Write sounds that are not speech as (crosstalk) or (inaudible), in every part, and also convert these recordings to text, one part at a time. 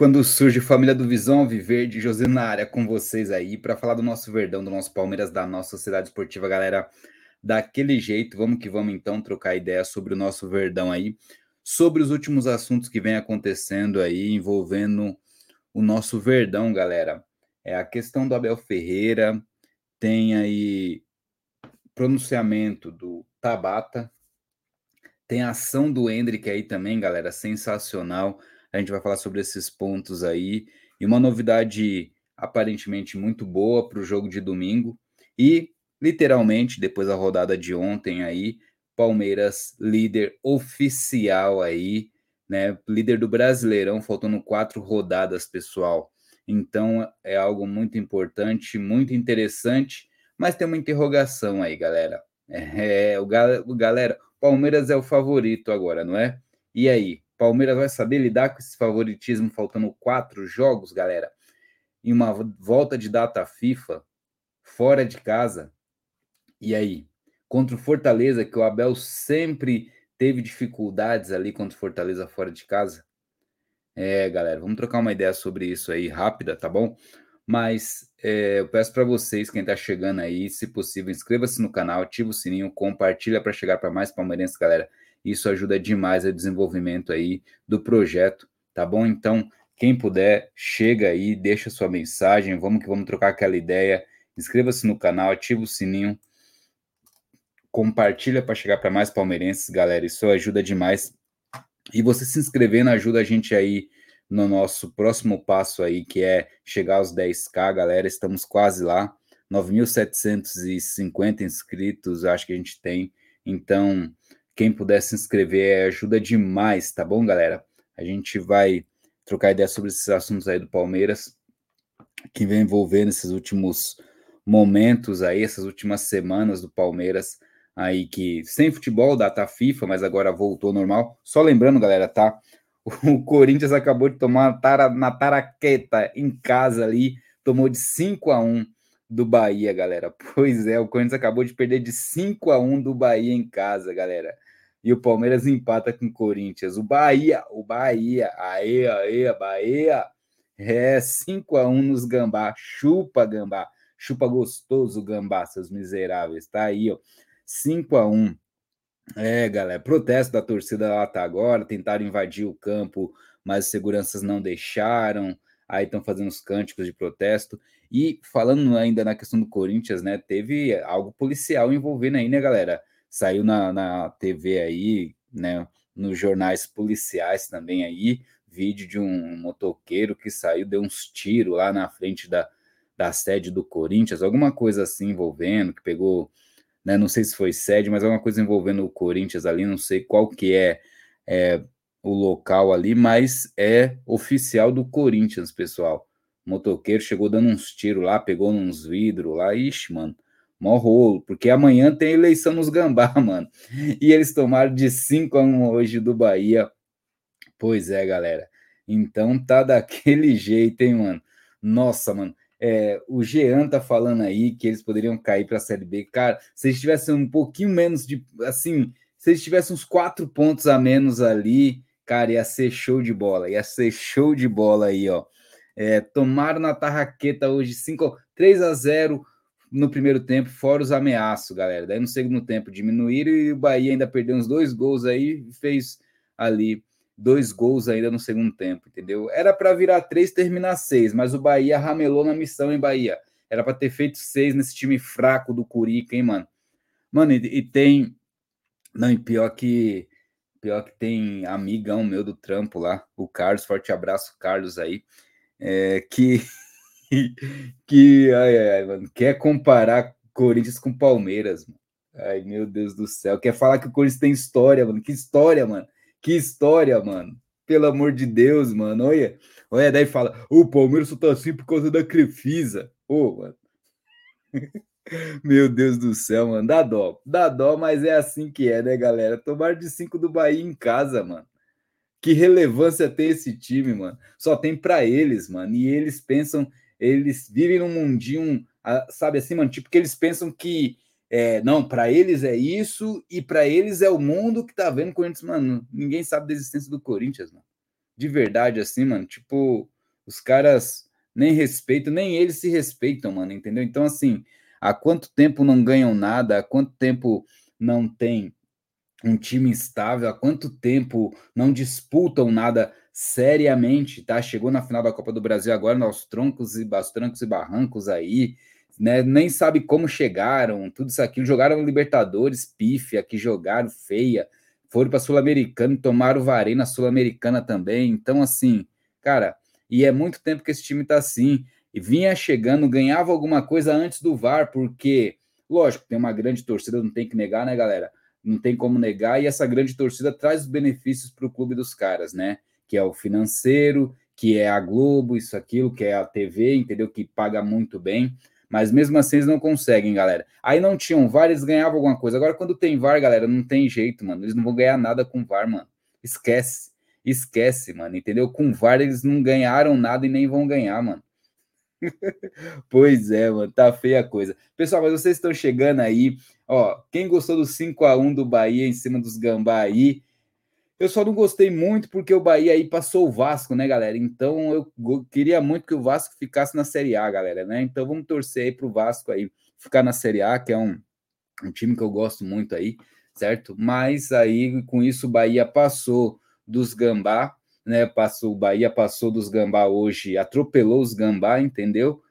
Quando surge Família do Visão Viverde, José na área com vocês aí para falar do nosso Verdão, do nosso Palmeiras, da nossa sociedade esportiva, galera. Daquele jeito, vamos que vamos então trocar ideia sobre o nosso Verdão aí, sobre os últimos assuntos que vem acontecendo aí envolvendo o nosso Verdão, galera. É a questão do Abel Ferreira, tem aí pronunciamento do Tabata, tem a ação do Hendrick aí também, galera, sensacional a gente vai falar sobre esses pontos aí. E uma novidade aparentemente muito boa para o jogo de domingo. E, literalmente, depois da rodada de ontem aí, Palmeiras líder oficial aí, né? Líder do Brasileirão, faltando quatro rodadas, pessoal. Então é algo muito importante, muito interessante, mas tem uma interrogação aí, galera. (laughs) É, o, o galera, Palmeiras é o favorito agora, não é? E aí, Palmeiras vai saber lidar com esse favoritismo faltando quatro jogos, galera, em uma volta de data FIFA, fora de casa. E aí? Contra o Fortaleza, que o Abel sempre teve dificuldades ali contra o Fortaleza fora de casa. É, galera, vamos trocar uma ideia sobre isso aí rápida, tá bom? Mas é, eu peço para vocês, quem está chegando aí, se possível, inscreva-se no canal, ativa o sininho, compartilha para chegar para mais palmeirenses, galera. Isso ajuda demais o desenvolvimento aí do projeto, tá bom? Então, quem puder, chega aí, deixa sua mensagem, vamos que vamos trocar aquela ideia. Inscreva-se no canal, ativa o sininho, compartilha para chegar para mais palmeirenses, galera. Isso ajuda demais. E você se inscrevendo ajuda a gente aí no nosso próximo passo aí, que é chegar aos 10k, galera. Estamos quase lá. 9.750 inscritos, acho que a gente tem. Então, quem puder se inscrever ajuda demais, tá bom, galera? A gente vai trocar ideia sobre esses assuntos aí do Palmeiras, que vem envolvendo esses últimos momentos aí, essas últimas semanas do Palmeiras aí que sem futebol, data FIFA, mas agora voltou normal. Só lembrando, galera, tá? O Corinthians acabou de tomar tara, na taraqueta em casa ali, tomou de 5 a 1 do Bahia, galera. (laughs) Pois é, o Corinthians acabou de perder de 5 a 1 do Bahia em casa, galera e o Palmeiras empata com o Corinthians. O Bahia, o Bahia, aê, aê, Bahia, é 5 a 1 nos Gambá. Chupa, Gambá. Chupa gostoso, Gambá, seus miseráveis. Tá aí, ó. 5 a 1 É, galera, protesto da torcida lá tá agora, tentaram invadir o campo, mas os seguranças não deixaram. Aí estão fazendo os cânticos de protesto. E falando ainda na questão do Corinthians, né? Teve algo policial envolvendo aí, né, galera? Saiu na, na TV aí, né, nos jornais policiais também aí, vídeo de um motoqueiro que saiu, deu uns tiros lá na frente da, da sede do Corinthians, alguma coisa assim envolvendo, que pegou, né, não sei se foi sede, mas alguma coisa envolvendo o Corinthians ali, não sei qual que é, é o local ali, mas é oficial do Corinthians, pessoal. Motoqueiro chegou dando uns tiros lá, pegou uns vidros lá, ixi, mano, Mó rolo, porque amanhã tem eleição nos Gambá, (laughs) mano. E eles tomaram de 5 a 1 hoje do Bahia. Pois é, galera. Então tá (laughs) daquele jeito, hein, mano. Nossa, mano. É, o Jean tá falando aí que eles poderiam cair para a Série B. Cara, se eles tivessem um pouquinho menos de, assim, se eles tivessem uns quatro pontos a menos ali, cara, ia ser show de bola, ia ser show de bola aí, ó. É, tomaram na tarraqueta hoje 5, 3 a 0 no primeiro tempo, fora os ameaços, galera. Daí no segundo tempo diminuíram e o Bahia ainda perdeu uns dois gols aí fez ali dois gols ainda no segundo tempo, entendeu? Era para virar três, terminar seis, mas o Bahia ramelou na missão em Bahia. Era para ter feito seis nesse time fraco do Curica, hein, mano? Mano, e, e tem. Não, e pior que. Pior que tem amigão meu do trampo lá, o Carlos, forte abraço, Carlos aí, é, que (laughs) que ai, ai, mano, quer comparar Corinthians com Palmeiras, mano. Ai, meu Deus do céu. Quer falar que o Corinthians tem história, mano. Que história, mano. Que história, mano. Pelo amor de Deus, mano. Olha. Olha, daí fala, o Palmeiras só tá assim por causa da Crefisa. Ô, oh, mano. (laughs) Meu Deus do céu, mano. Dá dó. Dá dó, mas é assim que é, né, galera? Tomar de cinco do Bahia em casa, mano. Que relevância tem esse time, mano? Só tem para eles, mano. E eles pensam eles vivem num mundinho, ah, sabe assim, mano, tipo que eles pensam que é, não, para eles é isso e para eles é o mundo que tá vendo Corinthians, mano. Ninguém sabe da existência do Corinthians, mano. De verdade, assim, mano. Tipo, os caras nem respeitam, nem eles se respeitam, mano, entendeu? Então, assim, há quanto tempo não ganham nada, há quanto tempo não tem um time estável, há quanto tempo não disputam nada seriamente, tá? Chegou na final da Copa do Brasil agora, nos troncos e trancos e barrancos aí, né? Nem sabe como chegaram, tudo isso aqui. Jogaram Libertadores, pífia, que jogaram feia, foram para Sul-Americana, tomaram varei na Sul-Americana também. Então, assim, cara, e é muito tempo que esse time tá assim. E vinha chegando, ganhava alguma coisa antes do VAR, porque, lógico, tem uma grande torcida, não tem que negar, né, galera? Não tem como negar, e essa grande torcida traz os benefícios para o clube dos caras, né? Que é o financeiro, que é a Globo, isso, aquilo, que é a TV, entendeu? Que paga muito bem. Mas mesmo assim eles não conseguem, galera. Aí não tinham VAR, eles ganhavam alguma coisa. Agora, quando tem VAR, galera, não tem jeito, mano. Eles não vão ganhar nada com VAR, mano. Esquece. Esquece, mano. Entendeu? Com VAR eles não ganharam nada e nem vão ganhar, mano. (laughs) pois é, mano. Tá feia a coisa. Pessoal, mas vocês estão chegando aí. Ó, quem gostou do 5 a 1 do Bahia em cima dos Gambá aí, eu só não gostei muito porque o Bahia aí passou o Vasco, né, galera? Então eu queria muito que o Vasco ficasse na Série A, galera, né? Então vamos torcer aí para o Vasco aí ficar na Série A, que é um, um time que eu gosto muito aí, certo? Mas aí com isso o Bahia passou dos Gambá, né? Passou o Bahia passou dos Gambá hoje, atropelou os Gambá, entendeu?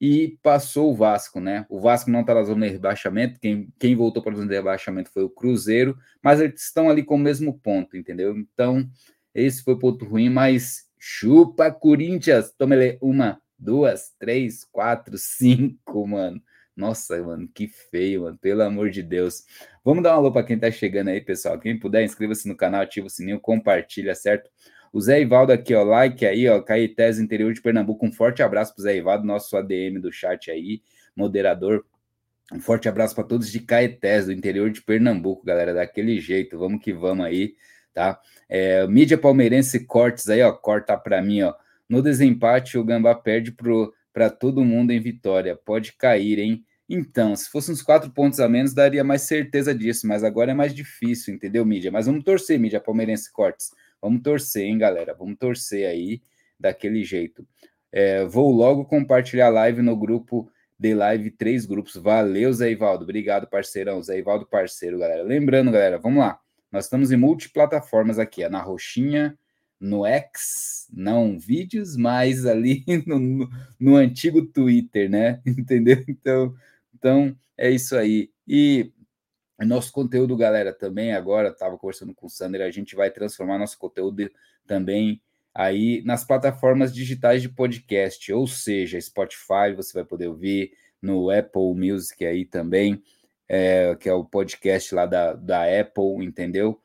E passou o Vasco, né? O Vasco não está na zona de rebaixamento, quem, quem voltou para a zona de rebaixamento foi o Cruzeiro, mas eles estão ali com o mesmo ponto, entendeu? Então, esse foi o ponto ruim, mas chupa Corinthians, toma ele uma, duas, três, quatro, cinco, mano. Nossa, mano, que feio, mano, pelo amor de Deus. Vamos dar uma alô para quem tá chegando aí, pessoal. Quem puder, inscreva-se no canal, ativa o sininho, compartilha, certo? O Zé Ivaldo aqui, ó, like aí, ó, Caetés, interior de Pernambuco. Um forte abraço pro Zé Ivaldo, nosso ADM do chat aí, moderador. Um forte abraço para todos de Caetés, do interior de Pernambuco, galera, daquele jeito. Vamos que vamos aí, tá? É, mídia palmeirense cortes aí, ó, corta para mim, ó. No desempate, o Gambá perde para todo mundo em vitória. Pode cair, hein? Então, se fosse uns quatro pontos a menos, daria mais certeza disso, mas agora é mais difícil, entendeu, mídia? Mas vamos torcer, mídia palmeirense cortes. Vamos torcer, hein, galera? Vamos torcer aí daquele jeito. É, vou logo compartilhar a live no grupo de live, três grupos. Valeu, Zé Ivaldo. Obrigado, parceirão. Zé Ivaldo, parceiro, galera. Lembrando, galera, vamos lá. Nós estamos em multiplataformas aqui, é na Roxinha, no X, não vídeos, mas ali (laughs) no, no, no antigo Twitter, né? (laughs) Entendeu? Então, então é isso aí. E nosso conteúdo, galera, também agora, estava conversando com o Sander, a gente vai transformar nosso conteúdo também aí nas plataformas digitais de podcast, ou seja, Spotify, você vai poder ouvir no Apple Music aí também, é, que é o podcast lá da, da Apple, entendeu?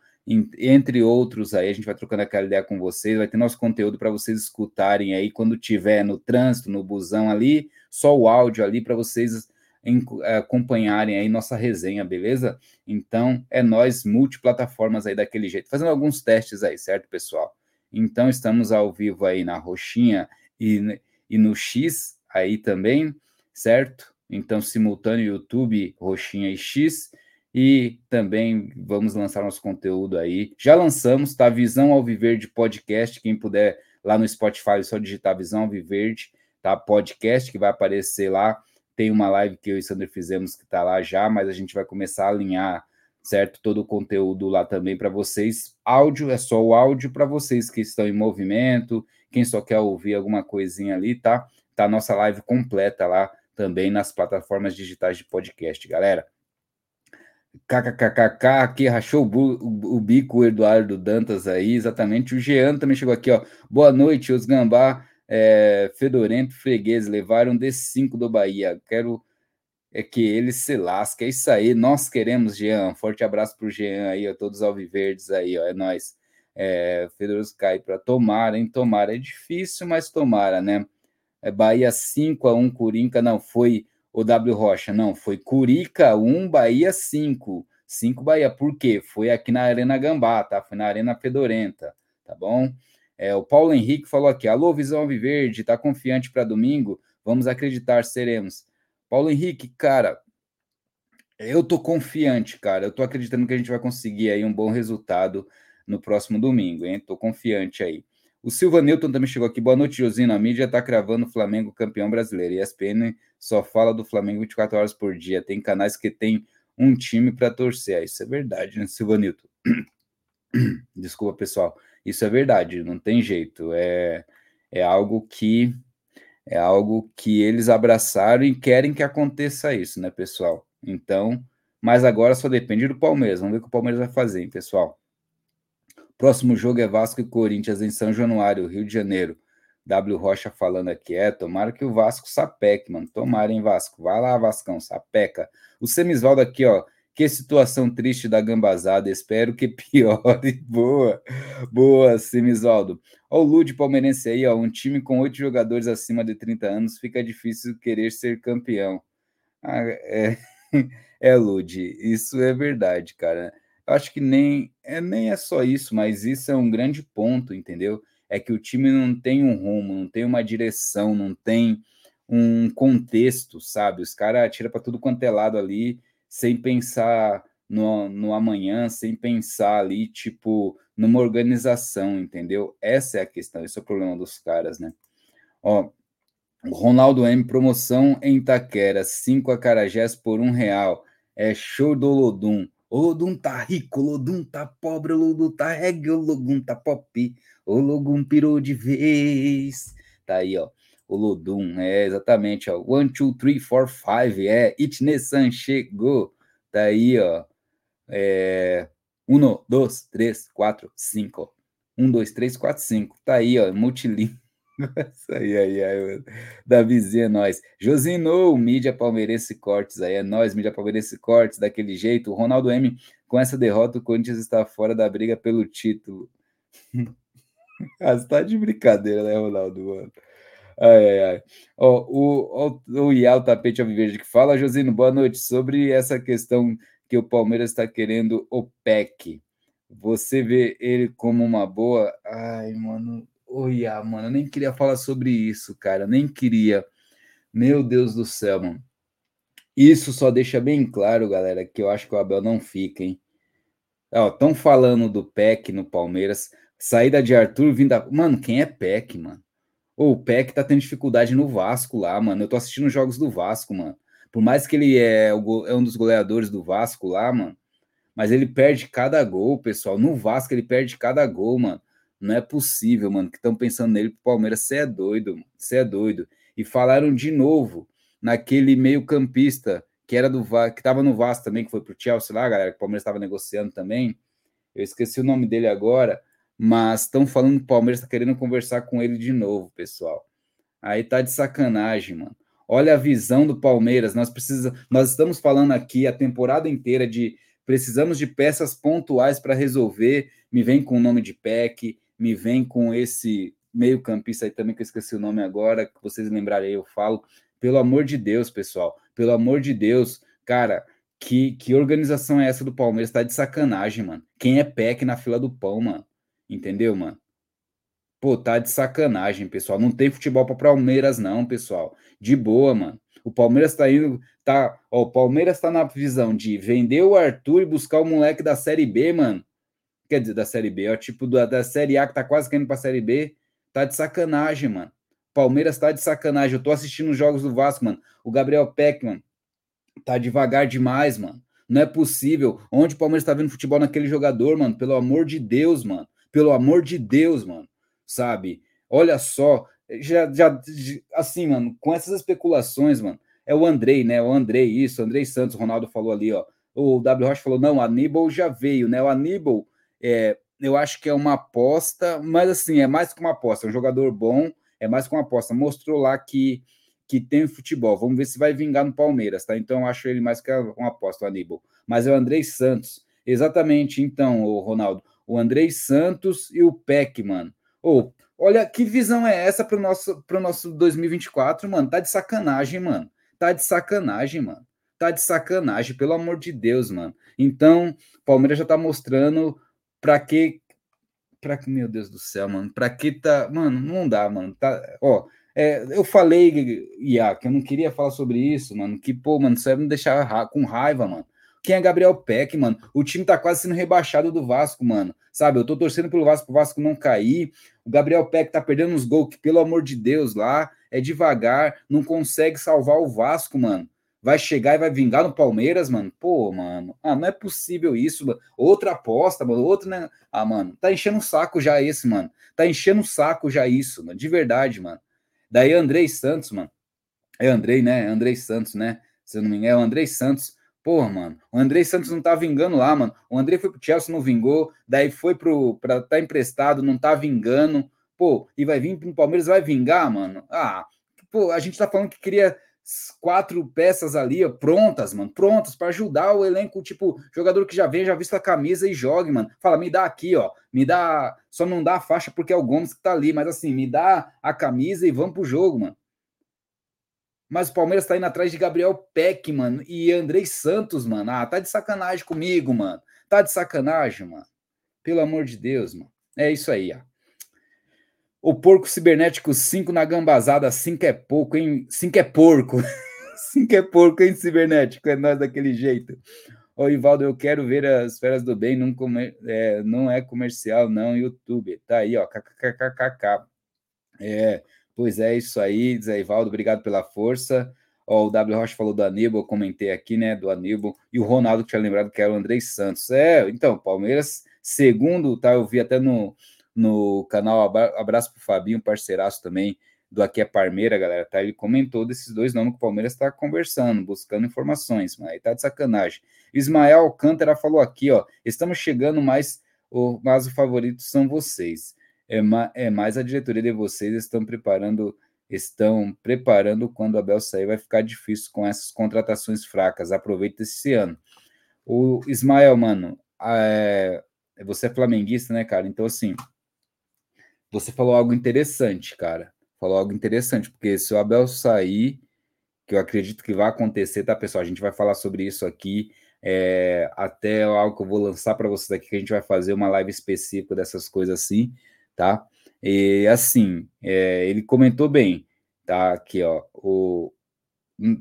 Entre outros aí, a gente vai trocando aquela ideia com vocês, vai ter nosso conteúdo para vocês escutarem aí quando tiver no trânsito, no busão ali, só o áudio ali para vocês em, eh, acompanharem aí nossa resenha, beleza? Então, é nós multiplataformas aí daquele jeito, fazendo alguns testes aí, certo, pessoal? Então, estamos ao vivo aí na Roxinha e, e no X aí também, certo? Então, simultâneo YouTube, Roxinha e X. E também vamos lançar nosso conteúdo aí. Já lançamos, tá? Visão Alviverde Podcast. Quem puder lá no Spotify, é só digitar Visão Alviverde, tá? Podcast que vai aparecer lá. Tem uma live que eu e o Sander fizemos que tá lá já, mas a gente vai começar a alinhar, certo? Todo o conteúdo lá também para vocês. Áudio é só o áudio para vocês que estão em movimento, quem só quer ouvir alguma coisinha ali, tá? Tá a nossa live completa lá também nas plataformas digitais de podcast, galera. KKKKK, aqui rachou o, o, bico o Eduardo Dantas aí, exatamente. O Jean também chegou aqui, ó. Boa noite, os gambá é, fedorento freguês levaram D5 do Bahia. Quero é que ele se lasque. É isso aí, nós queremos, Jean. Forte abraço pro Jean aí, a todos os alviverdes aí, ó. É nós. É, Fedoroso cai para tomar, hein? Tomara. É difícil, mas tomara, né? É Bahia 5 a 1 Curinca, não foi o W Rocha, não, foi Curica 1, Bahia 5. 5 Bahia, por quê? Foi aqui na Arena Gambá, tá? Foi na Arena Fedorenta, tá bom? É, o Paulo Henrique falou aqui: alô, Visão Viverde, tá confiante para domingo? Vamos acreditar, seremos. Paulo Henrique, cara, eu tô confiante, cara. Eu tô acreditando que a gente vai conseguir aí um bom resultado no próximo domingo, hein? Tô confiante aí. O Silva Newton também chegou aqui. Boa noite, Josino. A mídia está cravando o Flamengo campeão brasileiro. E a ESPN só fala do Flamengo 24 horas por dia. Tem canais que tem um time para torcer. Ah, isso é verdade, né, Silva Newton? (clears throat) Desculpa, pessoal. Isso é verdade, não tem jeito. É, é algo que é algo que eles abraçaram e querem que aconteça isso, né, pessoal? Então, mas agora só depende do Palmeiras. Vamos ver o que o Palmeiras vai fazer, hein, pessoal. Próximo jogo é Vasco e Corinthians em São Januário, Rio de Janeiro. W Rocha falando aqui, é, tomara que o Vasco sapeque, mano. Tomara, hein, Vasco. Vai lá, Vascão, sapeca. O Semisvaldo aqui, ó. Que situação triste da gambazada. Espero que (laughs) piore. boa, boa, Semisvaldo. Ó, o Lude Palmeirense aí, ó. Um time com oito jogadores acima de 30 anos fica difícil querer ser campeão. Ah, é, (laughs) é, Lude, isso é verdade, cara acho que nem é, nem é só isso, mas isso é um grande ponto, entendeu? É que o time não tem um rumo, não tem uma direção, não tem um contexto, sabe? Os caras atiram para tudo quanto é lado ali, sem pensar no, no amanhã, sem pensar ali, tipo, numa organização, entendeu? Essa é a questão, esse é o problema dos caras, né? Ó, Ronaldo M, promoção em Itaquera, 5 acarajés por um real. É show do Lodum. O Lodum tá rico, o Lodum tá pobre, o Lodum tá reggae, o Lodum tá pop, o Lodum pirou de vez. Tá aí, ó. O Lodum, é exatamente, ó. One, two, three, four, five, é. Itne-san chegou. Tá aí, ó. É. Um, dois, três, quatro, cinco. Um, dois, três, quatro, cinco. Tá aí, ó. Multilíngue. Isso (laughs) aí, aí, aí. Davizinho é nós. Josino, mídia palmeirense cortes aí. É nós, mídia palmeirense cortes, daquele jeito. O Ronaldo M, com essa derrota, o Corinthians está fora da briga pelo título. (laughs) ah, você tá de brincadeira, né, Ronaldo? Mano? Ai, ai, ai. Ó, o, o, o Ial Tapete Alviverde que fala, Josino, boa noite. Sobre essa questão que o Palmeiras está querendo o PEC. Você vê ele como uma boa. Ai, mano, Oi, ah, mano, eu nem queria falar sobre isso, cara, nem queria. Meu Deus do céu, mano. Isso só deixa bem claro, galera, que eu acho que o Abel não fica, hein? Estão falando do PEC no Palmeiras, saída de Arthur vindo. A... Mano, quem é PEC, mano? O PEC tá tendo dificuldade no Vasco lá, mano. Eu tô assistindo os jogos do Vasco, mano. Por mais que ele é, o, é um dos goleadores do Vasco lá, mano. Mas ele perde cada gol, pessoal. No Vasco ele perde cada gol, mano. Não é possível, mano, que estão pensando nele pro Palmeiras. Você é doido, você é doido. E falaram de novo naquele meio-campista que era do que estava no Vasco também, que foi pro Chelsea lá, galera, que o Palmeiras estava negociando também. Eu esqueci o nome dele agora, mas estão falando que o Palmeiras está querendo conversar com ele de novo, pessoal. Aí tá de sacanagem, mano. Olha a visão do Palmeiras. Nós precisamos, nós estamos falando aqui a temporada inteira de precisamos de peças pontuais para resolver. Me vem com o nome de PEC, me vem com esse meio-campista aí também, que eu esqueci o nome agora, que vocês lembrarem, eu falo. Pelo amor de Deus, pessoal, pelo amor de Deus, cara, que, que organização é essa do Palmeiras? Tá de sacanagem, mano. Quem é PEC na fila do pão, mano? Entendeu, mano? Pô, tá de sacanagem, pessoal. Não tem futebol para Palmeiras, não, pessoal. De boa, mano. O Palmeiras tá indo, tá, ó, o Palmeiras tá na visão de vender o Arthur e buscar o moleque da Série B, mano. Quer dizer, da Série B, ó, tipo da, da Série A que tá quase caindo pra Série B. Tá de sacanagem, mano. Palmeiras tá de sacanagem. Eu tô assistindo os jogos do Vasco, mano. O Gabriel Peck, mano, tá devagar demais, mano. Não é possível. Onde o Palmeiras tá vendo futebol naquele jogador, mano? Pelo amor de Deus, mano. Pelo amor de Deus, mano. Sabe? Olha só, já, já, assim, mano, com essas especulações, mano, é o Andrei, né? O Andrei, isso, Andrei Santos, o Ronaldo falou ali, ó. O W. Rocha falou, não, Aníbal já veio, né? O Aníbal, é, eu acho que é uma aposta, mas assim, é mais que uma aposta, é um jogador bom, é mais que uma aposta. Mostrou lá que, que tem futebol. Vamos ver se vai vingar no Palmeiras, tá? Então, eu acho ele mais que uma aposta, o Aníbal. Mas é o Andrei Santos. Exatamente, então, o Ronaldo. O Andrei Santos e o Peck, mano. Ou, Olha, que visão é essa para o nosso, pro nosso 2024, mano? Tá de sacanagem, mano. Tá de sacanagem, mano. Tá de sacanagem, pelo amor de Deus, mano. Então, Palmeiras já tá mostrando para que. Pra que, meu Deus do céu, mano. Pra que tá. Mano, não dá, mano. Tá, ó, é, eu falei, Ia, que eu não queria falar sobre isso, mano. Que, pô, mano, isso vai me deixar com raiva, mano. Quem é Gabriel Peck, mano? O time tá quase sendo rebaixado do Vasco, mano. Sabe? Eu tô torcendo pelo Vasco, pro Vasco não cair. O Gabriel Peck tá perdendo uns gols que, pelo amor de Deus, lá é devagar, não consegue salvar o Vasco, mano. Vai chegar e vai vingar no Palmeiras, mano. Pô, mano. Ah, não é possível isso, mano. Outra aposta, mano. Outra, né? Ah, mano. Tá enchendo o saco já esse, mano. Tá enchendo o saco já isso, mano. De verdade, mano. Daí Andrei Santos, mano. É Andrei, né? Andrei Santos, né? Se eu não me engano, é o Andrei Santos Porra, mano, o André Santos não tá vingando lá, mano. O André foi pro Chelsea, não vingou, daí foi pro para tá emprestado, não tá vingando. Pô, e vai vir pro Palmeiras, vai vingar, mano. Ah, pô, a gente tá falando que queria quatro peças ali, ó, prontas, mano, prontas para ajudar o elenco, tipo, jogador que já vem, já vista a camisa e jogue, mano. Fala, me dá aqui, ó, me dá, só não dá a faixa porque é o Gomes que tá ali, mas assim, me dá a camisa e vamos pro jogo, mano. Mas o Palmeiras tá indo atrás de Gabriel Peck, mano, e Andrei Santos, mano. Ah, tá de sacanagem comigo, mano. Tá de sacanagem, mano. Pelo amor de Deus, mano. É isso aí, ó. O porco cibernético 5 na gambazada, 5 é pouco, hein? 5 é porco. (laughs) 5 é porco, hein, cibernético? É nós daquele jeito. Ô, Ivaldo, eu quero ver as feras do bem, não, comer, é, não é comercial, não, YouTube. Tá aí, ó, kkkk. É, Pois é, isso aí, Zé Ivaldo, obrigado pela força. Ó, o W. Rocha falou do Aníbal, comentei aqui, né, do Aníbal, e o Ronaldo tinha lembrado que era o André Santos. É, então, Palmeiras, segundo, tá, eu vi até no, no canal Abraço pro Fabinho, parceiraço também, do Aqui é Parmeira, galera, tá? Ele comentou desses dois nomes que o Palmeiras está conversando, buscando informações, mas aí tá de sacanagem. Ismael Alcântara falou aqui, ó, estamos chegando, mas o, mas o favorito são vocês é, ma é mais a diretoria de vocês estão preparando, estão preparando quando o Abel sair, vai ficar difícil com essas contratações fracas. Aproveita esse ano. O Ismael, mano, é, você é flamenguista, né, cara? Então, assim, você falou algo interessante, cara. Falou algo interessante, porque se o Abel sair, que eu acredito que vai acontecer, tá, pessoal? A gente vai falar sobre isso aqui. É, até algo que eu vou lançar para vocês aqui, que a gente vai fazer uma live específica dessas coisas assim tá? E assim, é, ele comentou bem, tá? Aqui, ó, o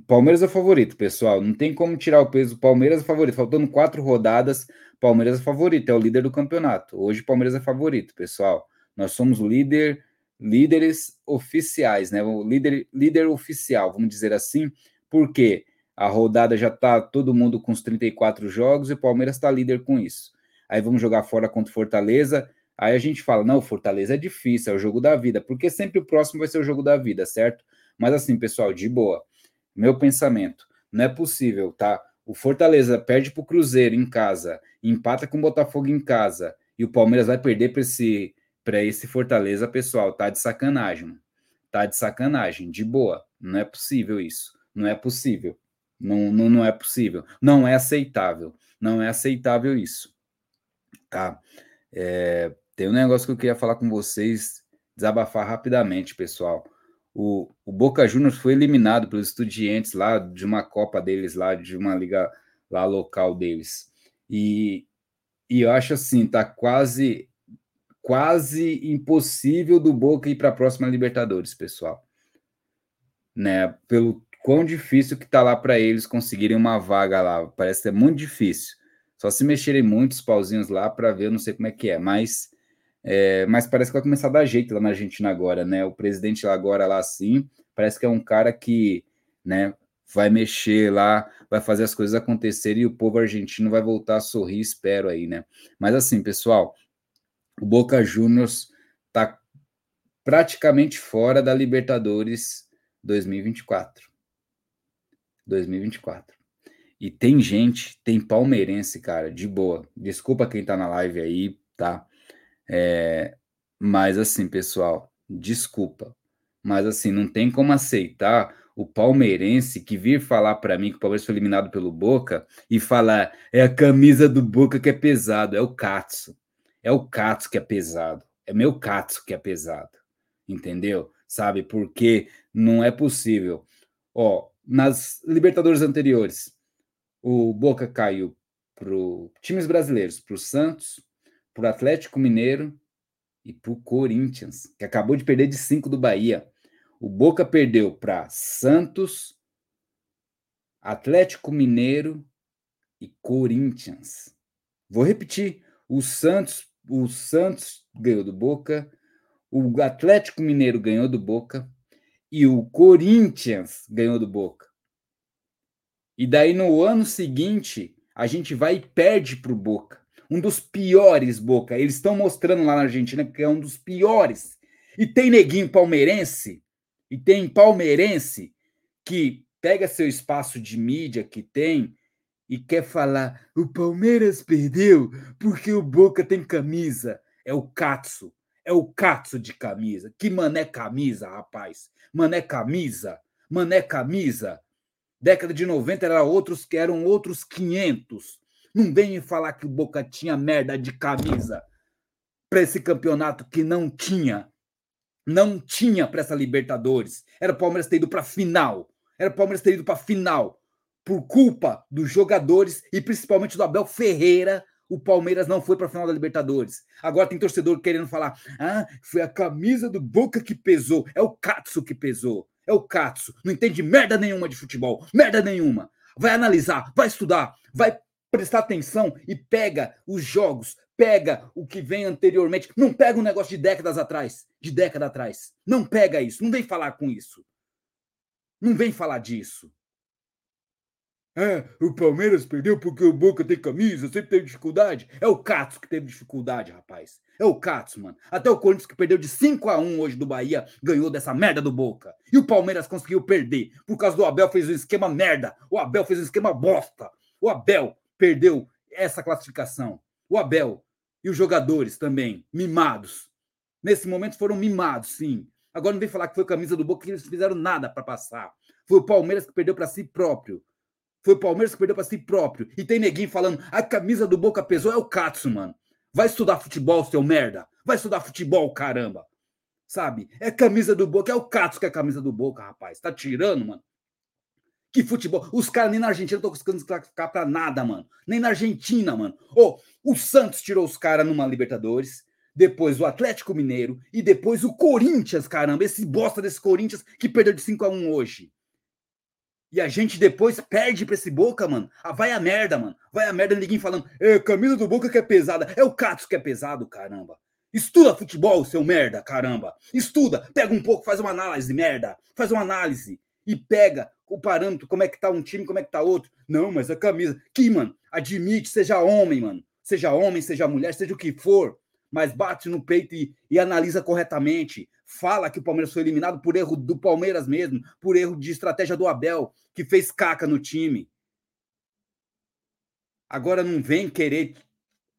Palmeiras é favorito, pessoal. Não tem como tirar o peso. Palmeiras é favorito. Faltando quatro rodadas, Palmeiras é favorito. É o líder do campeonato. Hoje, Palmeiras é favorito, pessoal. Nós somos líder, líderes oficiais, né? O líder, líder oficial, vamos dizer assim, porque a rodada já tá todo mundo com os 34 jogos e o Palmeiras está líder com isso. Aí vamos jogar fora contra o Fortaleza. Aí a gente fala, não, Fortaleza é difícil, é o jogo da vida, porque sempre o próximo vai ser o jogo da vida, certo? Mas assim, pessoal, de boa. Meu pensamento, não é possível, tá? O Fortaleza perde para o Cruzeiro em casa, empata com o Botafogo em casa, e o Palmeiras vai perder para esse, esse Fortaleza, pessoal, tá de sacanagem. Tá de sacanagem, de boa. Não é possível isso. Não é possível. Não, não, não é possível. Não é aceitável. Não é aceitável isso. Tá? É, tem um negócio que eu queria falar com vocês, desabafar rapidamente, pessoal. O, o Boca Juniors foi eliminado pelos estudiantes lá de uma Copa deles, lá de uma liga lá local deles. E, e eu acho assim, tá quase quase impossível do Boca ir para a próxima Libertadores, pessoal. Né, pelo quão difícil que tá lá para eles conseguirem uma vaga lá. Parece ser muito difícil. Só se mexerem muitos pauzinhos lá para ver, eu não sei como é que é, mas é, mas parece que vai começar a dar jeito lá na Argentina agora, né? O presidente lá agora lá assim, parece que é um cara que, né, vai mexer lá, vai fazer as coisas acontecerem e o povo argentino vai voltar a sorrir, espero aí, né? Mas assim, pessoal, o Boca Juniors tá praticamente fora da Libertadores 2024. 2024. E tem gente, tem palmeirense, cara, de boa. Desculpa quem tá na live aí, tá? É, mas assim, pessoal, desculpa. Mas assim, não tem como aceitar o palmeirense que vir falar para mim que o Palmeiras foi eliminado pelo Boca e falar é a camisa do Boca que é pesado, é o Katsu. É o Katsu que é pesado. É meu Katsu que é pesado. Entendeu? Sabe? Porque não é possível. Ó, nas Libertadores anteriores, o Boca caiu para times brasileiros, para o Santos, para o Atlético Mineiro e para o Corinthians, que acabou de perder de 5 do Bahia. O Boca perdeu para Santos, Atlético Mineiro e Corinthians. Vou repetir: o Santos, o Santos ganhou do Boca, o Atlético Mineiro ganhou do Boca e o Corinthians ganhou do Boca. E daí no ano seguinte, a gente vai e perde para o Boca um dos piores, Boca. Eles estão mostrando lá na Argentina que é um dos piores. E tem neguinho palmeirense, e tem palmeirense que pega seu espaço de mídia que tem e quer falar: o Palmeiras perdeu porque o Boca tem camisa. É o Katsu. É o Katsu de camisa. Que mané camisa, rapaz. Mané camisa. Mané camisa. Década de 90 era outros que eram outros 500. Não vem falar que o Boca tinha merda de camisa para esse campeonato que não tinha. Não tinha para essa Libertadores. Era o Palmeiras ter ido para final. Era o Palmeiras ter ido para final. Por culpa dos jogadores e principalmente do Abel Ferreira, o Palmeiras não foi para a final da Libertadores. Agora tem torcedor querendo falar: ah, foi a camisa do Boca que pesou. É o Katsu que pesou. É o Katsu. Não entende merda nenhuma de futebol. Merda nenhuma. Vai analisar, vai estudar, vai prestar atenção e pega os jogos, pega o que vem anteriormente. Não pega um negócio de décadas atrás, de década atrás. Não pega isso, não vem falar com isso. Não vem falar disso. É, o Palmeiras perdeu porque o Boca tem camisa, sempre teve dificuldade. É o Katsu que teve dificuldade, rapaz. É o Katsu, mano. Até o Corinthians que perdeu de 5 a 1 hoje do Bahia ganhou dessa merda do Boca. E o Palmeiras conseguiu perder por causa do Abel fez um esquema merda. O Abel fez um esquema bosta. O Abel perdeu essa classificação. O Abel e os jogadores também, mimados. Nesse momento foram mimados, sim. Agora não vem falar que foi camisa do Boca, que eles fizeram nada para passar. Foi o Palmeiras que perdeu para si próprio. Foi o Palmeiras que perdeu para si próprio. E tem neguinho falando, a camisa do Boca pesou, é o Katsu, mano. Vai estudar futebol, seu merda. Vai estudar futebol, caramba. Sabe? É camisa do Boca, é o Katsu que é a camisa do Boca, rapaz. Tá tirando, mano. Que futebol. Os caras nem na Argentina estão conseguindo classificar pra nada, mano. Nem na Argentina, mano. Ô, oh, o Santos tirou os caras numa Libertadores. Depois o Atlético Mineiro. E depois o Corinthians, caramba. Esse bosta desse Corinthians que perdeu de 5 a 1 hoje. E a gente depois perde pra esse Boca, mano. Ah, vai a merda, mano. Vai a merda, ninguém falando. É, camisa do Boca que é pesada. É o Katsu que é pesado, caramba. Estuda futebol, seu merda, caramba. Estuda, pega um pouco, faz uma análise, merda. Faz uma análise e pega o parâmetro, como é que tá um time, como é que tá outro. Não, mas a camisa. Que, mano, admite, seja homem, mano. Seja homem, seja mulher, seja o que for. Mas bate no peito e, e analisa corretamente. Fala que o Palmeiras foi eliminado por erro do Palmeiras mesmo, por erro de estratégia do Abel, que fez caca no time. Agora não vem querer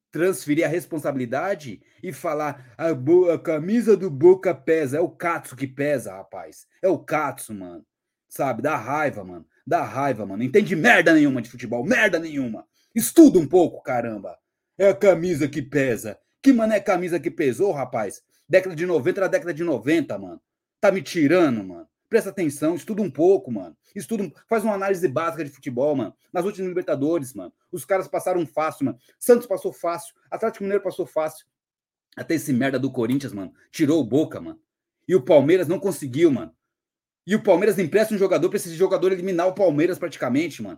transferir a responsabilidade e falar a, a camisa do Boca pesa. É o Katsu que pesa, rapaz. É o Katsu, mano. Sabe? Dá raiva, mano. Dá raiva, mano. Entende merda nenhuma de futebol. Merda nenhuma. Estuda um pouco, caramba. É a camisa que pesa. Que mané camisa que pesou, rapaz? Década de 90 era década de 90, mano. Tá me tirando, mano. Presta atenção, estuda um pouco, mano. Estuda, faz uma análise básica de futebol, mano. Nas últimas Libertadores, mano. Os caras passaram fácil, mano. Santos passou fácil, Atlético Mineiro passou fácil. Até esse merda do Corinthians, mano, tirou o boca, mano. E o Palmeiras não conseguiu, mano. E o Palmeiras empresta um jogador para esse jogador eliminar o Palmeiras praticamente, mano.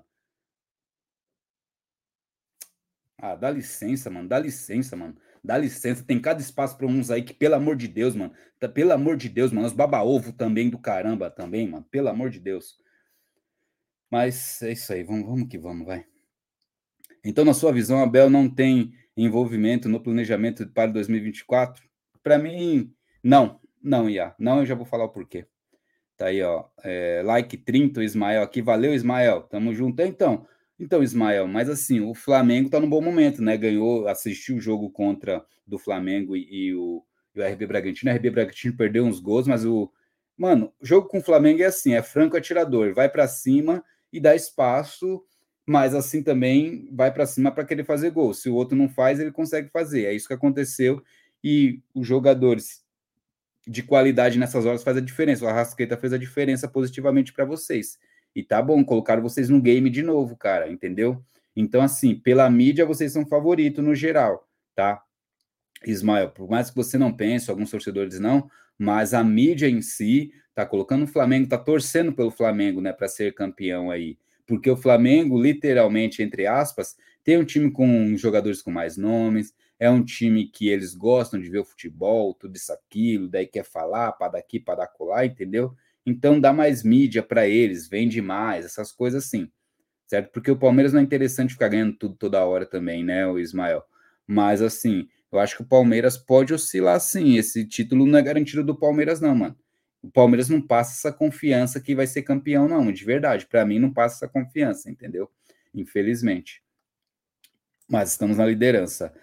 Ah, dá licença, mano. Dá licença, mano. Dá licença. Tem cada espaço para uns aí que, pelo amor de Deus, mano. Tá, pelo amor de Deus, mano. Os baba-ovo também do caramba, também, mano. Pelo amor de Deus. Mas é isso aí. Vamos, vamos que vamos, vai. Então, na sua visão, a Bel não tem envolvimento no planejamento para 2024? Para mim, não. Não, Ia. Não, eu já vou falar o porquê. Tá aí, ó. É, like 30, o Ismael aqui. Valeu, Ismael. Tamo junto. Então, então, Ismael, mas assim, o Flamengo tá num bom momento, né? Ganhou, assistiu o jogo contra do Flamengo e, e o, e o RB Bragantino. O RB Bragantino perdeu uns gols, mas o. Mano, jogo com o Flamengo é assim: é franco atirador, vai para cima e dá espaço, mas assim também vai para cima para querer fazer gol. Se o outro não faz, ele consegue fazer. É isso que aconteceu. E os jogadores de qualidade nessas horas faz a diferença. O Arrascaeta fez a diferença positivamente para vocês. E tá bom, colocaram vocês no game de novo, cara, entendeu? Então, assim, pela mídia, vocês são favoritos no geral, tá? Ismael, por mais que você não pense, alguns torcedores não, mas a mídia em si tá colocando o Flamengo, tá torcendo pelo Flamengo, né, para ser campeão aí. Porque o Flamengo, literalmente, entre aspas, tem um time com jogadores com mais nomes, é um time que eles gostam de ver o futebol, tudo isso, aquilo, daí quer falar para daqui, para colar, entendeu? Então dá mais mídia para eles, vende mais, essas coisas assim, certo? Porque o Palmeiras não é interessante ficar ganhando tudo toda hora também, né, o Ismael? Mas assim, eu acho que o Palmeiras pode oscilar sim. Esse título não é garantido do Palmeiras, não, mano. O Palmeiras não passa essa confiança que vai ser campeão, não, de verdade. Para mim, não passa essa confiança, entendeu? Infelizmente. Mas estamos na liderança.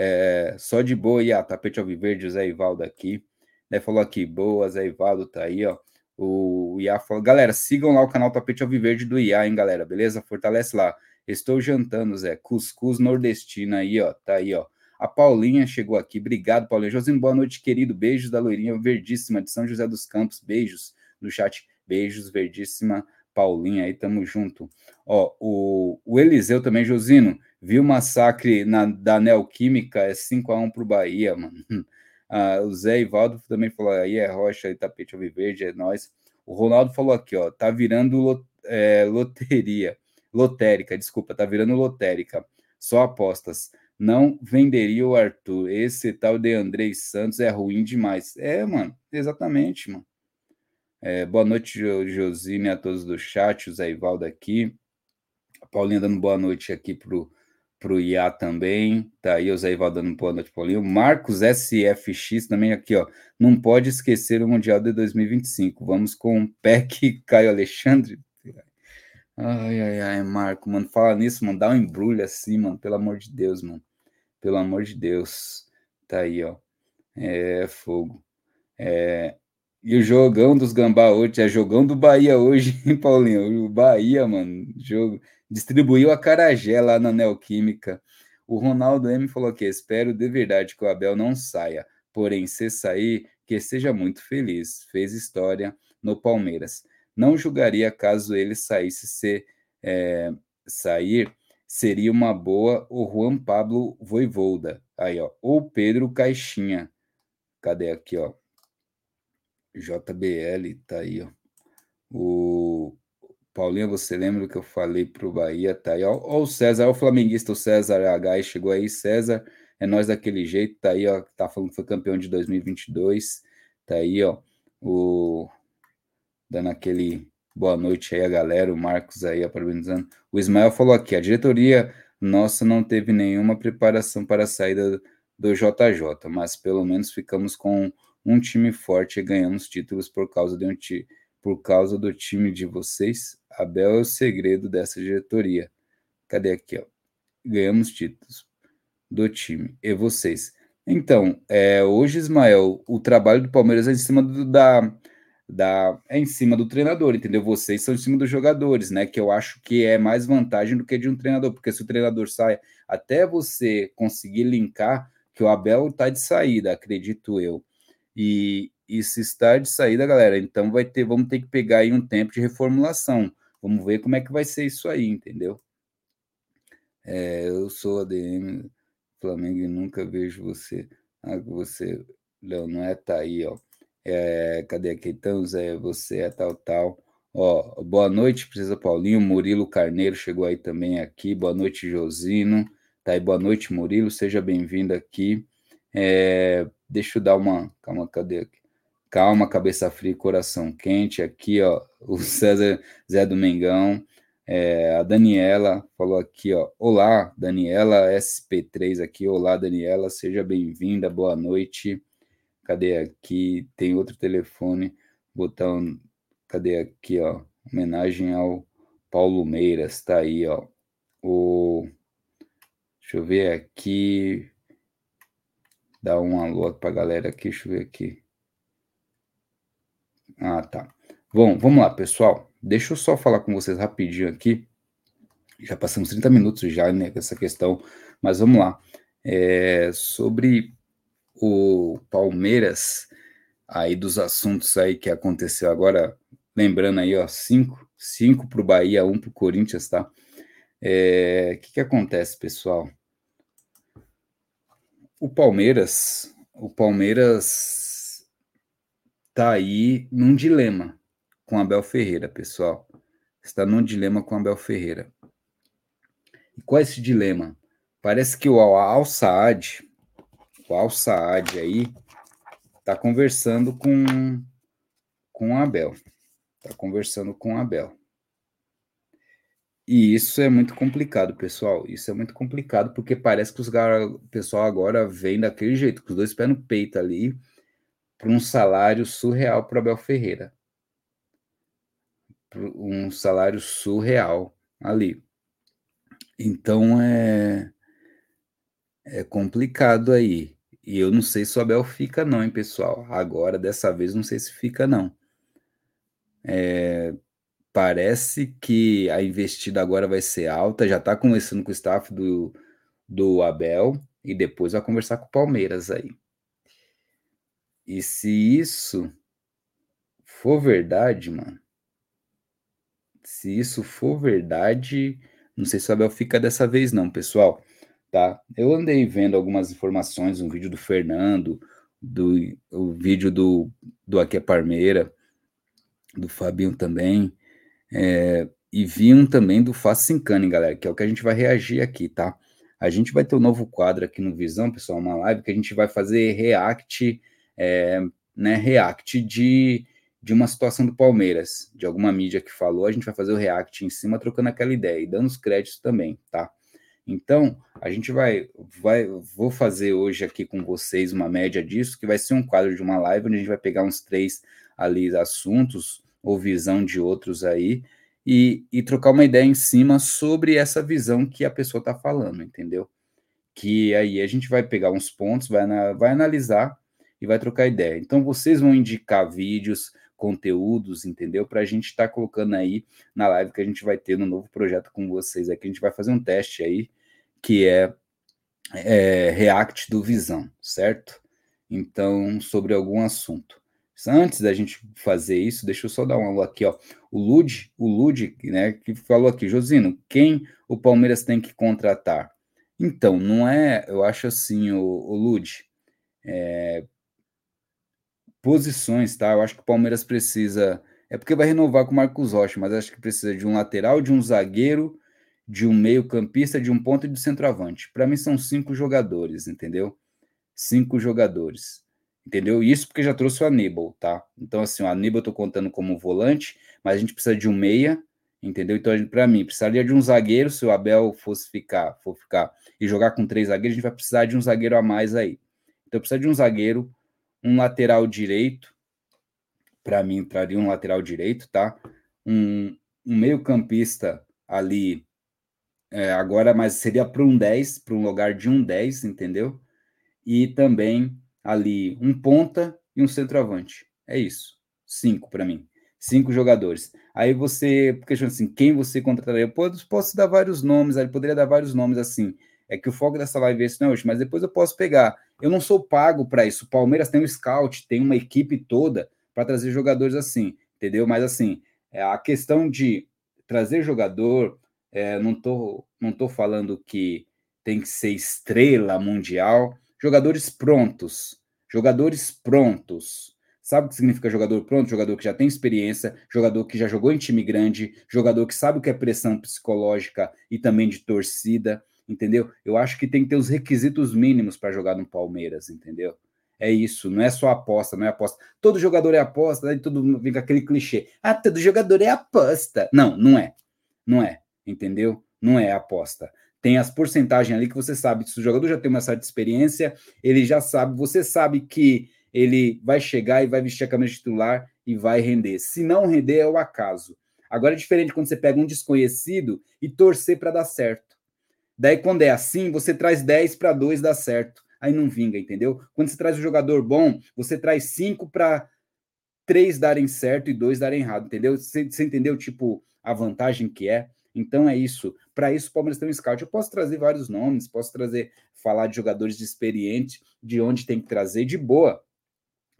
É, só de boa, e a tapete alviverde, o Zé Ivaldo aqui. Né, falou aqui, boa, Zé Ivaldo tá aí, ó. O IA falou, galera, sigam lá o canal Tapete Alviverde do IA, hein, galera, beleza? Fortalece lá. Estou jantando, Zé. Cuscuz nordestina aí, ó. Tá aí, ó. A Paulinha chegou aqui. Obrigado, Paulinha. Josino, boa noite, querido. Beijos da loirinha verdíssima de São José dos Campos. Beijos no chat. Beijos, verdíssima Paulinha aí, tamo junto. Ó, o, o Eliseu também, Josino, viu o massacre na, da Neoquímica, é 5x1 pro Bahia, mano. (laughs) Ah, o Zé Ivaldo também falou, aí é rocha, aí tapete alviverde, é nós. O Ronaldo falou aqui, ó, tá virando é, loteria, lotérica, desculpa, tá virando lotérica, só apostas. Não venderia o Arthur. Esse tal de Andrei Santos é ruim demais. É, mano, exatamente, mano. É, boa noite, Josine, a todos do chat, o Zé Ivaldo aqui. A Paulinha dando boa noite aqui pro para o IA também. Tá aí o Zé Ival dando boa noite, Paulinho. Marcos SFX também aqui, ó. Não pode esquecer o Mundial de 2025. Vamos com o PEC (laughs) Caio Alexandre. Ai, ai, ai, Marco, mano. Fala nisso, mano. Dá um embrulho assim, mano. Pelo amor de Deus, mano. Pelo amor de Deus. Tá aí, ó. É fogo. É, e o jogão dos Gambá hoje, é jogão do Bahia hoje, hein, Paulinho? O Bahia, mano, jogo. Distribuiu a Carajé lá na Neoquímica. O Ronaldo M falou que espero de verdade que o Abel não saia, porém, se sair, que seja muito feliz. Fez história no Palmeiras. Não julgaria caso ele saísse se é, sair, seria uma boa o Juan Pablo Voivolda. Aí, ó, ou Pedro Caixinha. Cadê aqui, ó? JBL, tá aí, ó. O Paulinho, você lembra do que eu falei pro Bahia? Tá aí, ó. ó o César, ó, o flamenguista, o César H, chegou aí. César, é nós daquele jeito, tá aí, ó. Tá falando que foi campeão de 2022. Tá aí, ó. O. Dando aquele boa noite aí a galera, o Marcos aí parabenizando. O Ismael falou aqui: a diretoria nossa não teve nenhuma preparação para a saída do JJ, mas pelo menos ficamos com um time forte e ganhamos títulos por causa de um time por causa do time de vocês. Abel é o segredo dessa diretoria. Cadê aqui, ó? Ganhamos títulos do time. E vocês? Então, é, hoje, Ismael, o trabalho do Palmeiras é em cima do, da, da. É em cima do treinador, entendeu? Vocês são em cima dos jogadores, né? Que eu acho que é mais vantagem do que de um treinador, porque se o treinador sai, até você conseguir linkar, que o Abel tá de saída, acredito eu. E, e se está de saída, galera, então vai ter, vamos ter que pegar aí um tempo de reformulação. Vamos ver como é que vai ser isso aí, entendeu? É, eu sou ADM Flamengo e nunca vejo você. Ah, você, Léo, não é tá aí, ó. É, cadê aqui? Então, Zé, você é tal, tal. Ó, boa noite, Precisa Paulinho. Murilo Carneiro chegou aí também aqui. Boa noite, Josino. Tá aí, boa noite, Murilo. Seja bem-vindo aqui. É, deixa eu dar uma. Calma, cadê aqui? Calma, cabeça fria, coração quente. Aqui, ó, o (laughs) César Zé do Mengão. É, a Daniela falou aqui, ó. Olá, Daniela SP3 aqui. Olá, Daniela, seja bem-vinda, boa noite. Cadê aqui? Tem outro telefone. Botão. Cadê aqui, ó? Homenagem ao Paulo Meiras, tá aí, ó. O. Deixa eu ver aqui. Dá um alô pra galera aqui, deixa eu ver aqui. Ah, tá. Bom, vamos lá, pessoal. Deixa eu só falar com vocês rapidinho aqui. Já passamos 30 minutos já, né, com essa questão, mas vamos lá. É, sobre o Palmeiras, aí dos assuntos aí que aconteceu agora, lembrando aí, ó, cinco, cinco para o Bahia, um para o Corinthians, tá? O é, que, que acontece, pessoal? O Palmeiras, o Palmeiras tá aí num dilema com Abel Ferreira, pessoal. Está num dilema com Abel Ferreira. E qual é esse dilema? Parece que o Al Saad, o Al Saad aí, está conversando com com Abel. Está conversando com Abel. E isso é muito complicado, pessoal. Isso é muito complicado porque parece que os o pessoal agora vem daquele jeito, com os dois pés no peito ali, para um salário surreal para Abel Ferreira um salário surreal ali. Então é, é complicado aí. E eu não sei se o Abel fica, não, hein, pessoal? Agora, dessa vez, não sei se fica, não. É, parece que a investida agora vai ser alta, já está conversando com o staff do, do Abel e depois vai conversar com o Palmeiras aí. E se isso for verdade, mano, se isso for verdade, não sei se o Abel fica dessa vez não, pessoal, tá? Eu andei vendo algumas informações, um vídeo do Fernando, do o vídeo do, do Aqui é Parmeira, do Fabinho também, é, e vi um também do Faça Sincane, galera, que é o que a gente vai reagir aqui, tá? A gente vai ter um novo quadro aqui no Visão, pessoal, uma live que a gente vai fazer react, é, né, react de de uma situação do Palmeiras, de alguma mídia que falou, a gente vai fazer o react em cima, trocando aquela ideia e dando os créditos também, tá? Então, a gente vai, vai, vou fazer hoje aqui com vocês uma média disso, que vai ser um quadro de uma live, onde a gente vai pegar uns três ali assuntos, ou visão de outros aí, e, e trocar uma ideia em cima sobre essa visão que a pessoa está falando, entendeu? Que aí a gente vai pegar uns pontos, vai, na, vai analisar e vai trocar ideia. Então, vocês vão indicar vídeos, conteúdos, entendeu? Para a gente estar tá colocando aí na live que a gente vai ter no novo projeto com vocês aqui. A gente vai fazer um teste aí, que é, é React do Visão, certo? Então, sobre algum assunto. Antes da gente fazer isso, deixa eu só dar um alô aqui, ó. O Lud, o Lud, né, que falou aqui, Josino, quem o Palmeiras tem que contratar? Então, não é, eu acho assim, o, o Lud, é, posições, tá? Eu acho que o Palmeiras precisa. É porque vai renovar com o Marcos Rocha, mas acho que precisa de um lateral, de um zagueiro, de um meio-campista, de um ponto e de centroavante. Para mim são cinco jogadores, entendeu? Cinco jogadores. Entendeu? Isso porque já trouxe o Aníbal, tá? Então, assim, o Aníbal eu tô contando como volante, mas a gente precisa de um meia, entendeu? Então, para mim, precisaria de um zagueiro, se o Abel fosse ficar, for ficar e jogar com três zagueiros, a gente vai precisar de um zagueiro a mais aí. Então, precisa de um zagueiro, um lateral direito, para mim entraria um lateral direito, tá? Um, um meio-campista ali, é, agora, mas seria para um 10, para um lugar de um 10, entendeu? E também ali um ponta e um centroavante. É isso. Cinco para mim. Cinco jogadores. Aí você questiona assim, quem você contrataria? Eu posso, posso dar vários nomes, ele poderia dar vários nomes assim. É que o foco dessa live é esse não é hoje, mas depois eu posso pegar eu não sou pago para isso. O Palmeiras tem um scout, tem uma equipe toda para trazer jogadores assim, entendeu? Mas assim, é a questão de trazer jogador, é, não tô, não tô falando que tem que ser estrela mundial, jogadores prontos, jogadores prontos, Sabe o que significa jogador pronto? Jogador que já tem experiência, jogador que já jogou em time grande, jogador que sabe o que é pressão psicológica e também de torcida, entendeu? Eu acho que tem que ter os requisitos mínimos para jogar no Palmeiras, entendeu? É isso, não é só aposta, não é aposta. Todo jogador é aposta, daí tudo vem com aquele clichê. Ah, todo jogador é aposta. Não, não é. Não é, entendeu? Não é aposta. Tem as porcentagens ali que você sabe, se o jogador já tem uma certa experiência, ele já sabe, você sabe que ele vai chegar e vai vestir a camisa titular e vai render. Se não render, é o acaso. Agora é diferente quando você pega um desconhecido e torcer para dar certo. Daí, quando é assim, você traz 10 para 2 dar certo. Aí não vinga, entendeu? Quando você traz um jogador bom, você traz 5 para 3 darem certo e 2 darem errado, entendeu? Você, você entendeu, tipo, a vantagem que é? Então é isso. Para isso, o Palmeiras tem um scout. Eu posso trazer vários nomes, posso trazer, falar de jogadores de experiente, de onde tem que trazer, de boa.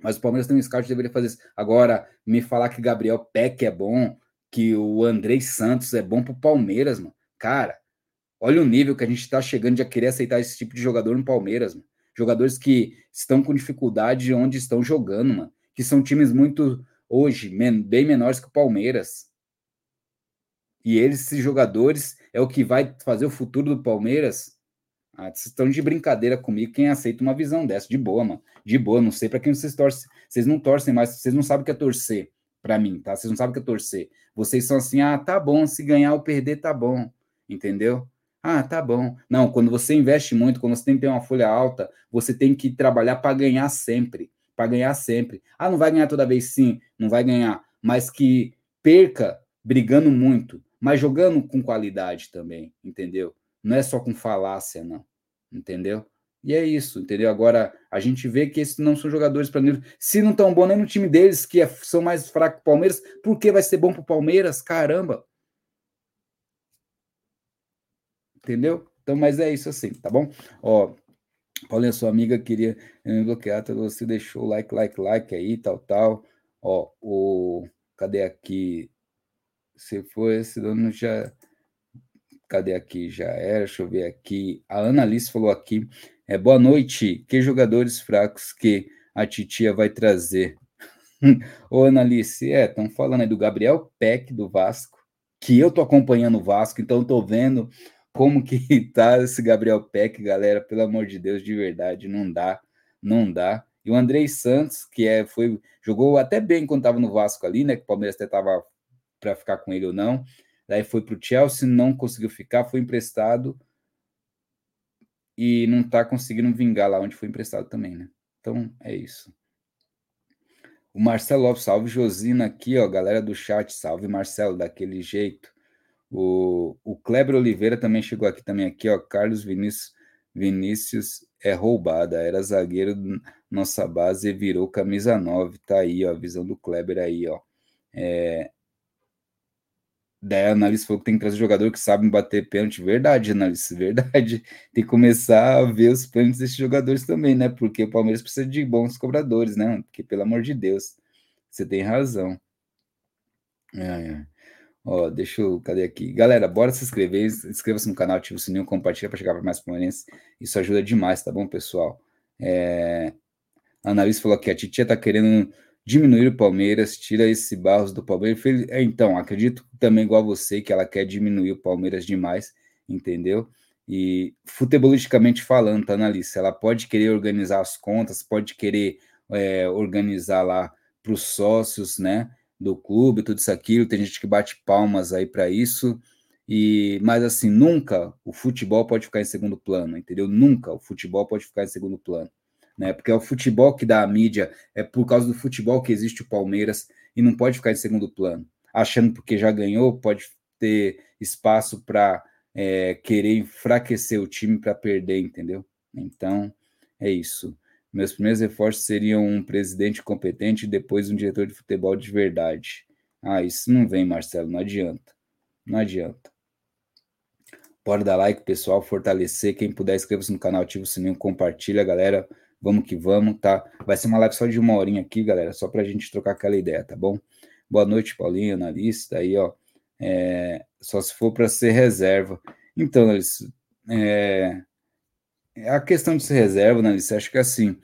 Mas o Palmeiras tem um scout deveria fazer isso. Agora, me falar que Gabriel Peck é bom, que o Andrei Santos é bom pro Palmeiras, mano. Cara, olha o nível que a gente tá chegando de querer aceitar esse tipo de jogador no Palmeiras, mano. Jogadores que estão com dificuldade onde estão jogando, mano. Que são times muito, hoje, bem menores que o Palmeiras. E eles, esses jogadores, é o que vai fazer o futuro do Palmeiras ah, vocês estão de brincadeira comigo. Quem aceita uma visão dessa? De boa, mano. De boa. Não sei para quem vocês torcem. Vocês não torcem mais. Vocês não sabem o que é torcer para mim, tá? Vocês não sabem o que é torcer. Vocês são assim, ah, tá bom. Se ganhar ou perder, tá bom. Entendeu? Ah, tá bom. Não, quando você investe muito, quando você tem que ter uma folha alta, você tem que trabalhar para ganhar sempre. Para ganhar sempre. Ah, não vai ganhar toda vez? Sim, não vai ganhar. Mas que perca brigando muito, mas jogando com qualidade também, entendeu? Não é só com falácia, não. Entendeu? E é isso, entendeu? Agora, a gente vê que esses não são jogadores para nível. Se não estão bom nem no time deles, que é, são mais fracos que o Palmeiras, por que vai ser bom para o Palmeiras? Caramba! Entendeu? Então, mas é isso assim, tá bom? Ó, Paulinha, sua amiga queria me bloquear, então você deixou like, like, like aí, tal, tal. Ó, o. Cadê aqui? Se for esse dono já Cadê aqui? Já era, deixa eu ver aqui. A Ana Alice falou aqui. É, boa noite. Que jogadores fracos que a titia vai trazer? (laughs) Ô, Ana Alice, é, estão falando aí do Gabriel Peck do Vasco, que eu tô acompanhando o Vasco, então tô vendo como que (laughs) tá esse Gabriel Peck, galera, pelo amor de Deus, de verdade, não dá, não dá. E o Andrei Santos, que é, foi, jogou até bem quando tava no Vasco ali, né, que o Palmeiras até tava para ficar com ele ou não, Daí foi para o Chelsea, não conseguiu ficar, foi emprestado e não está conseguindo vingar lá onde foi emprestado também, né? Então é isso. O Marcelo salve Josina aqui, ó, galera do chat, salve Marcelo, daquele jeito. O, o Kleber Oliveira também chegou aqui também aqui, ó, Carlos Vinícius, Vinícius é roubada, era zagueiro nossa base e virou camisa 9, tá aí, ó, a visão do Kleber aí, ó. É, Daí a análise falou que tem que trazer jogador que sabe bater pênalti. Verdade, análise, verdade. (laughs) Tem que começar a ver os pênaltis desses jogadores também, né? Porque o Palmeiras precisa de bons cobradores, né? Porque, pelo amor de Deus, você tem razão. É, é. Ó, deixa eu. Cadê aqui? Galera, bora se inscrever. Inscreva-se no canal, ativa o sininho, compartilha para chegar para mais palmeirenses. Isso ajuda demais, tá bom, pessoal? É... A analista falou que a Titia tá querendo diminuir o Palmeiras, tira esse Barros do Palmeiras. É, então, acredito também igual a você que ela quer diminuir o Palmeiras demais, entendeu? E futebolisticamente falando, tá, Analice? Ela pode querer organizar as contas, pode querer é, organizar lá para os sócios, né, do clube, tudo isso aquilo. Tem gente que bate palmas aí para isso. E, mas assim, nunca o futebol pode ficar em segundo plano, entendeu? Nunca o futebol pode ficar em segundo plano né? Porque é o futebol que dá a mídia, é por causa do futebol que existe o Palmeiras e não pode ficar em segundo plano, achando porque já ganhou pode ter espaço para é, querer enfraquecer o time para perder, entendeu? Então é isso. Meus primeiros reforços seriam um presidente competente e depois um diretor de futebol de verdade. Ah, isso não vem, Marcelo, não adianta. Não adianta. Bora dar like, pessoal, fortalecer. Quem puder, inscreva-se no canal, ativa o sininho, compartilha, galera. Vamos que vamos, tá? Vai ser uma live só de uma horinha aqui, galera, só para a gente trocar aquela ideia, tá bom? Boa noite, Paulinho, analista, aí, ó. É, só se for para ser reserva. Então, é, a questão de ser reserva, analista, acho que assim,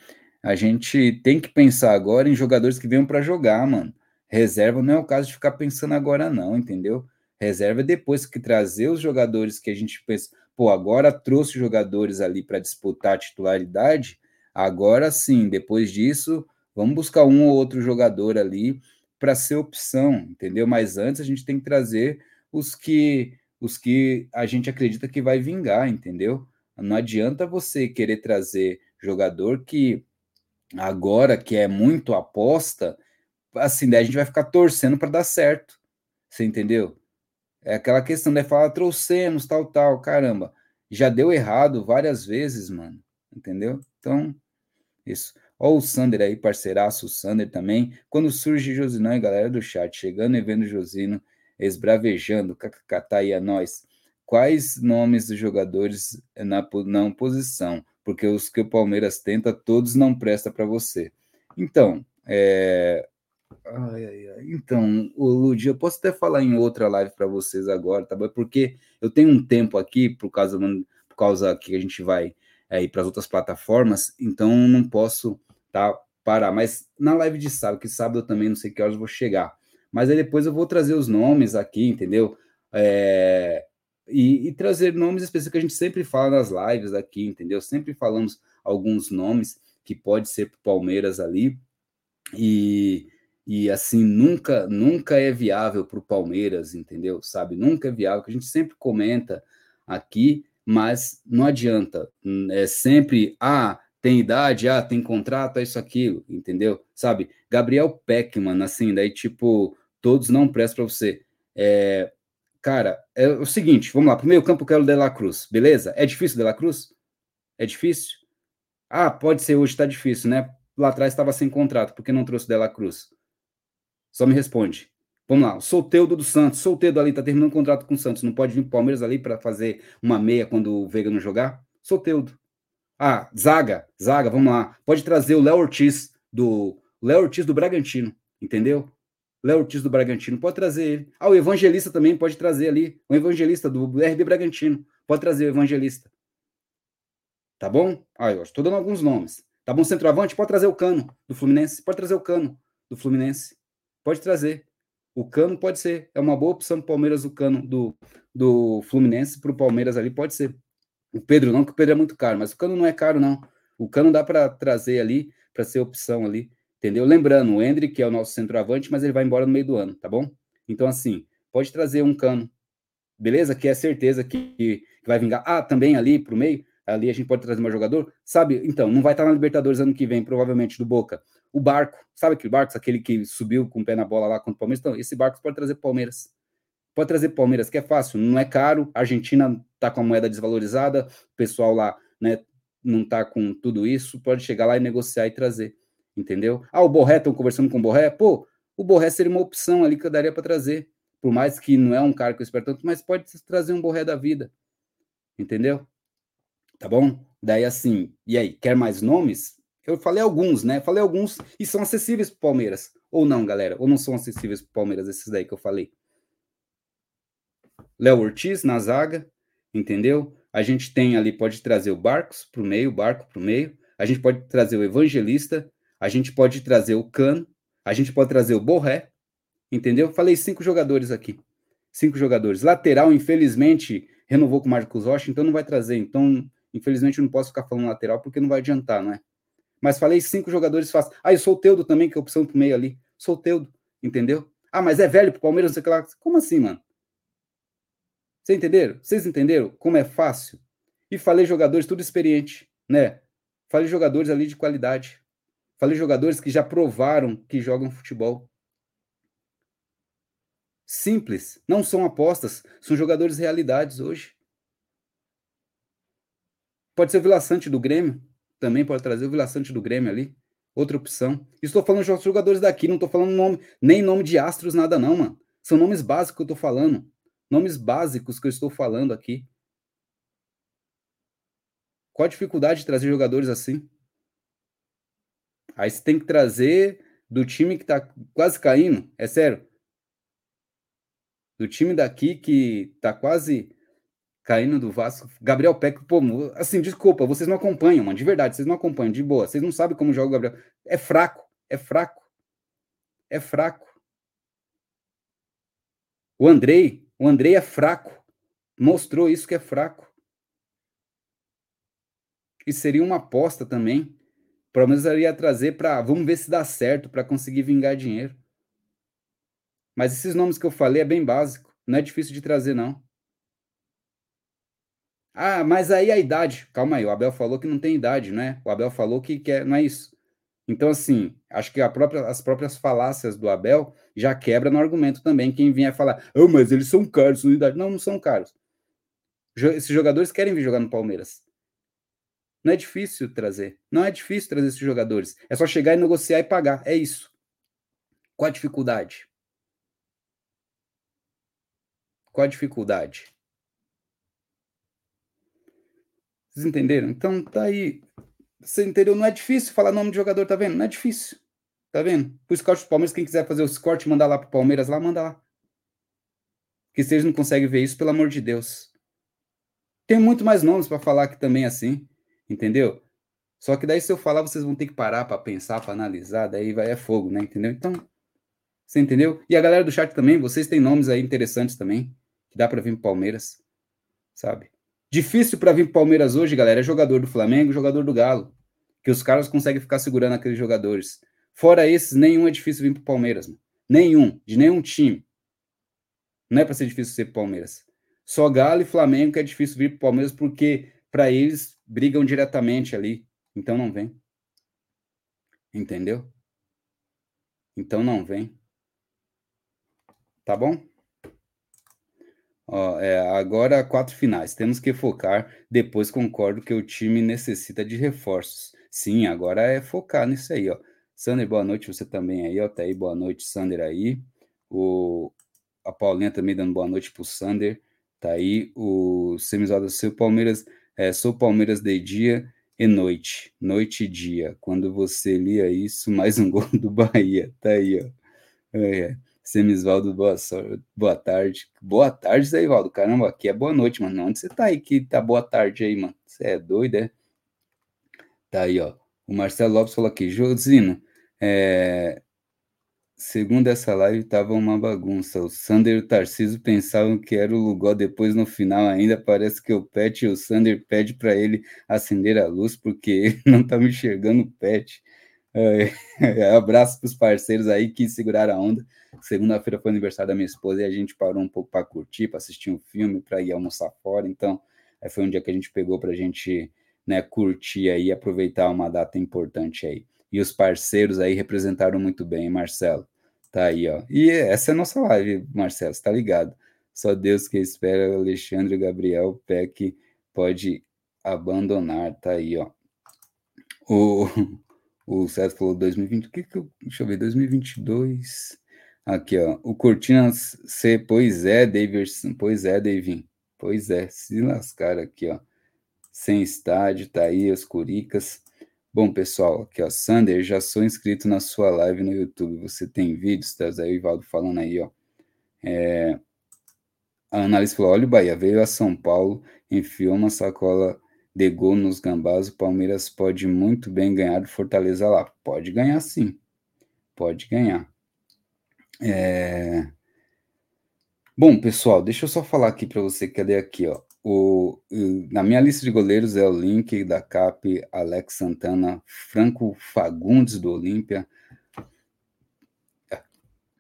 A gente tem que pensar agora em jogadores que venham para jogar, mano. Reserva não é o caso de ficar pensando agora, não, entendeu? Reserva é depois que trazer os jogadores que a gente pensa, pô, agora trouxe jogadores ali para disputar a titularidade, agora sim, depois disso, vamos buscar um ou outro jogador ali para ser opção, entendeu? Mas antes a gente tem que trazer os que os que a gente acredita que vai vingar, entendeu? Não adianta você querer trazer jogador que agora que é muito aposta, assim, daí a gente vai ficar torcendo para dar certo. Você entendeu? É aquela questão de falar, trouxemos, tal, tal, caramba. Já deu errado várias vezes, mano. Entendeu? Então, isso. Ó o Sander aí, parceiraço, o Sander também. Quando surge Josinão e galera do chat, chegando e vendo Josino, esbravejando, kkk, aí a nós. Quais nomes dos jogadores na não posição? Porque os que o Palmeiras tenta, todos não presta para você. Então, é, Ai, ai, ai. Então, o Ludi, eu posso até falar em outra live para vocês agora, tá bom? Porque eu tenho um tempo aqui, por causa, por causa que a gente vai é, ir para as outras plataformas, então não posso tá, parar. Mas na live de sábado, que sábado eu também não sei que horas vou chegar. Mas aí depois eu vou trazer os nomes aqui, entendeu? É, e, e, trazer nomes específicos que a gente sempre fala nas lives aqui, entendeu? Sempre falamos alguns nomes que pode ser para Palmeiras ali. E e assim nunca nunca é viável para o Palmeiras, entendeu? Sabe? Nunca é viável, que a gente sempre comenta aqui, mas não adianta. É sempre ah, tem idade, ah, tem contrato, é isso aquilo, entendeu? Sabe? Gabriel Peckman, assim, daí tipo, todos não prestam para você. É, cara, é o seguinte, vamos lá, pro meio campo eu quero De La Cruz, beleza? É difícil De La Cruz? É difícil? Ah, pode ser hoje tá difícil, né? Lá atrás estava sem contrato, por que não trouxe De La Cruz? Só me responde. Vamos lá, o Solteudo do Santos. Solteudo ali, tá terminando um contrato com o Santos. Não pode vir pro Palmeiras ali para fazer uma meia quando o Veiga não jogar? Solteudo. Ah, Zaga, Zaga, vamos lá. Pode trazer o Léo Ortiz do Léo Ortiz do Bragantino, entendeu? Léo Ortiz do Bragantino, pode trazer ele. Ah, o Evangelista também pode trazer ali. O Evangelista do RB Bragantino, pode trazer o Evangelista. Tá bom? Ah, eu estou dando alguns nomes. Tá bom, centroavante, pode trazer o Cano do Fluminense, pode trazer o Cano do Fluminense. Pode trazer. O Cano pode ser. É uma boa opção do Palmeiras, o Cano do, do Fluminense para o Palmeiras ali, pode ser. O Pedro não, que o Pedro é muito caro, mas o Cano não é caro, não. O Cano dá para trazer ali, para ser opção ali, entendeu? Lembrando, o Hendrick é o nosso centroavante, mas ele vai embora no meio do ano, tá bom? Então, assim, pode trazer um Cano, beleza? Que é certeza que, que vai vingar. Ah, também ali para o meio, ali a gente pode trazer um jogador, sabe? Então, não vai estar na Libertadores ano que vem, provavelmente, do Boca o barco, sabe aquele barco, aquele que subiu com o pé na bola lá contra o Palmeiras? Então, esse barco pode trazer Palmeiras. Pode trazer Palmeiras, que é fácil, não é caro. A Argentina tá com a moeda desvalorizada, o pessoal lá, né, não tá com tudo isso, pode chegar lá e negociar e trazer, entendeu? Ah, o Borré, estão conversando com o Borré? Pô, o Borré seria uma opção ali que eu daria para trazer. Por mais que não é um cara que eu espero tanto, mas pode trazer um Borré da vida, entendeu? Tá bom? Daí assim, e aí, quer mais nomes? Eu falei alguns, né? Falei alguns e são acessíveis para o Palmeiras. Ou não, galera? Ou não são acessíveis para o Palmeiras esses daí que eu falei? Léo Ortiz na zaga, entendeu? A gente tem ali, pode trazer o Barcos para o meio, Barco para o meio. A gente pode trazer o Evangelista. A gente pode trazer o Cano. A gente pode trazer o Borré. Entendeu? Falei cinco jogadores aqui. Cinco jogadores. Lateral, infelizmente, renovou com o Marcos Rocha, então não vai trazer. Então, infelizmente, eu não posso ficar falando lateral porque não vai adiantar, não é? Mas falei cinco jogadores fáceis. Ah, eu sou o Teudo também, que é opção pro meio ali. Sou o Teudo, entendeu? Ah, mas é velho pro Palmeiras, não sei lá. Como assim, mano? Vocês entenderam? Vocês entenderam como é fácil? E falei jogadores tudo experiente, né? Falei jogadores ali de qualidade. Falei jogadores que já provaram que jogam futebol. Simples, não são apostas, são jogadores realidades hoje. Pode ser o Vila Sante do Grêmio, também pode trazer o Vila Sante do Grêmio ali. Outra opção. Estou falando de jogadores daqui, não estou falando nome, nem nome de astros, nada não, mano. São nomes básicos que eu estou falando. Nomes básicos que eu estou falando aqui. Qual a dificuldade de trazer jogadores assim? Aí você tem que trazer do time que está quase caindo, é sério. Do time daqui que está quase caindo do Vasco. Gabriel Peck, pô, assim, desculpa, vocês não acompanham, mano, de verdade, vocês não acompanham, de boa. Vocês não sabem como joga o Gabriel. É fraco, é fraco. É fraco. O Andrei, o Andrei é fraco. Mostrou isso que é fraco. E seria uma aposta também. Pelo menos eu ia trazer para, vamos ver se dá certo para conseguir vingar dinheiro. Mas esses nomes que eu falei é bem básico, não é difícil de trazer não. Ah, mas aí a idade. Calma aí, o Abel falou que não tem idade, né? O Abel falou que quer, não é isso. Então, assim, acho que própria, as próprias falácias do Abel já quebra no argumento também. Quem vier falar, oh, mas eles são caros, são idade. Não, não são caros. Esses jogadores querem vir jogar no Palmeiras. Não é difícil trazer. Não é difícil trazer esses jogadores. É só chegar e negociar e pagar. É isso. Qual a dificuldade? Qual a dificuldade? Vocês entenderam? Então tá aí. Você entendeu? Não é difícil falar nome de jogador, tá vendo? Não é difícil. Tá vendo? O Scout do Palmeiras, quem quiser fazer o Scout, mandar lá pro Palmeiras lá, manda lá. Que vocês não conseguem ver isso, pelo amor de Deus. Tem muito mais nomes para falar aqui também assim, entendeu? Só que daí se eu falar, vocês vão ter que parar para pensar, para analisar, daí vai é fogo, né? Entendeu? Então, você entendeu? E a galera do chat também, vocês têm nomes aí interessantes também, que dá para vir pro Palmeiras, sabe? Difícil para vir pro Palmeiras hoje, galera, é jogador do Flamengo, jogador do Galo. Que os caras conseguem ficar segurando aqueles jogadores. Fora esses, nenhum é difícil vir pro Palmeiras. Mano. Nenhum, de nenhum time. Não é para ser difícil ser pro Palmeiras. Só Galo e Flamengo que é difícil vir pro Palmeiras porque para eles brigam diretamente ali. Então não vem. Entendeu? Então não vem. Tá bom? Ó, é, agora quatro finais. Temos que focar. Depois concordo que o time necessita de reforços. Sim, agora é focar nisso aí, ó. Sander, boa noite. Você também aí, ó. Tá aí, boa noite, Sander aí. O, a Paulinha também dando boa noite pro Sander. Tá aí o Semisaldo seu Palmeiras. É, sou Palmeiras de dia e noite. Noite e dia. Quando você lia isso, (laughs) mais um gol do Bahia. Tá aí, ó. É. Semisvaldo, boa, boa tarde. Boa tarde, Zé Ivaldo. Caramba, aqui é boa noite, mano. Onde você tá aí que tá boa tarde aí, mano? Você é doido, é? Tá aí, ó. O Marcelo Lopes falou aqui, Josino, é... segundo essa live tava uma bagunça. O Sander e o Tarciso pensavam que era o Lugó, depois no final ainda parece que o Pet o Sander pede para ele acender a luz porque (laughs) ele não tá me enxergando o Pet. É, (laughs) abraço para os parceiros aí que seguraram a onda. Segunda-feira foi aniversário da minha esposa e a gente parou um pouco para curtir, para assistir um filme, para ir almoçar fora. Então, foi um dia que a gente pegou para a gente né, curtir aí, aproveitar uma data importante aí. E os parceiros aí representaram muito bem, Marcelo. Tá aí, ó. E essa é a nossa live, Marcelo, está ligado? Só Deus que espera, Alexandre Gabriel Peck pode abandonar, tá aí, ó. O, o César falou 2020, o que que eu, deixa eu ver, 2022, aqui ó, o Cortina C, pois é, Davidson, pois é, Davin, pois é, se lascaram aqui ó, sem estádio, tá aí as curicas, bom pessoal, aqui ó, Sander, já sou inscrito na sua live no YouTube, você tem vídeos, tá o Ivaldo falando aí ó, é, a Annalise falou, olha o Bahia, veio a São Paulo, enfiou uma sacola de gol nos gambás, o Palmeiras pode muito bem ganhar do Fortaleza lá. Pode ganhar sim. Pode ganhar. É... Bom, pessoal, deixa eu só falar aqui para você, cadê aqui, ó? O, na minha lista de goleiros é o link da CAP, Alex Santana, Franco Fagundes do Olímpia.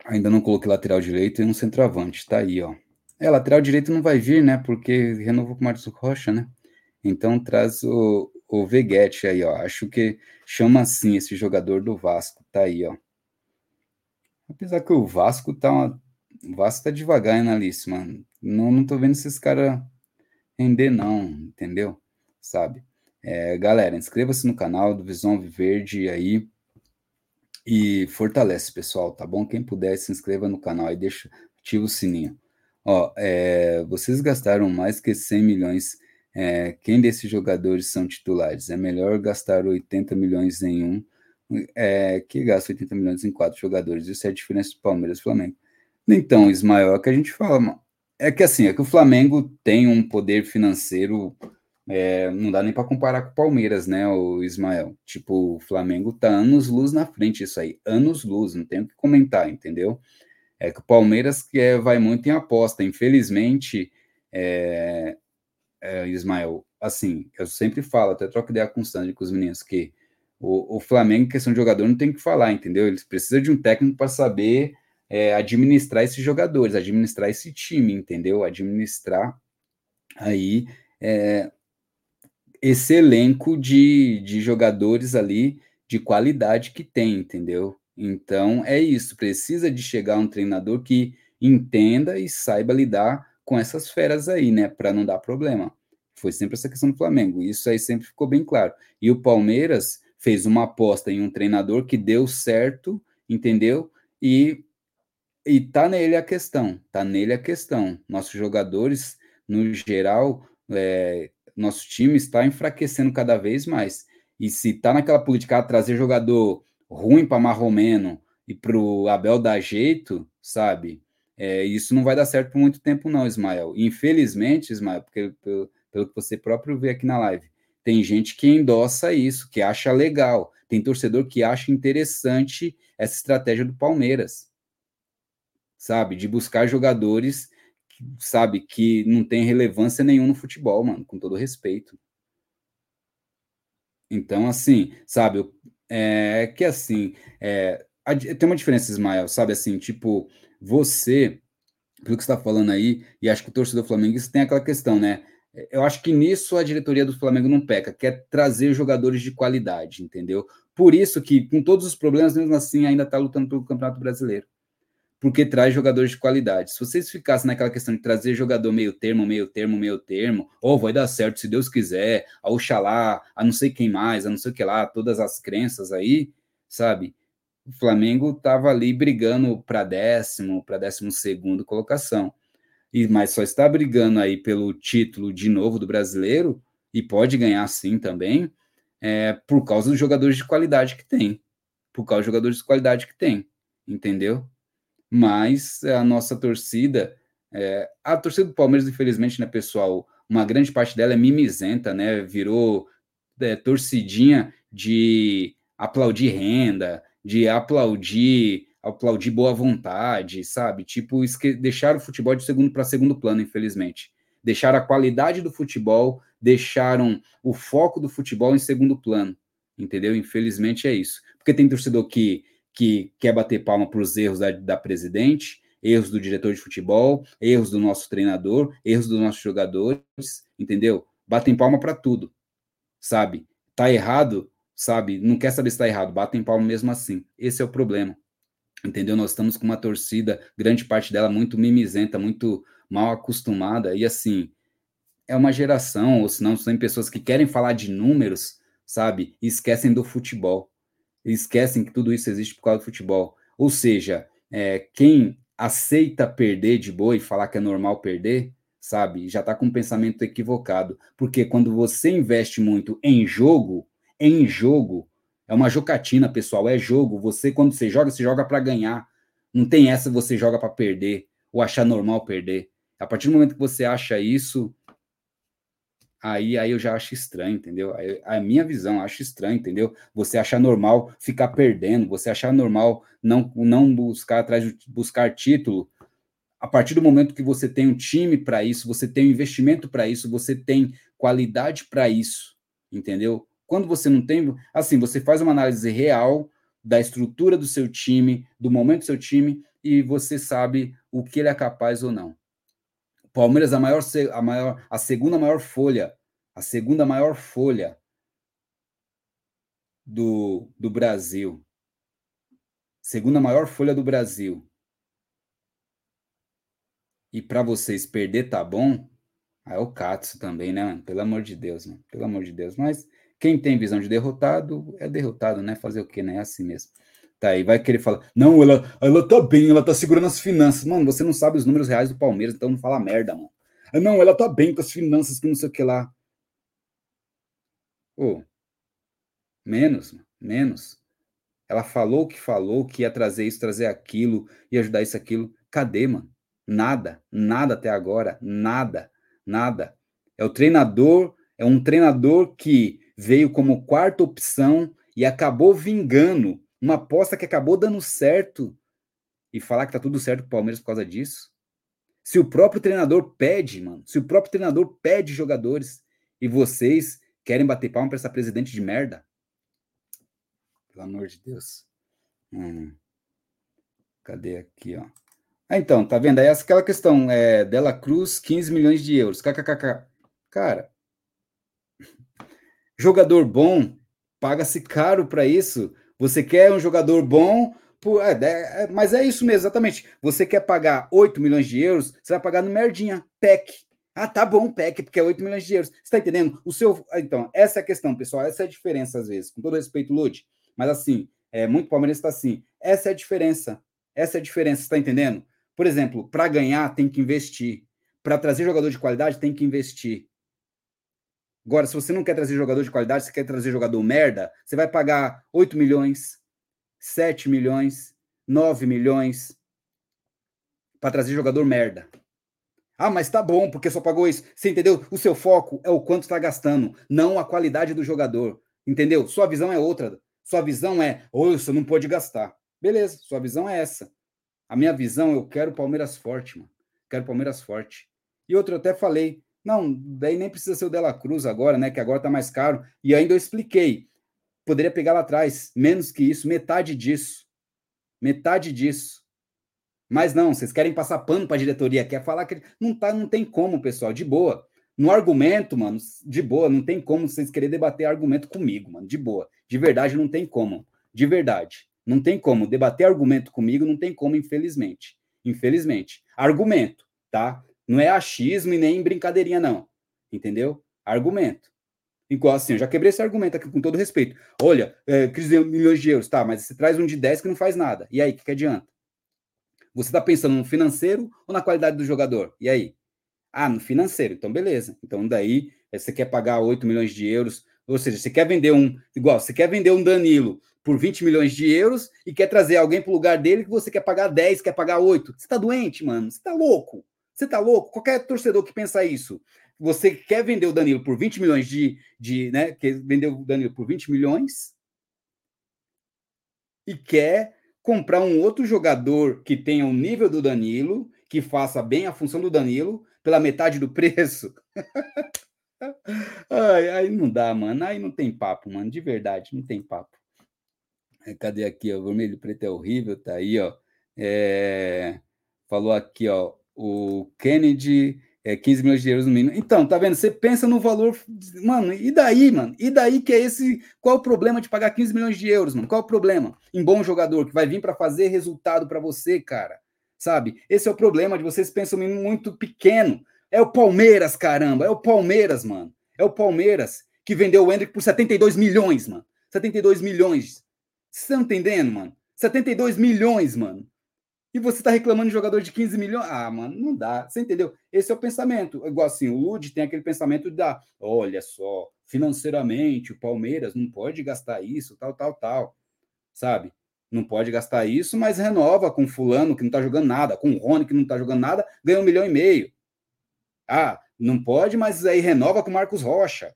Ainda não coloquei lateral direito e um centroavante, tá aí, ó. É, lateral direito não vai vir, né? Porque renovou com o Marcos Rocha, né? Então traz o, o Veguete aí, ó. Acho que chama assim esse jogador do Vasco, tá aí, ó. Apesar que o Vasco tá uma, o Vasco tá devagar na lista, mano. Não, não tô vendo esses caras render não, entendeu? Sabe? É, galera, inscreva-se no canal do Visão Verde aí e fortalece, pessoal, tá bom? Quem puder, se inscreva no canal e deixa, ativa o sininho. Ó, é, vocês gastaram mais que 100 milhões é, quem desses jogadores são titulares? É melhor gastar 80 milhões em um é, que gasta 80 milhões em quatro jogadores. Isso é a diferença do Palmeiras e Flamengo. Então, Ismael, é que a gente fala, mano. É que assim, é que o Flamengo tem um poder financeiro, é, não dá nem para comparar com o Palmeiras, né, o Ismael? Tipo, o Flamengo tá anos luz na frente, isso aí, anos luz, não tem o que comentar, entendeu? É que o Palmeiras que é, vai muito em aposta, infelizmente, é, é, Ismael, assim, eu sempre falo, até troco ideia constante com os meninos, que o, o Flamengo, questão de jogador, não tem que falar, entendeu? Eles precisam de um técnico para saber é, administrar esses jogadores, administrar esse time, entendeu? Administrar aí é, esse elenco de, de jogadores ali de qualidade que tem, entendeu? Então é isso, precisa de chegar um treinador que entenda e saiba lidar com essas feras aí, né, para não dar problema. Foi sempre essa questão do Flamengo, isso aí sempre ficou bem claro. E o Palmeiras fez uma aposta em um treinador que deu certo, entendeu? E e tá nele a questão, tá nele a questão. Nossos jogadores, no geral, é, nosso time está enfraquecendo cada vez mais. E se tá naquela política de trazer jogador ruim para Marromeno e para o Abel dar jeito, sabe? É, isso não vai dar certo por muito tempo, não, Ismael. Infelizmente, Ismael, porque pelo, pelo que você próprio vê aqui na live, tem gente que endossa isso, que acha legal. Tem torcedor que acha interessante essa estratégia do Palmeiras sabe? De buscar jogadores, sabe, que não tem relevância nenhuma no futebol, mano, com todo respeito. Então, assim, sabe, é que assim, é, tem uma diferença, Ismael, sabe, assim, tipo, você, pelo que está falando aí, e acho que o torcedor flamenguista tem aquela questão, né? Eu acho que nisso a diretoria do Flamengo não peca, quer trazer jogadores de qualidade, entendeu? Por isso que, com todos os problemas, mesmo assim, ainda está lutando pelo Campeonato Brasileiro porque traz jogadores de qualidade. Se vocês ficassem naquela questão de trazer jogador meio termo, meio termo, meio termo, ou oh, vai dar certo se Deus quiser, a Oxalá, a não sei quem mais, a não sei o que lá, todas as crenças aí, sabe? O Flamengo estava ali brigando para décimo, para décimo segundo colocação. E, mas só está brigando aí pelo título de novo do brasileiro, e pode ganhar sim também, é, por causa dos jogadores de qualidade que tem. Por causa dos jogadores de qualidade que tem, entendeu? mas a nossa torcida, é, a torcida do Palmeiras, infelizmente, né, pessoal, uma grande parte dela é mimizenta, né, virou é, torcidinha de aplaudir renda, de aplaudir aplaudir boa vontade, sabe? Tipo, deixar o futebol de segundo para segundo plano, infelizmente. Deixaram a qualidade do futebol, deixaram o foco do futebol em segundo plano, entendeu? Infelizmente é isso. Porque tem torcedor que que quer bater palma para os erros da, da presidente, erros do diretor de futebol, erros do nosso treinador, erros dos nossos jogadores, entendeu? Batem palma para tudo, sabe? Tá errado, sabe? Não quer saber se tá errado, batem palma mesmo assim. Esse é o problema. Entendeu? Nós estamos com uma torcida, grande parte dela muito mimizenta, muito mal acostumada, e assim, é uma geração, ou senão são pessoas que querem falar de números, sabe? E esquecem do futebol esquecem que tudo isso existe por causa do futebol. Ou seja, é, quem aceita perder de boa e falar que é normal perder, sabe, já está com um pensamento equivocado. Porque quando você investe muito em jogo, em jogo, é uma jocatina, pessoal, é jogo. Você, quando você joga, você joga para ganhar. Não tem essa você joga para perder ou achar normal perder. A partir do momento que você acha isso, aí, aí eu já acho estranho, entendeu? Aí, a minha visão, acho estranho, entendeu? Você achar normal ficar perdendo, você achar normal não, não buscar atrás de buscar título. A partir do momento que você tem um time para isso, você tem um investimento para isso, você tem qualidade para isso, entendeu? Quando você não tem, assim, você faz uma análise real da estrutura do seu time, do momento do seu time, e você sabe o que ele é capaz ou não. Palmeiras a maior, a maior, a segunda maior folha, a segunda maior folha do, do Brasil. Segunda maior folha do Brasil. E para vocês perder tá bom? Aí é o Katsu também, né, mano? Pelo amor de Deus, mano. Pelo amor de Deus. Mas quem tem visão de derrotado é derrotado, né? Fazer o quê, né? É assim mesmo. Tá aí, vai querer falar, não, ela, ela tá bem, ela tá segurando as finanças. Mano, você não sabe os números reais do Palmeiras, então não fala merda, mano. Ah, não, ela tá bem com as finanças, que não sei o que lá. Ô, menos, menos. Ela falou que falou, que ia trazer isso, trazer aquilo, ia ajudar isso, aquilo. Cadê, mano? Nada, nada até agora, nada, nada. É o treinador, é um treinador que veio como quarta opção e acabou vingando uma aposta que acabou dando certo e falar que tá tudo certo com o Palmeiras por causa disso. Se o próprio treinador pede, mano, se o próprio treinador pede jogadores e vocês querem bater palma para essa presidente de merda? Pelo amor de Deus. Hum. Cadê aqui, ó? Ah, então, tá vendo? Aí essa aquela questão é Dela Cruz, 15 milhões de euros. KKKK. Cara, jogador bom paga-se caro para isso. Você quer um jogador bom, por, é, é, mas é isso mesmo, exatamente. Você quer pagar 8 milhões de euros, você vai pagar no merdinha, PEC. Ah, tá bom, PEC, porque é 8 milhões de euros. Você tá entendendo? O seu. Ah, então, essa é a questão, pessoal. Essa é a diferença, às vezes. Com todo respeito, Lute. Mas assim, é, muito palmeirense está assim. Essa é a diferença. Essa é a diferença, você está entendendo? Por exemplo, para ganhar tem que investir. Para trazer jogador de qualidade tem que investir. Agora, se você não quer trazer jogador de qualidade, você quer trazer jogador merda, você vai pagar 8 milhões, 7 milhões, 9 milhões para trazer jogador merda. Ah, mas tá bom, porque só pagou isso. Você entendeu? O seu foco é o quanto está gastando, não a qualidade do jogador. Entendeu? Sua visão é outra. Sua visão é, ou você não pode gastar. Beleza, sua visão é essa. A minha visão, eu quero Palmeiras forte, mano. Quero Palmeiras forte. E outro, eu até falei, não, daí nem precisa ser o Dela Cruz agora, né? Que agora tá mais caro. E ainda eu expliquei. Poderia pegar lá atrás, menos que isso, metade disso. Metade disso. Mas não, vocês querem passar pano para diretoria, quer falar que não tá, não tem como, pessoal, de boa. No argumento, mano, de boa, não tem como vocês querer debater argumento comigo, mano, de boa. De verdade não tem como. De verdade. Não tem como debater argumento comigo, não tem como, infelizmente. Infelizmente. Argumento, tá? Não é achismo e nem brincadeirinha, não. Entendeu? Argumento. Igual assim, eu já quebrei esse argumento aqui com todo respeito. Olha, é, crise de milhões de euros, tá, mas você traz um de 10 que não faz nada. E aí, o que, que adianta? Você está pensando no financeiro ou na qualidade do jogador? E aí? Ah, no financeiro. Então, beleza. Então, daí, é, você quer pagar 8 milhões de euros, ou seja, você quer vender um, igual, você quer vender um Danilo por 20 milhões de euros e quer trazer alguém para o lugar dele que você quer pagar 10, quer pagar 8. Você está doente, mano? Você está louco? Você está louco? Qualquer torcedor que pensa isso. Você quer vender o Danilo por 20 milhões de. de né, quer vender o Danilo por 20 milhões e quer comprar um outro jogador que tenha o nível do Danilo, que faça bem a função do Danilo, pela metade do (laughs) preço. Ai, aí não dá, mano. Aí não tem papo, mano. De verdade, não tem papo. Cadê aqui, ó? Vermelho preto é horrível, tá aí, ó. É... Falou aqui, ó. O Kennedy é 15 milhões de euros no mínimo. Então, tá vendo? Você pensa no valor. Mano, e daí, mano? E daí que é esse. Qual o problema de pagar 15 milhões de euros, mano? Qual o problema? Em bom jogador que vai vir para fazer resultado para você, cara. Sabe? Esse é o problema de vocês pensam muito pequeno. É o Palmeiras, caramba. É o Palmeiras, mano. É o Palmeiras que vendeu o Hendrick por 72 milhões, mano. 72 milhões. Você tá entendendo, mano? 72 milhões, mano. E você tá reclamando de jogador de 15 milhões? Ah, mano, não dá. Você entendeu? Esse é o pensamento. Igual assim, o Lud tem aquele pensamento da, olha só, financeiramente, o Palmeiras não pode gastar isso, tal, tal, tal. Sabe? Não pode gastar isso, mas renova com fulano que não tá jogando nada, com o Rony que não tá jogando nada, ganha um milhão e meio. Ah, não pode, mas aí renova com o Marcos Rocha.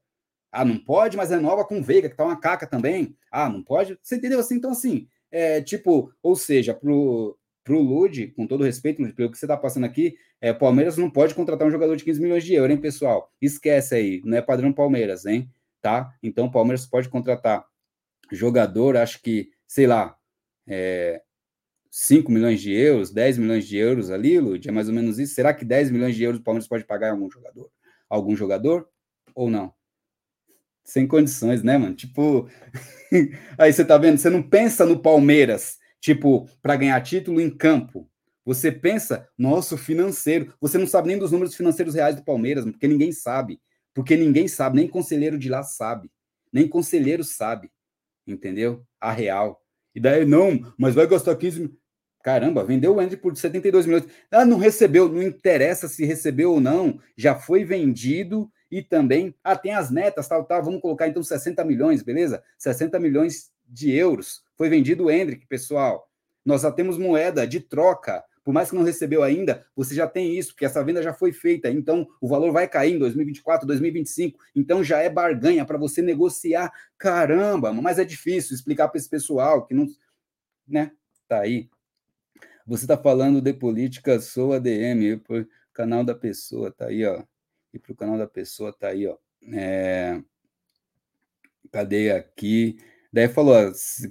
Ah, não pode, mas renova com o Veiga, que tá uma caca também. Ah, não pode. Você entendeu assim? Então, assim, é tipo, ou seja, pro, pro Lude, com todo respeito, pelo que você tá passando aqui, é, Palmeiras não pode contratar um jogador de 15 milhões de euros, hein, pessoal? Esquece aí, não é padrão Palmeiras, hein? Tá? Então, o Palmeiras pode contratar jogador, acho que, sei lá, é, 5 milhões de euros, 10 milhões de euros ali, Lude, é mais ou menos isso. Será que 10 milhões de euros o Palmeiras pode pagar algum jogador? Algum jogador? Ou não? sem condições, né, mano? Tipo, (laughs) aí você tá vendo, você não pensa no Palmeiras, tipo, para ganhar título em campo. Você pensa, nosso financeiro. Você não sabe nem dos números financeiros reais do Palmeiras, porque ninguém sabe. Porque ninguém sabe, nem conselheiro de lá sabe. Nem conselheiro sabe. Entendeu? A real. E daí, não, mas vai gastar 15 mil. Caramba, vendeu o Andy por 72 milhões. Ah, não recebeu, não interessa se recebeu ou não. Já foi vendido e também, ah, tem as netas, tal, tal, vamos colocar então 60 milhões, beleza? 60 milhões de euros. Foi vendido o Hendrick, pessoal. Nós já temos moeda de troca por mais que não recebeu ainda, você já tem isso, porque essa venda já foi feita, então o valor vai cair em 2024, 2025, então já é barganha para você negociar. Caramba, mas é difícil explicar para esse pessoal que não, né? Tá aí. Você está falando de política, sou ADM, canal da pessoa, tá aí, ó. E para o canal da pessoa, tá aí, ó. É... Cadê aqui? Daí falou,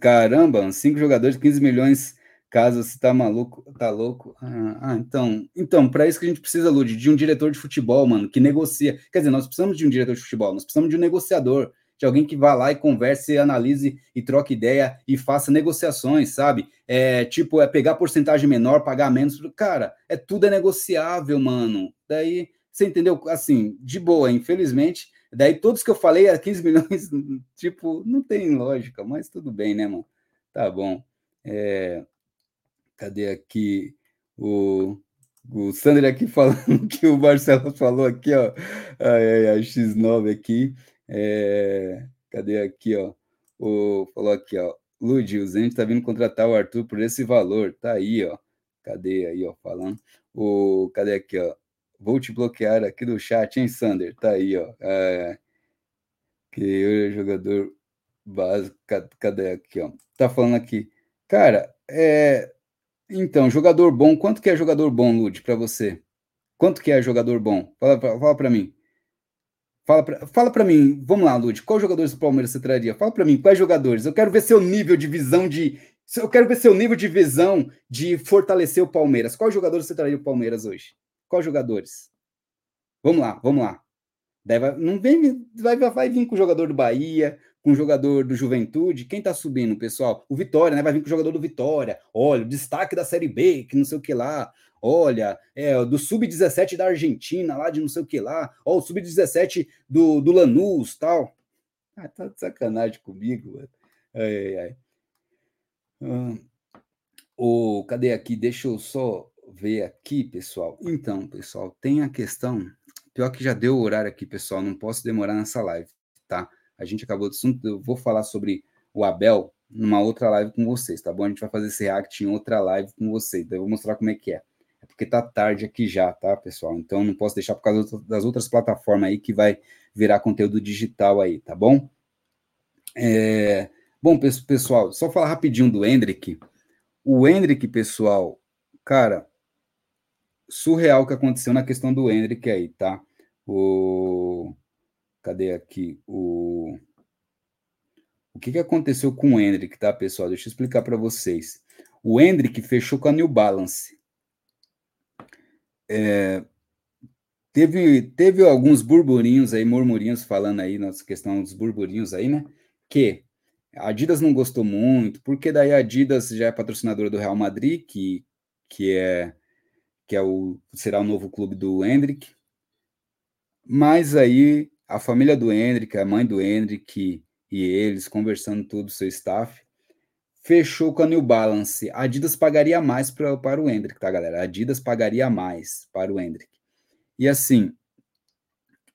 caramba, cinco jogadores, 15 milhões, caso você tá maluco, tá louco. Ah, ah então, então para isso que a gente precisa, Lud, de um diretor de futebol, mano, que negocia. Quer dizer, nós precisamos de um diretor de futebol, nós precisamos de um negociador, de alguém que vá lá e converse, analise e troque ideia e faça negociações, sabe? É tipo, é pegar porcentagem menor, pagar menos. Cara, é tudo é negociável, mano. Daí, você entendeu? Assim, de boa, infelizmente. Daí todos que eu falei a 15 (laughs) milhões, tipo, não tem lógica, mas tudo bem, né, mano? Tá bom. É, cadê aqui o o Sander aqui (laughs) falando que o Marcelo falou aqui, ó, a, a X9 aqui, é, cadê aqui, ó? O, falou aqui, ó. Lud, o Zenit tá vindo contratar o Arthur por esse valor. Tá aí, ó. Cadê aí, ó? Falando. O, cadê aqui, ó? Vou te bloquear aqui do chat, hein, Sander? Tá aí, ó. É, que eu, jogador básico. Cadê aqui, ó? Tá falando aqui. Cara, é. Então, jogador bom. Quanto que é jogador bom, Lud, para você? Quanto que é jogador bom? Fala, fala para mim. Fala pra, fala pra mim, vamos lá, Lud, quais jogadores do Palmeiras você traria? Fala para mim, quais jogadores? Eu quero ver seu nível de visão de. Eu quero ver seu nível de visão de fortalecer o Palmeiras. Quais jogadores você traria o Palmeiras hoje? Quais jogadores? Vamos lá, vamos lá. Deve, não vem, vai, vai vir com o jogador do Bahia, com o jogador do Juventude. Quem tá subindo, pessoal? O Vitória, né? Vai vir com o jogador do Vitória. Olha, o destaque da Série B, que não sei o que lá. Olha, é, do Sub-17 da Argentina, lá de não sei o que lá. Ó, o Sub-17 do, do Lanús, tal. Ah, tá de sacanagem comigo, mano. Ai, ai. Hum, o, cadê aqui? Deixa eu só ver aqui, pessoal. Então, pessoal, tem a questão. Pior que já deu o horário aqui, pessoal. Não posso demorar nessa live, tá? A gente acabou de assunto. Eu vou falar sobre o Abel numa outra live com vocês, tá bom? A gente vai fazer esse react em outra live com vocês. Daí eu vou mostrar como é que é porque tá tarde aqui já, tá, pessoal? Então não posso deixar por causa das outras plataformas aí que vai virar conteúdo digital aí, tá bom? É... Bom, pessoal, só falar rapidinho do Hendrick. O Hendrick, pessoal, cara, surreal que aconteceu na questão do Hendrick aí, tá? O... Cadê aqui? O... O que, que aconteceu com o Hendrick, tá, pessoal? Deixa eu explicar para vocês. O Hendrick fechou com a New Balance é, teve, teve alguns burburinhos aí, murmurinhos falando aí, nossa questão dos burburinhos aí, né? Que a Adidas não gostou muito, porque daí a Adidas já é patrocinadora do Real Madrid, que, que é que é o será o novo clube do Hendrick. Mas aí a família do Hendrick, a mãe do Hendrick e eles conversando tudo, seu staff, fechou com a New Balance. A Adidas pagaria mais pra, para o Hendrick, tá, galera? A Adidas pagaria mais para o Hendrick. E assim,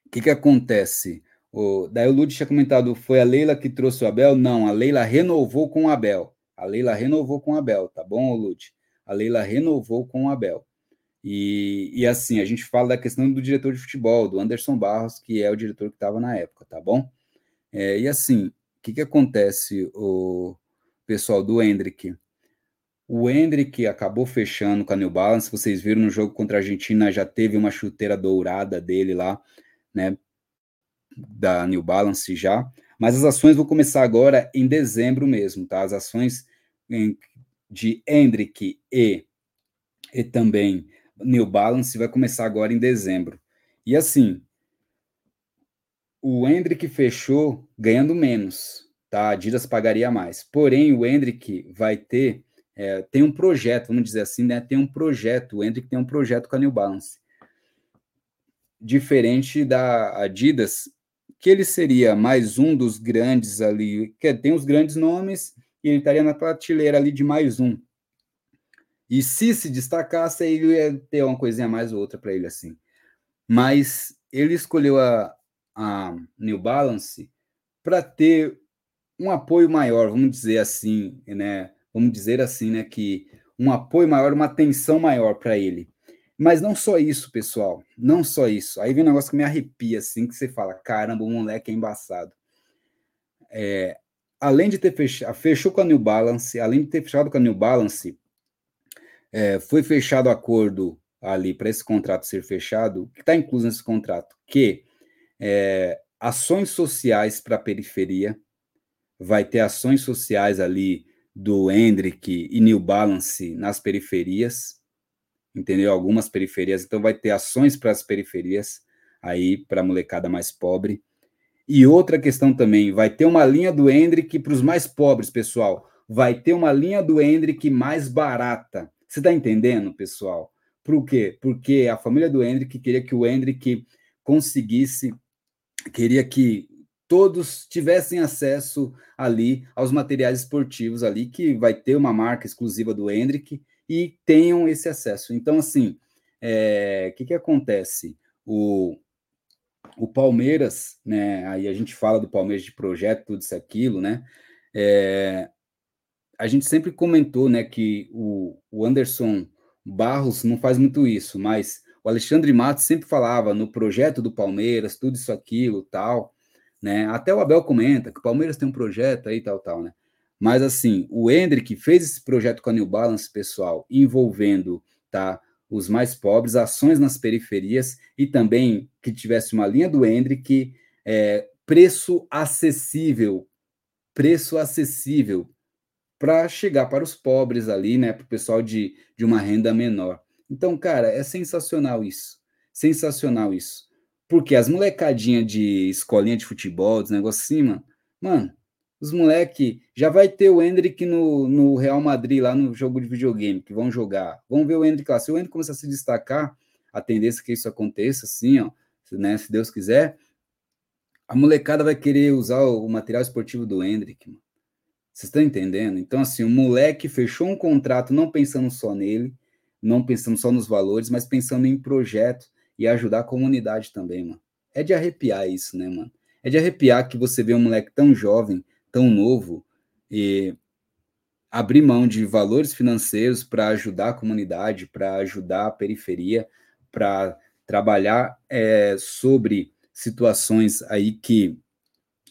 o que, que acontece? O, daí o Lud tinha comentado, foi a Leila que trouxe o Abel? Não, a Leila renovou com o Abel. A Leila renovou com o Abel, tá bom, Lud? A Leila renovou com o Abel. E, e assim, a gente fala da questão do diretor de futebol, do Anderson Barros, que é o diretor que estava na época, tá bom? É, e assim, o que, que acontece? O, pessoal do Hendrick. O Hendrick acabou fechando com a New Balance. Vocês viram no jogo contra a Argentina, já teve uma chuteira dourada dele lá, né? Da New Balance já. Mas as ações vão começar agora em dezembro mesmo, tá? As ações de Hendrick e, e também New Balance vai começar agora em dezembro. E assim, o Hendrick fechou ganhando menos, tá? A Adidas pagaria mais. Porém, o Hendrick vai ter, é, tem um projeto, vamos dizer assim, né? Tem um projeto, o Hendrick tem um projeto com a New Balance. Diferente da Adidas, que ele seria mais um dos grandes ali, que tem os grandes nomes, e ele estaria na prateleira ali de mais um. E se se destacasse, ele ia ter uma coisinha mais ou outra para ele assim. Mas ele escolheu a, a New Balance para ter um apoio maior, vamos dizer assim, né? Vamos dizer assim, né? Que um apoio maior, uma atenção maior para ele. Mas não só isso, pessoal, não só isso. Aí vem um negócio que me arrepia, assim, que você fala, caramba, o moleque é embaçado. É, além de ter fechado, fechou com a New Balance, além de ter fechado com a New Balance, é, foi fechado acordo ali para esse contrato ser fechado, que está incluso nesse contrato, que é, ações sociais para a periferia, vai ter ações sociais ali do Hendrick e New Balance nas periferias, entendeu? Algumas periferias, então vai ter ações para as periferias aí para a molecada mais pobre. E outra questão também, vai ter uma linha do Hendrick para os mais pobres, pessoal. Vai ter uma linha do Hendrick mais barata. Você está entendendo, pessoal? Por quê? Porque a família do Hendrick queria que o Hendrick conseguisse, queria que todos tivessem acesso ali aos materiais esportivos ali, que vai ter uma marca exclusiva do Hendrick e tenham esse acesso. Então, assim, o é, que, que acontece? O, o Palmeiras, né? Aí a gente fala do Palmeiras de projeto, tudo isso, aquilo, né? É, a gente sempre comentou, né, que o, o Anderson Barros não faz muito isso, mas o Alexandre Matos sempre falava no projeto do Palmeiras, tudo isso, aquilo, tal, né? Até o Abel comenta que o Palmeiras tem um projeto aí, tal, tal, né? Mas assim, o Hendrick fez esse projeto com a New Balance, pessoal, envolvendo tá, os mais pobres, ações nas periferias e também que tivesse uma linha do Hendrick, é, preço acessível, preço acessível para chegar para os pobres ali, né, para o pessoal de, de uma renda menor. Então, cara, é sensacional isso, sensacional isso. Porque as molecadinhas de escolinha de futebol, dos negócios assim, mano, mano os moleque já vai ter o Hendrick no, no Real Madrid, lá no jogo de videogame, que vão jogar. Vamos ver o Hendrick lá. Se o Hendrick começar a se destacar, a tendência é que isso aconteça, assim, ó, né, se Deus quiser, a molecada vai querer usar o, material esportivo do Hendrick, mano. Vocês estão entendendo? Então, assim, o moleque fechou um contrato não pensando só nele, não pensando só nos valores, mas pensando em projeto e ajudar a comunidade também, mano. É de arrepiar isso, né, mano? É de arrepiar que você vê um moleque tão jovem tão novo e abrir mão de valores financeiros para ajudar a comunidade, para ajudar a periferia, para trabalhar é, sobre situações aí que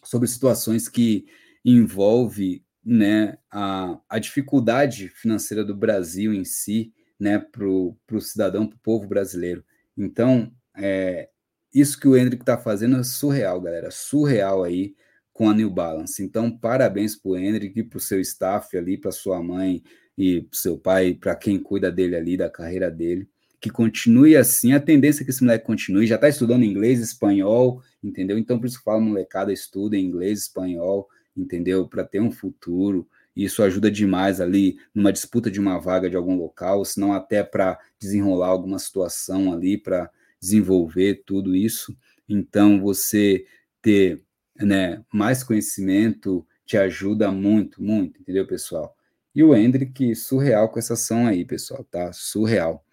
sobre situações que envolve né, a, a dificuldade financeira do Brasil em si, né, para o cidadão, para o povo brasileiro. Então, é, isso que o Hendrick está fazendo é surreal, galera, surreal aí com a New Balance. Então, parabéns para o Hendrick, para o seu staff ali, para sua mãe e para seu pai, para quem cuida dele ali, da carreira dele. Que continue assim, a tendência é que esse moleque continue, já está estudando inglês, espanhol, entendeu? Então, por isso que fala, molecada, estuda inglês, espanhol, entendeu? Para ter um futuro. Isso ajuda demais ali numa disputa de uma vaga de algum local, senão até para desenrolar alguma situação ali, para desenvolver tudo isso. Então, você ter né, mais conhecimento te ajuda muito, muito, entendeu, pessoal? E o Hendrick, surreal com essa ação aí, pessoal, tá? Surreal.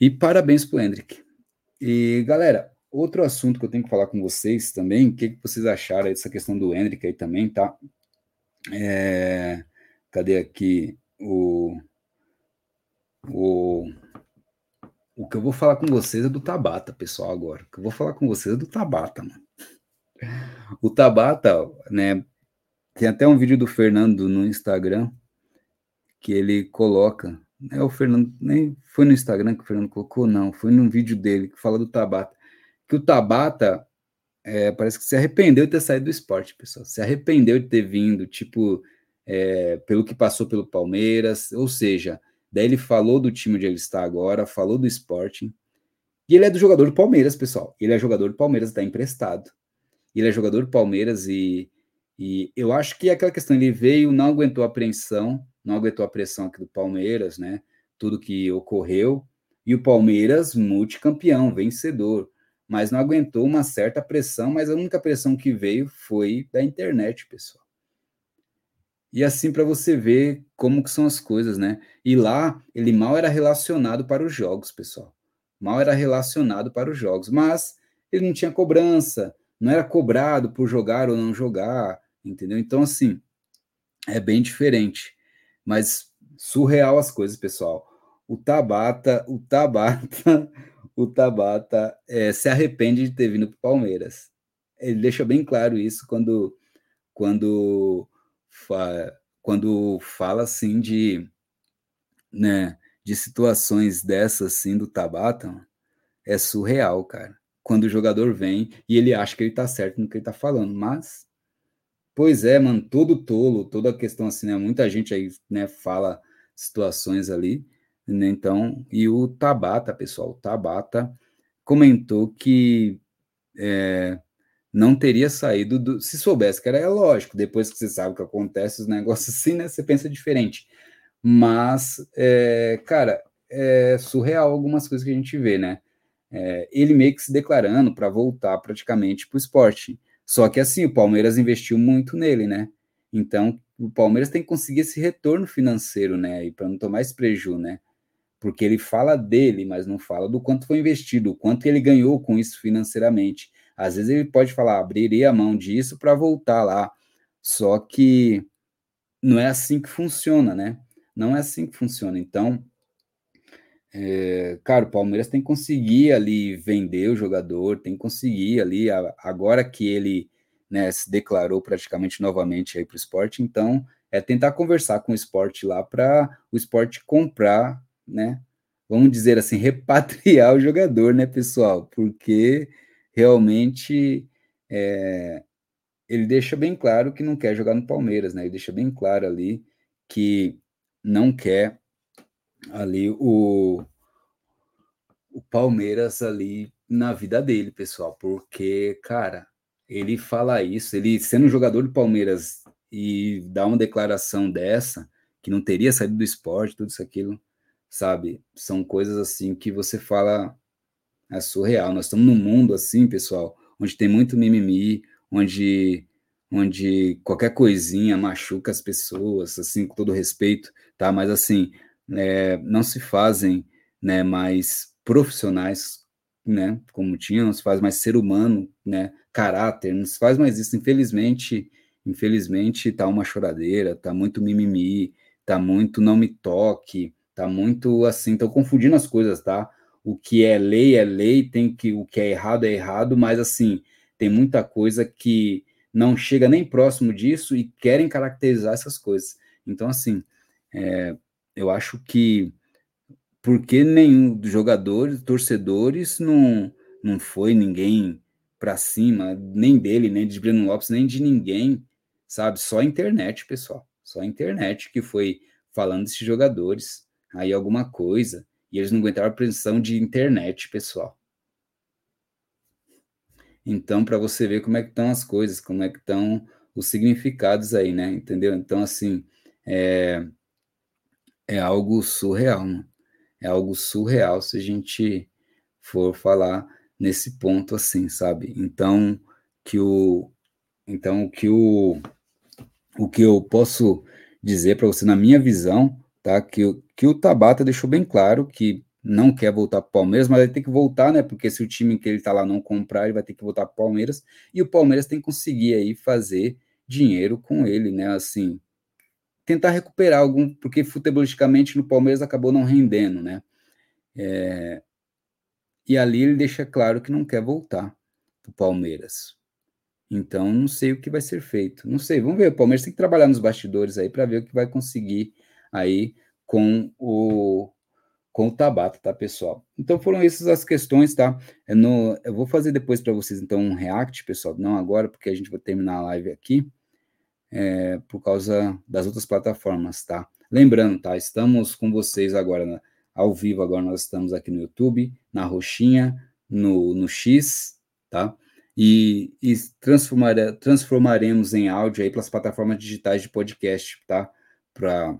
E parabéns pro Hendrick. E, galera, outro assunto que eu tenho que falar com vocês também, o que, que vocês acharam dessa questão do Hendrick aí também, tá? É, cadê aqui o, o o que eu vou falar com vocês é do Tabata, pessoal, agora. O que eu vou falar com vocês é do Tabata, mano. O Tabata, né? Tem até um vídeo do Fernando no Instagram que ele coloca. É o Fernando, nem foi no Instagram que o Fernando colocou, não. Foi num vídeo dele que fala do Tabata. Que o Tabata é, parece que se arrependeu de ter saído do esporte, pessoal. Se arrependeu de ter vindo, tipo, é, pelo que passou pelo Palmeiras. Ou seja, daí ele falou do time onde ele está agora, falou do Sporting. E ele é do jogador do Palmeiras, pessoal. Ele é jogador do Palmeiras, está emprestado ele é jogador do Palmeiras e, e eu acho que é aquela questão, ele veio, não aguentou a apreensão, não aguentou a pressão aqui do Palmeiras, né? Tudo que ocorreu, e o Palmeiras multicampeão, vencedor, mas não aguentou uma certa pressão, mas a única pressão que veio foi da internet, pessoal. E assim para você ver como que são as coisas, né? E lá ele mal era relacionado para os jogos, pessoal. Mal era relacionado para os jogos, mas ele não tinha cobrança, não era cobrado por jogar ou não jogar, entendeu? Então, assim, é bem diferente. Mas surreal as coisas, pessoal. O Tabata, o Tabata, (laughs) o Tabata é, se arrepende de ter vindo para o Palmeiras. Ele deixa bem claro isso quando, quando, fa, quando fala assim de, né, de situações dessas assim do Tabata. É surreal, cara. Quando o jogador vem e ele acha que ele tá certo no que ele tá falando, mas Pois é, mano, todo tolo, toda a questão assim, né? Muita gente aí, né, fala situações ali, né? Então, e o Tabata, pessoal, o Tabata comentou que é, não teria saído do, se soubesse que era é lógico, depois que você sabe o que acontece, os negócios assim, né? Você pensa diferente. Mas, é, cara, é surreal algumas coisas que a gente vê, né? É, ele meio que se declarando para voltar praticamente para o esporte. Só que assim, o Palmeiras investiu muito nele, né? Então, o Palmeiras tem que conseguir esse retorno financeiro, né? E para não tomar esse prejuízo, né? Porque ele fala dele, mas não fala do quanto foi investido, o quanto ele ganhou com isso financeiramente. Às vezes ele pode falar, abriria a mão disso para voltar lá. Só que não é assim que funciona, né? Não é assim que funciona. Então, é, cara, o Palmeiras tem que conseguir ali vender o jogador, tem que conseguir ali, agora que ele né, se declarou praticamente novamente aí para o esporte, então é tentar conversar com o esporte lá para o esporte comprar, né? Vamos dizer assim, (laughs) repatriar o jogador, né, pessoal? Porque realmente é, ele deixa bem claro que não quer jogar no Palmeiras, né? Ele deixa bem claro ali que não quer ali o, o Palmeiras ali na vida dele, pessoal, porque, cara, ele fala isso, ele sendo um jogador do Palmeiras e dá uma declaração dessa, que não teria saído do esporte, tudo isso, aquilo, sabe? São coisas assim que você fala, é surreal. Nós estamos num mundo assim, pessoal, onde tem muito mimimi, onde onde qualquer coisinha machuca as pessoas, assim, com todo respeito, tá? Mas assim, é, não se fazem né, mais profissionais, né, como tinham, não se faz mais ser humano, né, caráter, não se faz mais isso. Infelizmente, infelizmente tá uma choradeira, tá muito mimimi, tá muito não me toque, tá muito assim, estão confundindo as coisas, tá? O que é lei é lei, tem que o que é errado é errado, mas assim, tem muita coisa que não chega nem próximo disso e querem caracterizar essas coisas. Então, assim, é, eu acho que porque nenhum dos jogadores, torcedores, não, não foi ninguém para cima, nem dele, nem de Breno Lopes, nem de ninguém, sabe? Só a internet, pessoal. Só a internet que foi falando desses jogadores, aí alguma coisa, e eles não aguentaram a pressão de internet, pessoal. Então, para você ver como é que estão as coisas, como é que estão os significados aí, né? Entendeu? Então, assim, é, é algo surreal, né? É algo surreal se a gente for falar nesse ponto assim, sabe? Então, que o então que o o que eu posso dizer para você na minha visão, tá? Que, que o Tabata deixou bem claro que não quer voltar para o Palmeiras, mas vai ter que voltar, né? Porque se o time que ele está lá não comprar, ele vai ter que voltar para o Palmeiras, e o Palmeiras tem que conseguir aí fazer dinheiro com ele, né? Assim, tentar recuperar algum, porque futebolisticamente no Palmeiras acabou não rendendo, né? É, e ali ele deixa claro que não quer voltar para o Palmeiras. Então, não sei o que vai ser feito. Não sei, vamos ver. O Palmeiras tem que trabalhar nos bastidores aí para ver o que vai conseguir aí com o com o Tabata, tá, pessoal? Então foram essas as questões, tá? É no, eu vou fazer depois para vocês, então, um react, pessoal, não agora, porque a gente vai terminar a live aqui é, por causa das outras plataformas, tá? Lembrando, tá? Estamos com vocês agora né, ao vivo, agora nós estamos aqui no YouTube, na Roxinha, no, no X, tá? E, e transformare, transformaremos em áudio aí pelas plataformas digitais de podcast, tá? Para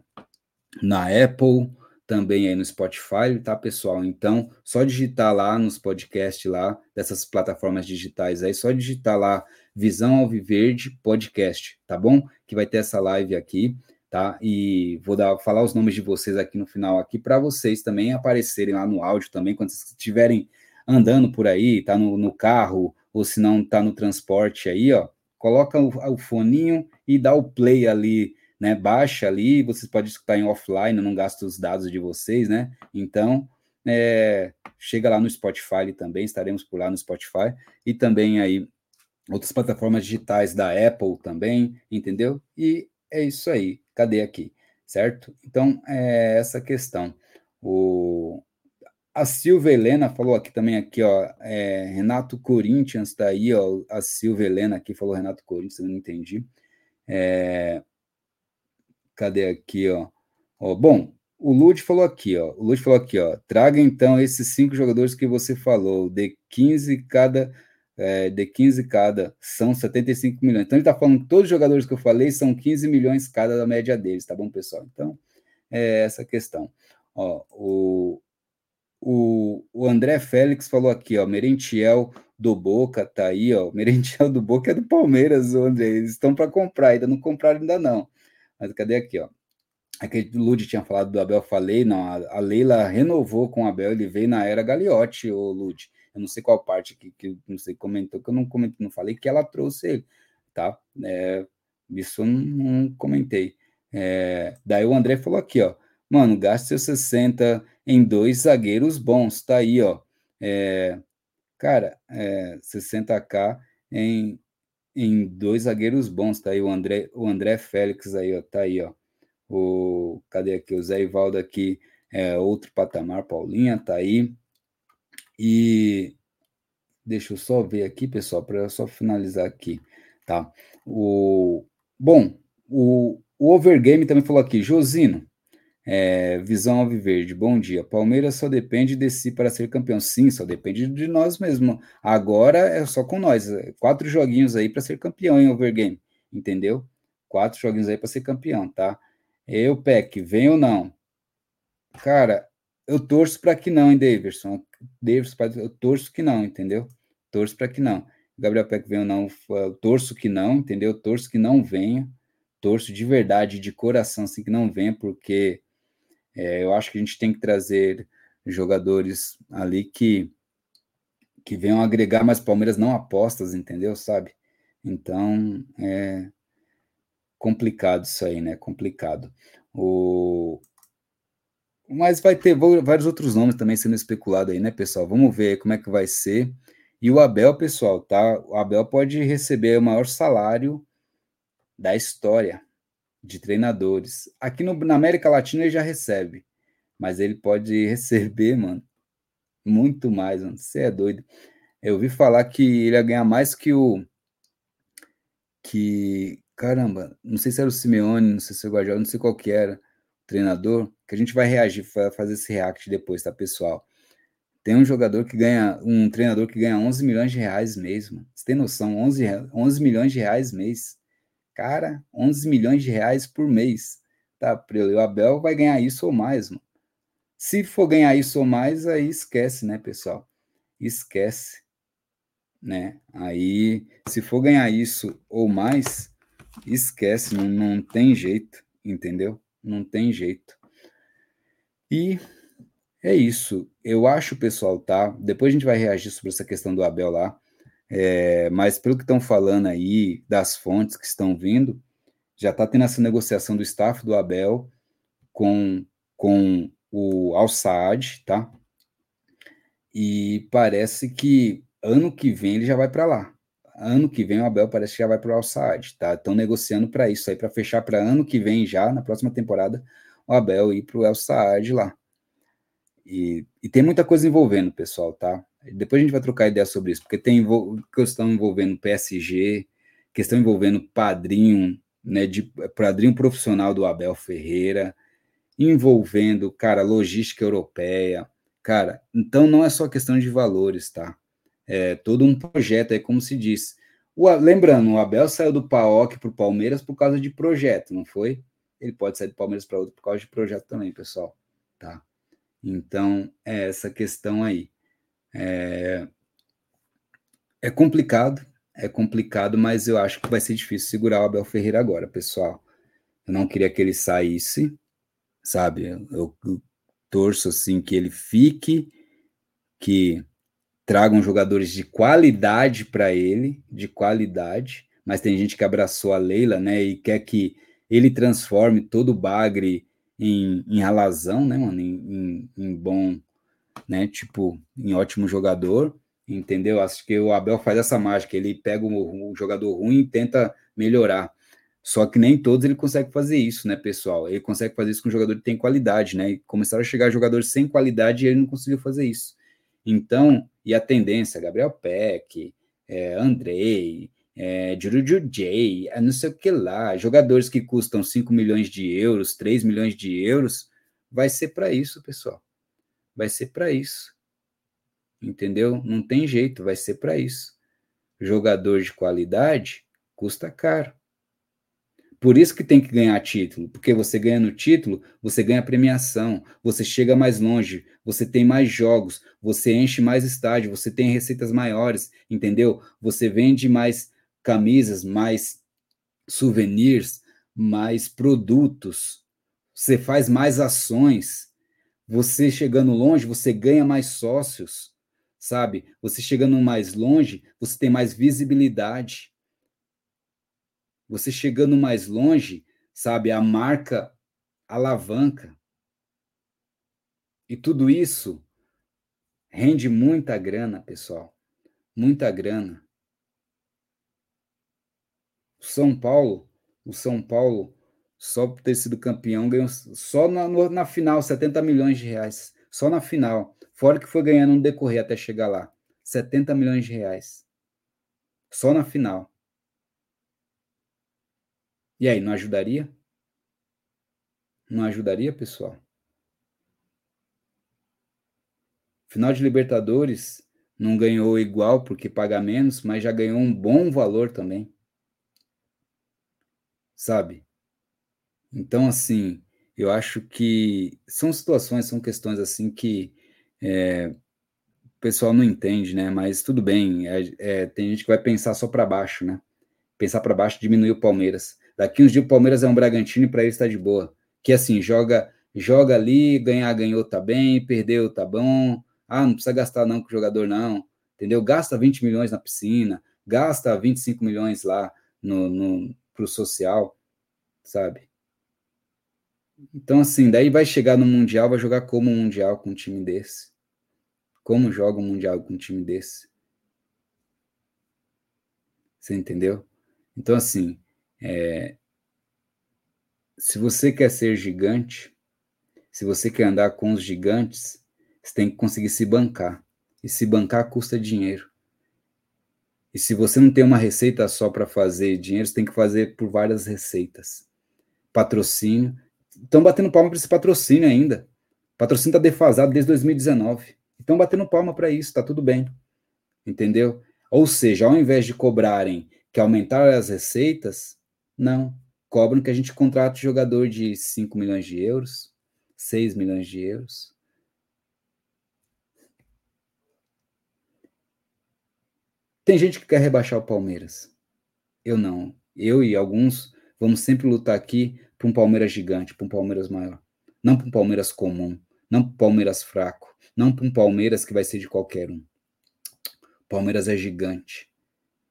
na Apple, também aí no Spotify, tá, pessoal? Então, só digitar lá nos podcasts lá, dessas plataformas digitais aí, só digitar lá Visão Alviverde Podcast, tá bom? Que vai ter essa live aqui, tá? E vou dar, falar os nomes de vocês aqui no final aqui para vocês também aparecerem lá no áudio também, quando vocês estiverem andando por aí, tá no, no carro, ou se não tá no transporte aí, ó, coloca o, o foninho e dá o play ali né? Baixa ali, vocês podem escutar em offline, não gasta os dados de vocês, né? Então, é, chega lá no Spotify também, estaremos por lá no Spotify, e também aí outras plataformas digitais da Apple também, entendeu? E é isso aí, cadê aqui, certo? Então, é essa questão. O, a Silvia Helena falou aqui também, aqui, ó, é, Renato Corinthians tá aí, ó, a Silvia Helena aqui falou Renato Corinthians, eu não entendi. É, cadê aqui, ó? ó bom, o Lud falou aqui, ó, o Lud falou aqui, ó, traga então esses cinco jogadores que você falou, de 15 cada, é, de 15 cada, são 75 milhões. Então ele tá falando que todos os jogadores que eu falei são 15 milhões cada da média deles, tá bom, pessoal? Então, é essa questão. Ó, o, o, o André Félix falou aqui, ó, Merentiel do Boca tá aí, ó. Merentiel do Boca é do Palmeiras, André. Eles estão para comprar, ainda não compraram ainda não. Mas cadê aqui, ó? Aquele o Lud tinha falado do Abel, falei, não, a, Leila renovou com o Abel, ele veio na era Gagliotti, o Lud. Eu não sei qual parte que, que não sei, comentou, que eu não comentei, não falei que ela trouxe ele, tá? É, isso eu não, não comentei. É, daí o André falou aqui, ó, mano, gaste seus 60 em dois zagueiros bons, tá aí, ó. É, cara, é, 60k em, em dois zagueiros bons, tá aí o André, o André Félix aí, ó, tá aí, ó. O, cadê aqui? O Zé Ivaldo aqui, é outro patamar, Paulinha, tá aí. E deixa eu só ver aqui, pessoal, para só finalizar aqui, tá? O, bom, o, o Overgame também falou aqui, Josino, é, Visão Alviverde, bom dia. Palmeiras só depende de si para ser campeão. Sim, só depende de nós mesmos. Agora é só com nós. Quatro joguinhos aí para ser campeão em Overgame, entendeu? Quatro joguinhos aí para ser campeão, tá? Eu, Peck, vem ou não? Cara, eu torço para que não, hein, Davidson? Davidson, eu torço que não, entendeu? Torço para que não. Gabriel Peck vem ou não? Eu torço que não, entendeu? Torço que não venha. Torço de verdade, de coração, assim, que não venha, porque é, eu acho que a gente tem que trazer jogadores ali que que venham agregar, mas Palmeiras não apostas, entendeu? Sabe? Então é complicado isso aí, né? Complicado. O mas vai ter vários outros nomes também sendo especulado aí, né, pessoal? Vamos ver como é que vai ser. E o Abel, pessoal, tá? O Abel pode receber o maior salário da história de treinadores. Aqui no, na América Latina ele já recebe, mas ele pode (laughs) receber, mano, muito mais, mano. Você é doido. Eu ouvi falar que ele ia ganhar mais que o. Que. Caramba, não sei se era o Simeone, não sei se era o Guardiola, não sei qual que era o treinador, que a gente vai reagir, fazer esse react depois, tá, pessoal? Tem um jogador que ganha, um treinador que ganha 11 milhões de reais mês, mano. Você tem noção? 11, 11 milhões de reais mês. Cara, 11 milhões de reais por mês. Tá, o Abel vai ganhar isso ou mais, mano. Se for ganhar isso ou mais, aí esquece, né, pessoal? Esquece, né? Aí, se for ganhar isso ou mais, esquece, não, não tem jeito, entendeu? Não tem jeito. E é isso. Eu acho, pessoal, tá? Depois a gente vai reagir sobre essa questão do Abel lá. É, mas pelo que estão falando aí, das fontes que estão vindo, já está tendo essa negociação do staff do Abel com, com o Al Saad, tá? E parece que ano que vem ele já vai para lá. Ano que vem o Abel parece que já vai para o Al Saad, tá? Estão negociando para isso aí, para fechar para ano que vem já, na próxima temporada, o Abel ir para o El Saad lá. E, e tem muita coisa envolvendo, pessoal, tá? Depois a gente vai trocar ideia sobre isso, porque tem questão envolvendo PSG, questão envolvendo padrinho, né, de padrinho profissional do Abel Ferreira, envolvendo, cara, logística europeia, cara. Então não é só questão de valores, tá? É todo um projeto, é como se diz. O, lembrando, o Abel saiu do PAOC para o Palmeiras por causa de projeto, não foi? Ele pode sair do Palmeiras para outro por causa de projeto também, pessoal, tá? Então é essa questão aí. É, é complicado, é complicado, mas eu acho que vai ser difícil segurar o Abel Ferreira agora, pessoal. Eu não queria que ele saísse, sabe? Eu, eu torço assim que ele fique, que tragam jogadores de qualidade para ele, de qualidade, mas tem gente que abraçou a Leila, né, e quer que ele transforme todo o bagre em, em alazão, né, mano, em, em, em bom, né, tipo, em ótimo jogador, entendeu? Acho que o Abel faz essa mágica, ele pega o, jogador ruim e tenta melhorar. Só que nem todos ele consegue fazer isso, né, pessoal? Ele consegue fazer isso com um jogador que tem qualidade, né? E começaram a chegar jogadores sem qualidade e ele não conseguiu fazer isso. Então, e a tendência, Gabriel Peck, é, Andrei, é, Juju J, é, não sei o que lá, jogadores que custam 5 milhões de euros, 3 milhões de euros, vai ser para isso, pessoal. Vai ser para isso. Entendeu? Não tem jeito, vai ser para isso. Jogador de qualidade custa caro. Por isso que tem que ganhar título, porque você ganha no título, você ganha premiação, você chega mais longe, você tem mais jogos, você enche mais estádio, você tem receitas maiores, entendeu? Você vende mais camisas, mais souvenirs, mais produtos, você faz mais ações. Você chegando longe, você ganha mais sócios, sabe? Você chegando mais longe, você tem mais visibilidade você chegando mais longe, sabe, a marca alavanca. E tudo isso rende muita grana, pessoal. Muita grana. O São Paulo, o São Paulo, só por ter sido campeão, ganhou só na, na final 70 milhões de reais. Só na final. Fora que foi ganhando no decorrer até chegar lá. 70 milhões de reais. Só na final. E aí, não ajudaria? Não ajudaria, pessoal? Final de Libertadores não ganhou igual porque paga menos, mas já ganhou um bom valor também. Sabe? Então, assim, eu acho que são situações, são questões assim que é, o pessoal não entende, né? Mas tudo bem, é, é, tem gente que vai pensar só para baixo, né? Pensar para baixo diminui o Palmeiras. Daqui uns dias o Palmeiras é um Bragantino e para ele está de boa. Que assim, joga joga ali, ganhar, ganhou, tá bem, perdeu, tá bom. Ah, não precisa gastar não com o jogador, não. Entendeu? Gasta 20 milhões na piscina, gasta 25 milhões lá no, no, pro social, sabe? Então, assim, daí vai chegar no Mundial, vai jogar como um Mundial com um time desse. Como joga um Mundial com um time desse? Você entendeu? Então, assim, é, se você quer ser gigante, se você quer andar com os gigantes, você tem que conseguir se bancar. E se bancar custa dinheiro. E se você não tem uma receita só para fazer dinheiro, você tem que fazer por várias receitas. Patrocínio. Estão batendo palma para esse patrocínio ainda. O patrocínio está defasado desde 2019. Estão batendo palma para isso, está tudo bem. Entendeu? Ou seja, ao invés de cobrarem que aumentar as receitas, não. Cobram que a gente contrate jogador de 5 milhões de euros, 6 milhões de euros. Tem gente que quer rebaixar o Palmeiras. Eu não. Eu e alguns vamos sempre lutar aqui para um Palmeiras gigante, para um Palmeiras maior. Não para um Palmeiras comum, não para um Palmeiras fraco, não para um Palmeiras que vai ser de qualquer um. Palmeiras é gigante.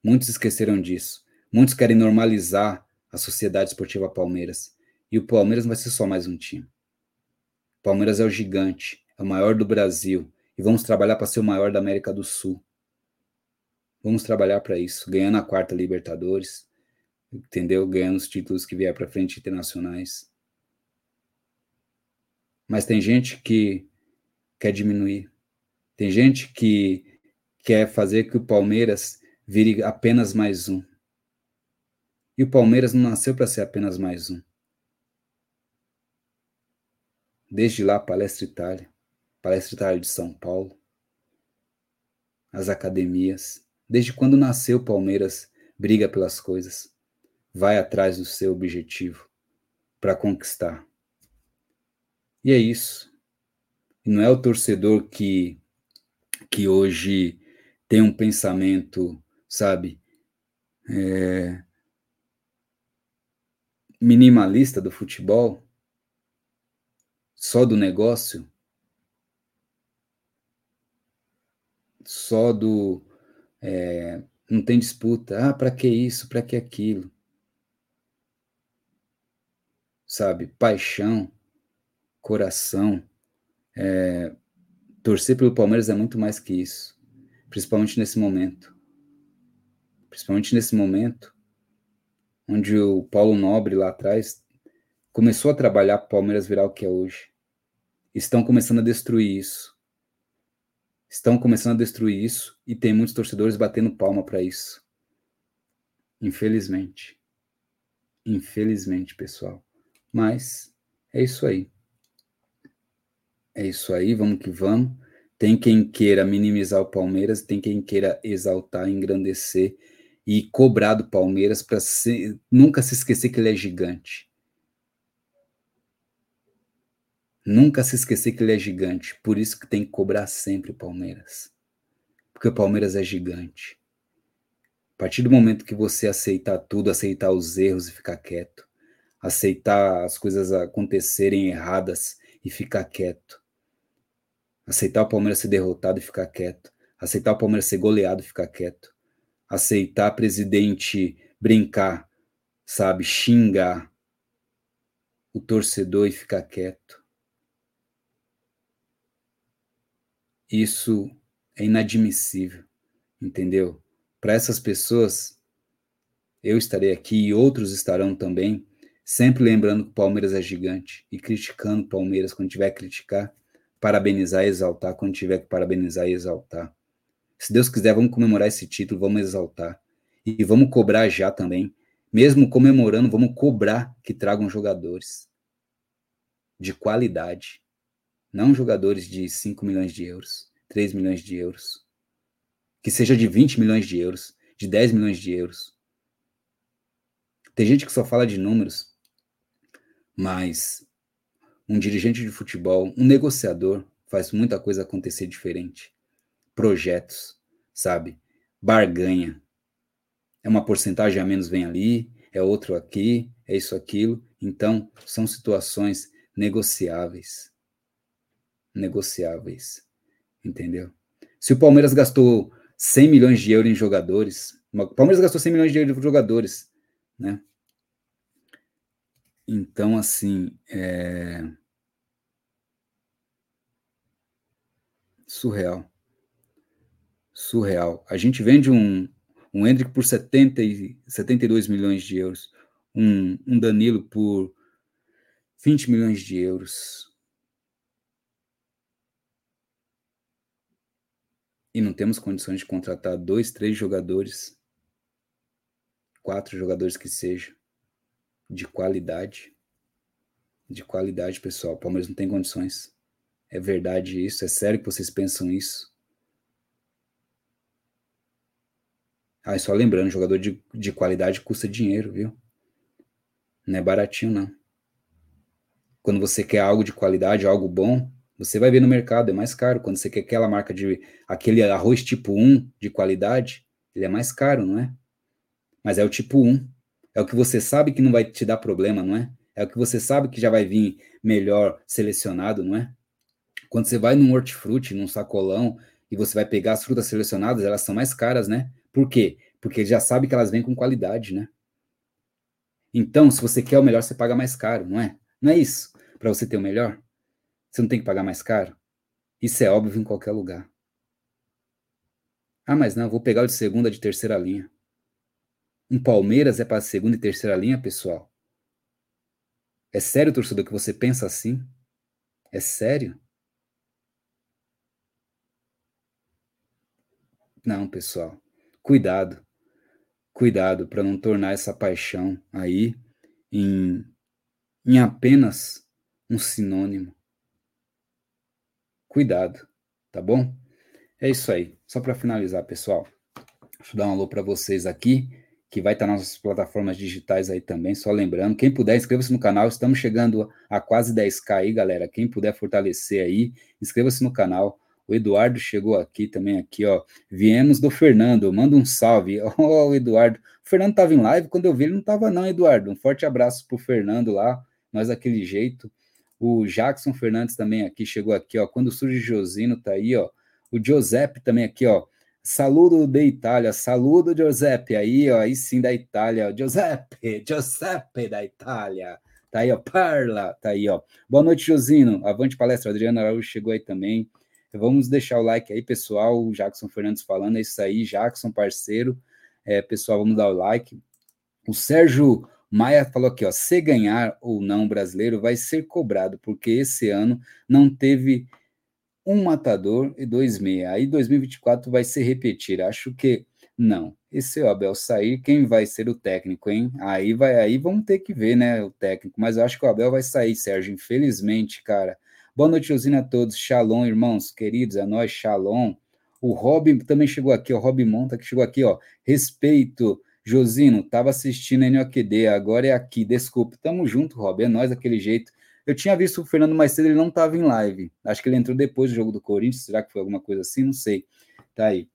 Muitos esqueceram disso. Muitos querem normalizar a Sociedade Esportiva Palmeiras. E o Palmeiras não vai ser só mais um time. Palmeiras é o gigante, é o maior do Brasil. E vamos trabalhar para ser o maior da América do Sul. Vamos trabalhar para isso, ganhando a quarta Libertadores, entendeu? Ganhando os títulos que vier para frente internacionais. Mas tem gente que quer diminuir. Tem gente que quer fazer que o Palmeiras vire apenas mais um. E o Palmeiras não nasceu para ser apenas mais um. Desde lá, Palestra Itália, Palestra Itália de São Paulo, as academias. Desde quando nasceu o Palmeiras, briga pelas coisas, vai atrás do seu objetivo para conquistar. E é isso. Não é o torcedor que, que hoje tem um pensamento, sabe, é, minimalista do futebol, só do negócio, só do. É, não tem disputa. Ah, para que isso? Para que aquilo? Sabe? Paixão, coração. É, torcer pelo Palmeiras é muito mais que isso, principalmente nesse momento. Principalmente nesse momento, onde o Paulo Nobre lá atrás começou a trabalhar para o Palmeiras virar o que é hoje. Estão começando a destruir isso. Estão começando a destruir isso e tem muitos torcedores batendo palma para isso. Infelizmente. Infelizmente, pessoal. Mas é isso aí. É isso aí, vamos que vamos. Tem quem queira minimizar o Palmeiras, tem quem queira exaltar, engrandecer e cobrar do Palmeiras para nunca se esquecer que ele é gigante. Nunca se esquecer que ele é gigante. Por isso que tem que cobrar sempre o Palmeiras. Porque o Palmeiras é gigante. A partir do momento que você aceitar tudo, aceitar os erros e ficar quieto, aceitar as coisas acontecerem erradas e ficar quieto, aceitar o Palmeiras ser derrotado e ficar quieto, aceitar o Palmeiras ser goleado e ficar quieto, aceitar presidente brincar, sabe, xingar o torcedor e ficar quieto. Isso é inadmissível, entendeu? Para essas pessoas, eu estarei aqui e outros estarão também, sempre lembrando que o Palmeiras é gigante e criticando o Palmeiras quando tiver que criticar, parabenizar e exaltar quando tiver que parabenizar e exaltar. Se Deus quiser, vamos comemorar esse título, vamos exaltar. E vamos cobrar já também. Mesmo comemorando, vamos cobrar que tragam jogadores de qualidade. Não jogadores de 5 milhões de euros, 3 milhões de euros. Que seja de 20 milhões de euros, de 10 milhões de euros. Tem gente que só fala de números, mas um dirigente de futebol, um negociador, faz muita coisa acontecer diferente projetos, sabe? Barganha. É uma porcentagem a menos vem ali, é outro aqui, é isso aquilo. Então, são situações negociáveis. Negociáveis. Entendeu? Se o Palmeiras gastou 100 milhões de euros em jogadores, o Palmeiras gastou 100 milhões de euros em jogadores, né? Então, assim, é... surreal surreal. A gente vende um, um Hendrick por 70 e 72 milhões de euros, um, um Danilo por 20 milhões de euros. E não temos condições de contratar dois, três jogadores, quatro jogadores que sejam, de qualidade. De qualidade, pessoal. O Palmeiras não tem condições. É verdade isso? É sério que vocês pensam isso? Ah, só lembrando, jogador de, de qualidade custa dinheiro, viu? Não é baratinho, não. Quando você quer algo de qualidade, algo bom, você vai ver no mercado, é mais caro. Quando você quer aquela marca de aquele arroz tipo 1 de qualidade, ele é mais caro, não é? Mas é o tipo 1. É o que você sabe que não vai te dar problema, não é? É o que você sabe que já vai vir melhor selecionado, não é? Quando você vai num hortifruti, num sacolão, e você vai pegar as frutas selecionadas, elas são mais caras, né? Por quê? Porque já sabe que elas vêm com qualidade, né? Então, se você quer o melhor, você paga mais caro, não é? Não é isso? Para você ter o melhor? Você não tem que pagar mais caro? Isso é óbvio em qualquer lugar. Ah, mas não, vou pegar o de segunda, de terceira linha. Um Palmeiras é para segunda e terceira linha, pessoal? É sério, torcedor, que você pensa assim? É sério? Não, pessoal. Cuidado. Cuidado para não tornar essa paixão aí em, em apenas um sinônimo. Cuidado, tá bom? É isso aí. Só para finalizar, pessoal. Deixa eu dar um alô para vocês aqui, que vai estar nas nossas plataformas digitais aí também. Só lembrando, quem puder, inscreva-se no canal. Estamos chegando a quase 10k aí, galera. Quem puder fortalecer aí, inscreva-se no canal. O Eduardo chegou aqui também, aqui, ó. Viemos do Fernando, manda um salve. (laughs) Ó, oh, Eduardo. O Fernando estava em live, quando eu vi ele não estava não, Eduardo. Um forte abraço pro Fernando lá, nós daquele jeito. O Jackson Fernandes também aqui, chegou aqui, ó. Quando surge Josino, tá aí, ó. O Giuseppe também aqui, ó. Saludo da Itália, saludo Giuseppe aí, ó, aí sim da Itália, Giuseppe, (laughs) Giuseppe da Itália, Tá aí, ó, Parla, tá aí, ó. Boa noite, Josino. Avante palestra, Adriana Araújo chegou aí também. Vamos deixar o like aí, pessoal. O Jackson Fernandes falando, é isso aí, Jackson, parceiro. É, pessoal, vamos dar o like. O Sérgio Maia falou aqui, ó, se ganhar ou não brasileiro vai ser cobrado, porque esse ano não teve um matador e dois meia. Aí 2024 vai se repetir. Acho que não. E se o Abel sair, quem vai ser o técnico, hein? Aí vai, aí vamos ter que ver, né, o técnico. Mas eu acho que o Abel vai sair, Sérgio, infelizmente, cara. Boa noite, Osina, a todos. Shalom, irmãos queridos, a nós, shalom. O Rob também chegou aqui, o Rob Monta que chegou aqui, ó. Respeito, Josino, tava assistindo NOQD, agora é aqui. Desculpe, tamo junto, Rob, é nós daquele jeito. Eu tinha visto o Fernando mais cedo, ele não estava em live. Acho que ele entrou depois do jogo do Corinthians. Será que foi alguma coisa assim? Não sei. Tá aí.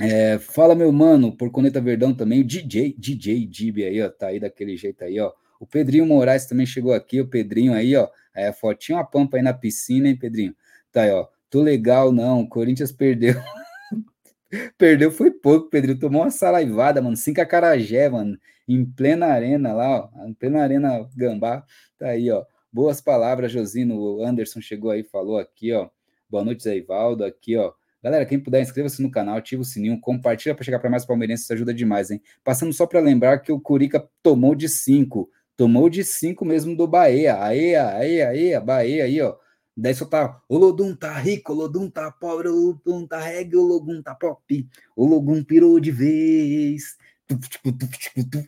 É, fala, meu mano, por Coneta Verdão também. O DJ, DJ Dib aí, ó. Tá aí daquele jeito aí, ó. O Pedrinho Moraes também chegou aqui. O Pedrinho aí, ó. É, fotinho a pampa aí na piscina, hein, Pedrinho? Tá aí, ó. Tô legal, não. O Corinthians perdeu. (laughs) perdeu foi pouco, Pedrinho. Tomou uma saraivada, mano. Cinco acarajé, mano. Em plena arena lá, ó. Em plena arena gambá. Tá aí, ó. Boas palavras, Josino. O Anderson chegou aí, falou aqui, ó. Boa noite, Zé Ivaldo. Aqui, ó. Galera, quem puder, inscreva-se no canal, ativa o sininho, compartilha para chegar para mais palmeirenses, isso ajuda demais, hein? Passando só para lembrar que o Curica tomou de cinco. Tomou de cinco mesmo do Bahia. Aí, aí, aí, a Bahia aí, ó. Daí só tá, o Lodum tá rico, o Lodum tá pobre, o Lodum tá reggae, o Lodum tá pop, o Lodum pirou de vez.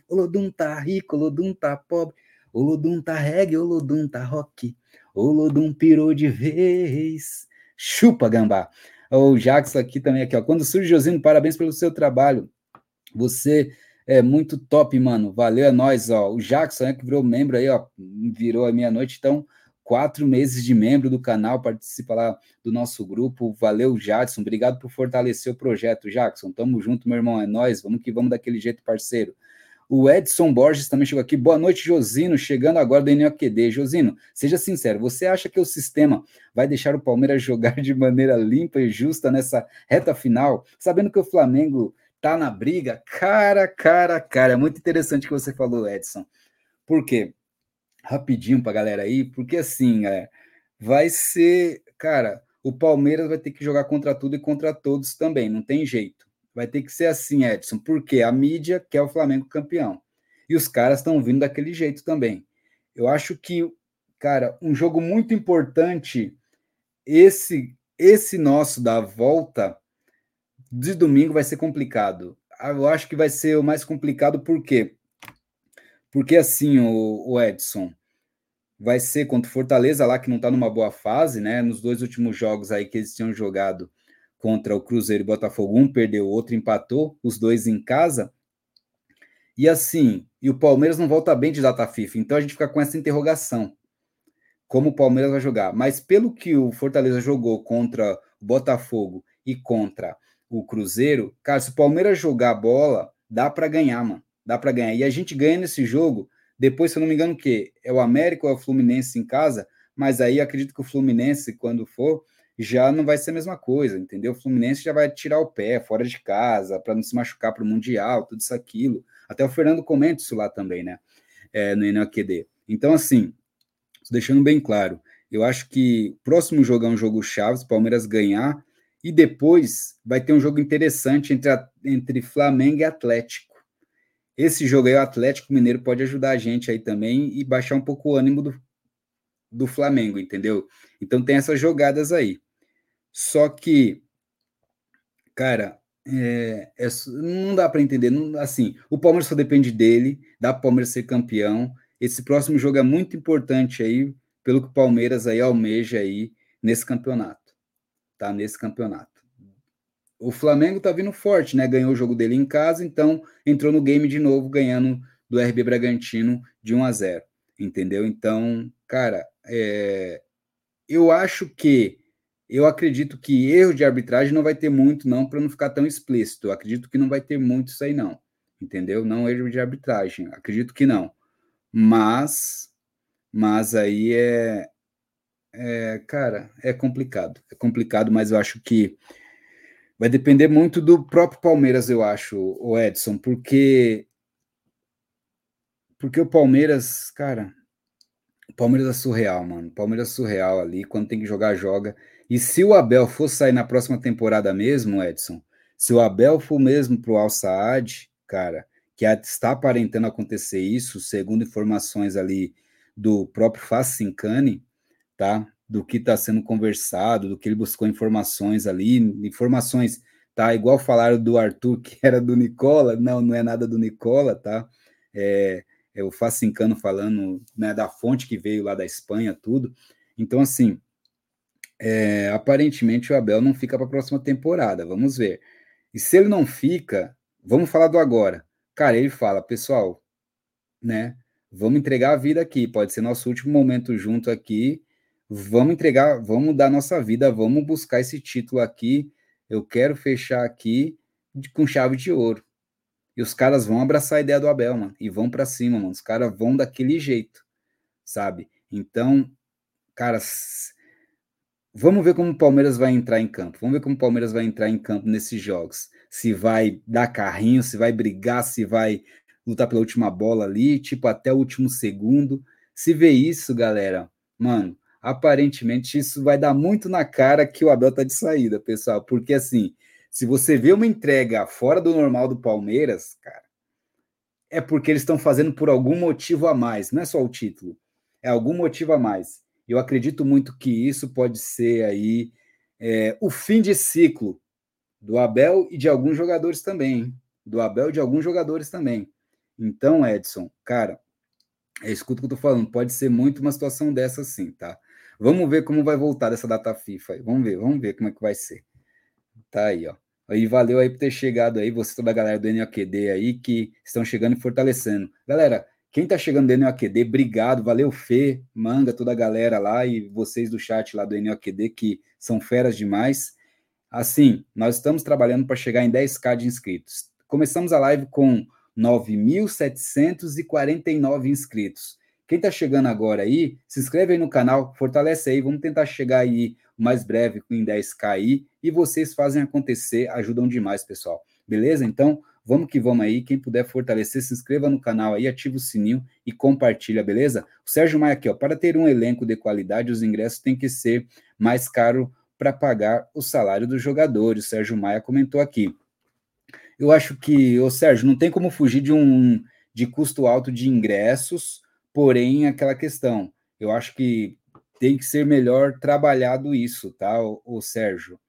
O Lodum tá rico, o Lodum tá pobre, o Lodum tá reggae, o Lodum tá rock, o Lodum pirou de vez. Chupa, gambá. O Jackson aqui também, aqui, ó. Quando surge, Josino, parabéns pelo seu trabalho. Você é muito top, mano. Valeu, é nóis, ó. O Jackson, é que virou membro aí, ó. Virou a meia-noite, então, quatro meses de membro do canal, participa lá do nosso grupo. Valeu, Jackson. Obrigado por fortalecer o projeto, Jackson. Tamo junto, meu irmão. É nóis. Vamos que vamos daquele jeito, parceiro. O Edson Borges também chegou aqui. Boa noite, Josino. Chegando agora do NOQD. Josino, seja sincero, você acha que o sistema vai deixar o Palmeiras (laughs) jogar de maneira limpa e justa nessa reta final, sabendo que o Flamengo tá na briga? Cara, cara, cara. É muito interessante o que você falou, Edson. Por quê? Rapidinho pra galera aí, porque assim, é, vai ser. Cara, o Palmeiras vai ter que jogar contra tudo e contra todos também, não tem jeito. Vai ter que ser assim, Edson, porque a mídia quer o Flamengo campeão. E os caras estão vindo daquele jeito também. Eu acho que, cara, um jogo muito importante, esse esse nosso da volta de domingo vai ser complicado. Eu acho que vai ser o mais complicado, por quê? Porque assim, o, o Edson, vai ser contra o Fortaleza lá, que não está numa boa fase, né? Nos dois últimos jogos aí que eles tinham jogado, contra o Cruzeiro e Botafogo, um perdeu, o outro empatou, os dois em casa. E assim, e o Palmeiras não volta bem de data FIFA, então a gente fica com essa interrogação. Como o Palmeiras vai jogar? Mas pelo que o Fortaleza jogou contra o Botafogo e contra o Cruzeiro, cara, se o Palmeiras jogar a bola, dá para ganhar, mano. Dá para ganhar. E a gente ganha nesse jogo, depois, se eu não me engano, o quê? É o América ou é o Fluminense em casa, mas aí acredito que o Fluminense, quando for, já não vai ser a mesma coisa, entendeu? O Fluminense já vai tirar o pé fora de casa para não se machucar para o Mundial, tudo isso, aquilo. Até o Fernando comenta isso lá também, né? É, no NQD. Então, assim, deixando bem claro, eu acho que o próximo jogo é um jogo Chaves, Palmeiras ganhar, e depois vai ter um jogo interessante entre, a, entre Flamengo e Atlético. Esse jogo aí, o Atlético Mineiro pode ajudar a gente aí também e baixar um pouco o ânimo do, do Flamengo, entendeu? Então tem essas jogadas aí. Só que, cara, é, é, não dá para entender. Não, assim, o Palmeiras só depende dele, dá para o Palmeiras ser campeão. Esse próximo jogo é muito importante aí, pelo que o Palmeiras aí almeja aí nesse campeonato. Tá? Nesse campeonato. O Flamengo tá vindo forte, né? Ganhou o jogo dele em casa, então entrou no game de novo, ganhando do RB Bragantino de 1 a 0. Entendeu? Então, cara, é, eu acho que eu acredito que erro de arbitragem não vai ter muito, não, para não ficar tão explícito. Eu acredito que não vai ter muito isso aí, não. Entendeu? Não erro de arbitragem. Acredito que não. Mas, mas aí é, é, cara, é complicado. É complicado, mas eu acho que vai depender muito do próprio Palmeiras, eu acho, o Edson, porque porque o Palmeiras, cara, Palmeiras é surreal, mano. Palmeiras é surreal ali. Quando tem que jogar, joga. E se o Abel for sair na próxima temporada mesmo, Edson, se o Abel for mesmo pro Al Saad, cara, que está aparentando acontecer isso, segundo informações ali do próprio Facincani, tá? Do que está sendo conversado, do que ele buscou informações ali, informações, tá? Igual falaram do Arthur, que era do Nicola, não, não é nada do Nicola, tá? É, é o Facincano falando né, da fonte que veio lá da Espanha, tudo. Então, assim, é, aparentemente o Abel não fica para a próxima temporada, vamos ver. E se ele não fica, vamos falar do agora. Cara, ele fala, pessoal, né? Vamos entregar a vida aqui, pode ser nosso último momento junto aqui. Vamos entregar, vamos dar nossa vida, vamos buscar esse título aqui. Eu quero fechar aqui com chave de ouro. E os caras vão abraçar a ideia do Abel, mano, e vão para cima, mano. Os caras vão daquele jeito, sabe? Então, cara, vamos ver como o Palmeiras vai entrar em campo. Vamos ver como o Palmeiras vai entrar em campo nesses jogos. Se vai dar carrinho, se vai brigar, se vai lutar pela última bola ali, tipo, até o último segundo. Se vê isso, galera, mano, aparentemente isso vai dar muito na cara que o Abel tá de saída, pessoal, porque assim, se você vê uma entrega fora do normal do Palmeiras, cara, é porque eles estão fazendo por algum motivo a mais, não é só o título, é algum motivo a mais. Eu acredito muito que isso pode ser aí é, o fim de ciclo do Abel e de alguns jogadores também, hein? do Abel e de alguns jogadores também. Então, Edson, cara, é escuta o que eu tô falando, pode ser muito uma situação dessa sim, tá? Vamos ver como vai voltar dessa data FIFA aí. Vamos ver, vamos ver como é que vai ser. Tá aí, ó. Aí valeu aí por ter chegado aí, você toda a galera do NOQD aí que estão chegando e fortalecendo. Galera, quem tá chegando do NOQD, obrigado, valeu Fê, Manga, toda a galera lá e vocês do chat lá do NOQD que são feras demais. Assim, nós estamos trabalhando para chegar em 10k de inscritos. Começamos a live com 9.749 inscritos. Quem está chegando agora aí, se inscreve aí no canal, fortalece aí, vamos tentar chegar aí mais breve em 10k aí, e vocês fazem acontecer, ajudam demais, pessoal. Beleza? Então, vamos que vamos aí. Quem puder fortalecer, se inscreva no canal aí, ativa o sininho e compartilha, beleza? O Sérgio Maia aqui, ó, para ter um elenco de qualidade, os ingressos têm que ser mais caro para pagar o salário dos jogadores. O Sérgio Maia comentou aqui. Eu acho que, ô Sérgio, não tem como fugir de um de custo alto de ingressos, porém aquela questão. Eu acho que tem que ser melhor trabalhado isso, tá, o Sérgio?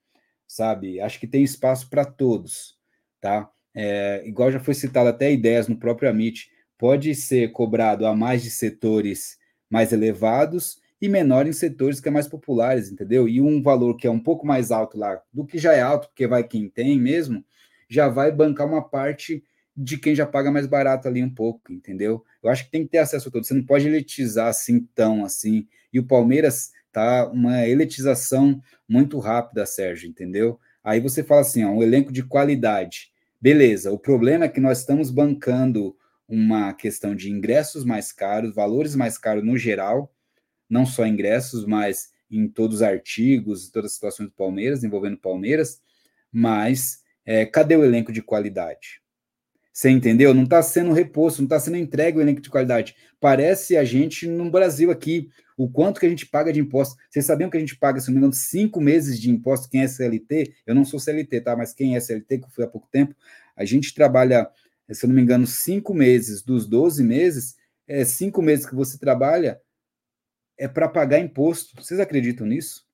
Sabe? Acho que tem espaço para todos, tá? É, igual já foi citado até ideias no próprio Amit, pode ser cobrado a mais de setores mais elevados e menor em setores que é mais populares, entendeu? E um valor que é um pouco mais alto lá do que já é alto, porque vai quem tem mesmo, já vai bancar uma parte de quem já paga mais barato ali um pouco, entendeu? Eu acho que tem que ter acesso a todos. Você não pode elitizar assim tão assim. E o Palmeiras tá uma elitização muito rápida, Sérgio, entendeu? Aí você fala assim, ó, um elenco de qualidade. Beleza, o problema é que nós estamos bancando uma questão de ingressos mais caros, valores mais caros no geral, não só ingressos, mas em todos os artigos, todas as situações do Palmeiras, envolvendo Palmeiras, mas é, cadê o elenco de qualidade? Você entendeu? Não está sendo reposto, não está sendo entregue o elenco de qualidade. Parece a gente no Brasil aqui, o quanto que a gente paga de impostos. Vocês sabiam que a gente paga, se não me engano, cinco meses de imposto? Quem é CLT? Eu não sou CLT, tá? Mas quem é CLT, que eu fui há pouco tempo, a gente trabalha, se eu não me engano, cinco meses dos 12 meses, é, cinco meses que você trabalha é para pagar imposto. Vocês acreditam nisso?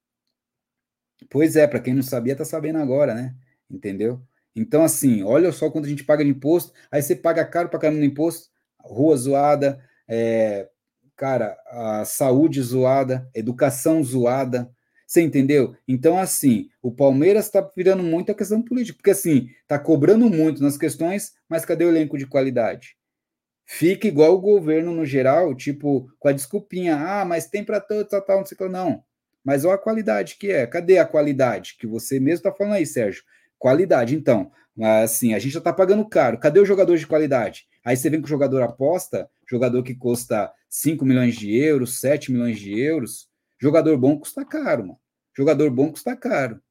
Pois é, para quem não sabia, está sabendo agora, né? entendeu? Então, assim, olha só quanto a gente paga de imposto, aí você paga caro para caramba no imposto, rua zoada, é, cara, a saúde zoada, educação zoada, você entendeu? Então, assim, o Palmeiras está virando muito a questão política, porque assim, está cobrando muito nas questões, mas cadê o elenco de qualidade? Fica igual o governo no geral, tipo, com a desculpinha, ah, mas tem para todo, tal, tal, não sei o que, não. Mas olha a qualidade que é. Cadê a qualidade que você mesmo está falando aí, Sérgio? Qualidade, então. Assim, a gente já está pagando caro. Cadê o jogador de qualidade? Aí você vem com o jogador aposta, jogador que custa 5 milhões de euros, 7 milhões de euros. Jogador bom custa caro, mano. Jogador bom custa caro.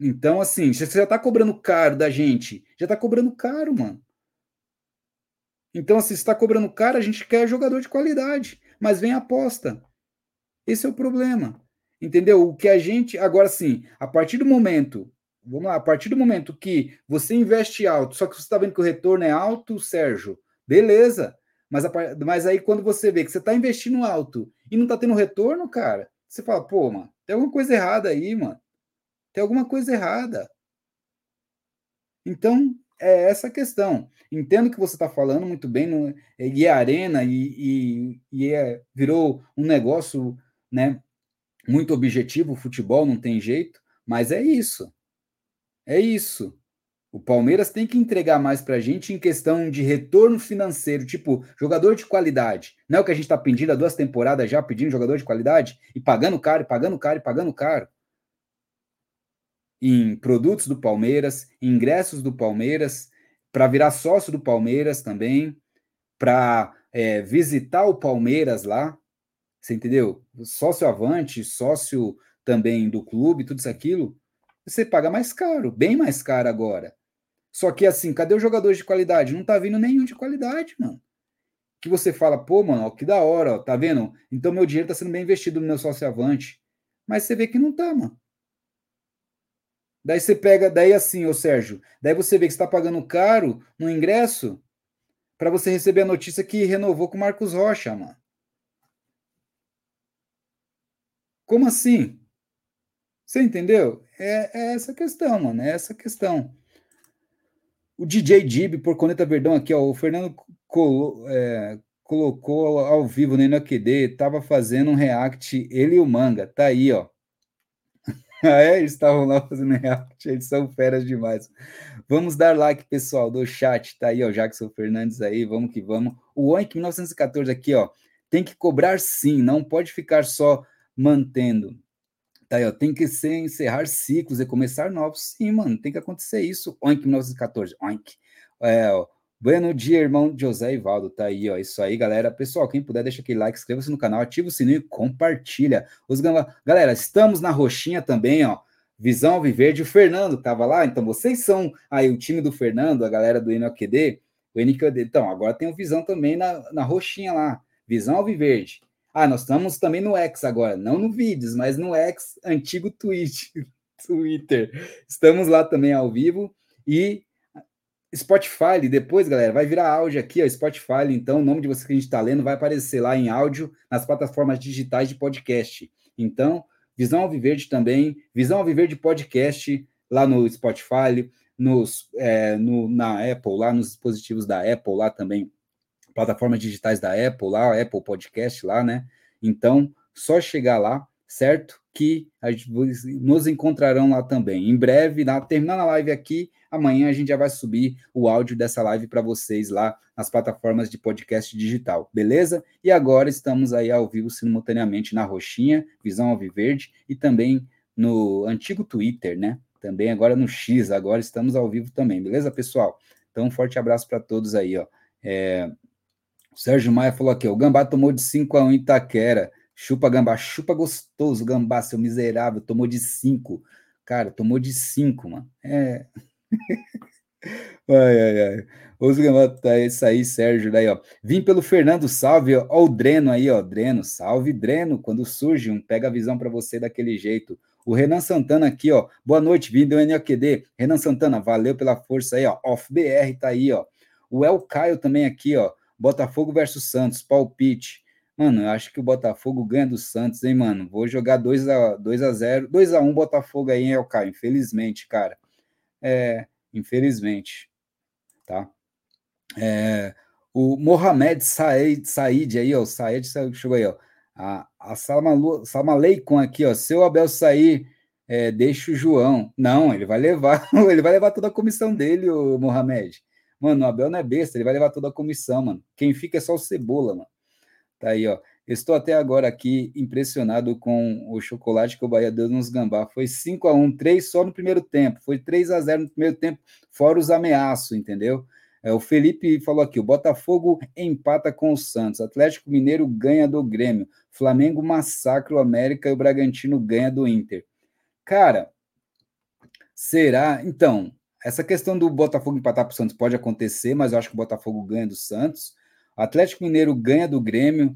Então, assim, você já está cobrando caro da gente. Já está cobrando caro, mano. Então, assim, se está cobrando caro, a gente quer jogador de qualidade, mas vem aposta. Esse é o problema. Entendeu? O que a gente. Agora sim, a partir do momento. Vamos lá, a partir do momento que você investe alto, só que você está vendo que o retorno é alto, Sérgio, beleza. Mas, a, mas aí quando você vê que você está investindo alto e não está tendo retorno, cara, você fala, pô, mano, tem alguma coisa errada aí, mano. Tem alguma coisa errada. Então, é essa questão. Entendo que você está falando muito bem, no, e é arena, e, e, e é, virou um negócio né, muito objetivo, o futebol não tem jeito, mas é isso. É isso. O Palmeiras tem que entregar mais para a gente em questão de retorno financeiro, tipo, jogador de qualidade. Não é o que a gente está pedindo há duas temporadas já, pedindo jogador de qualidade, e pagando caro, e pagando caro, e pagando caro em produtos do Palmeiras, ingressos do Palmeiras, para virar sócio do Palmeiras também, para é, visitar o Palmeiras lá, você entendeu? Sócio avante, sócio também do clube, tudo isso aquilo, você paga mais caro, bem mais caro agora. Só que assim, cadê os jogadores de qualidade? Não tá vindo nenhum de qualidade, mano. Que você fala, pô, mano, ó, que da hora, ó, tá vendo? Então meu dinheiro tá sendo bem investido no meu sócio avante. Mas você vê que não tá, mano. Daí você pega, daí assim, ô Sérgio, daí você vê que está pagando caro no ingresso para você receber a notícia que renovou com o Marcos Rocha, mano. Como assim? Você entendeu? É, é essa questão, mano. É essa questão. O DJ Dib, por Coneta Verdão aqui, ó, o Fernando colo, é, colocou ao vivo no NQD, tava fazendo um react, ele e o Manga, tá aí, ó. (laughs) É, eles estavam lá fazendo react, eles são feras demais. Vamos dar like, pessoal, do chat, tá aí, ó, Jackson Fernandes aí, vamos que vamos. O Oink 1914 aqui, ó, tem que cobrar sim, não pode ficar só mantendo. Tá aí, ó, tem que ser encerrar ciclos e começar novos. Sim, mano, tem que acontecer isso. Oink 1914, oink. É, ó, Bueno dia, irmão José Ivaldo, tá aí, ó. Isso aí, galera. Pessoal, quem puder, deixa aquele like, inscreva-se no canal, ativa o sininho e compartilha. Os Galera, estamos na roxinha também, ó. Visão Viverde, o Fernando tava lá, então vocês são aí o time do Fernando, a galera do NQD, o NQD. Então, agora tem o Visão também na, na roxinha lá, Visão Alviverde. Ah, nós estamos também no X agora, não no Vídeos, mas no X, antigo Twitch, (laughs) Twitter. Estamos lá também ao vivo e Spotify, depois, galera, vai virar áudio aqui, ó, Spotify, então o nome de você que a gente está lendo vai aparecer lá em áudio nas plataformas digitais de podcast. Então, Visão Alviverde também, Visão Alviverde Podcast lá no Spotify, nos, é, no, na Apple, lá nos dispositivos da Apple, lá também, plataformas digitais da Apple, lá, Apple Podcast lá, né? Então, só chegar lá, certo? Que nos encontrarão lá também. Em breve, na, terminando a live aqui, Amanhã a gente já vai subir o áudio dessa live para vocês lá nas plataformas de podcast digital, beleza? E agora estamos aí ao vivo simultaneamente na Roxinha, Visão Alviverde, e também no antigo Twitter, né? Também agora no X, agora estamos ao vivo também, beleza, pessoal? Então, um forte abraço para todos aí, ó. É... O Sérgio Maia falou aqui, o Gambá tomou de 5 a 1 em Itaquera. Chupa, Gambá, chupa gostoso, Gambá, seu miserável, tomou de 5. Cara, tomou de 5, mano. É, (laughs) ai, ai, ai. Os tá isso aí, Sérgio, daí, ó. Vim pelo Fernando, salve, ó, ó, o Dreno aí, ó, Dreno, salve, Dreno, quando surge um, pega a visão para você daquele jeito. O Renan Santana aqui, ó, boa noite, vim do NQD. Renan Santana, valeu pela força aí, ó, Off BR tá aí, ó. O El Caio também aqui, ó, Botafogo versus Santos, palpite. Mano, eu acho que o Botafogo ganha do Santos, hein, mano? Vou jogar 2 a 2 a 0, 2 a 1 Botafogo aí, hein, El Caio, infelizmente, cara é, infelizmente, tá? É, o Mohamed Said, Said aí, ó, o Said chegou aí, ó, a, a Salma Leicon aqui, ó, seu Abel sair, é, deixa o João. Não, ele vai levar, (laughs) ele vai levar toda a comissão dele, o Mohamed. Mano, o Abel não é besta, ele vai levar toda a comissão, mano. Quem fica é só o Cebola, mano. Tá aí, ó. Estou até agora aqui impressionado com o chocolate que o Bahia deu nos Gambá. Foi 5 a 1 3 só no primeiro tempo. Foi 3 a 0 no primeiro tempo, fora os ameaços, entendeu? É, o Felipe falou aqui: o Botafogo empata com o Santos, Atlético Mineiro ganha do Grêmio, Flamengo massacra o América e o Bragantino ganha do Inter. Cara, será? Então, essa questão do Botafogo empatar para o Santos pode acontecer, mas eu acho que o Botafogo ganha do Santos. O Atlético Mineiro ganha do Grêmio.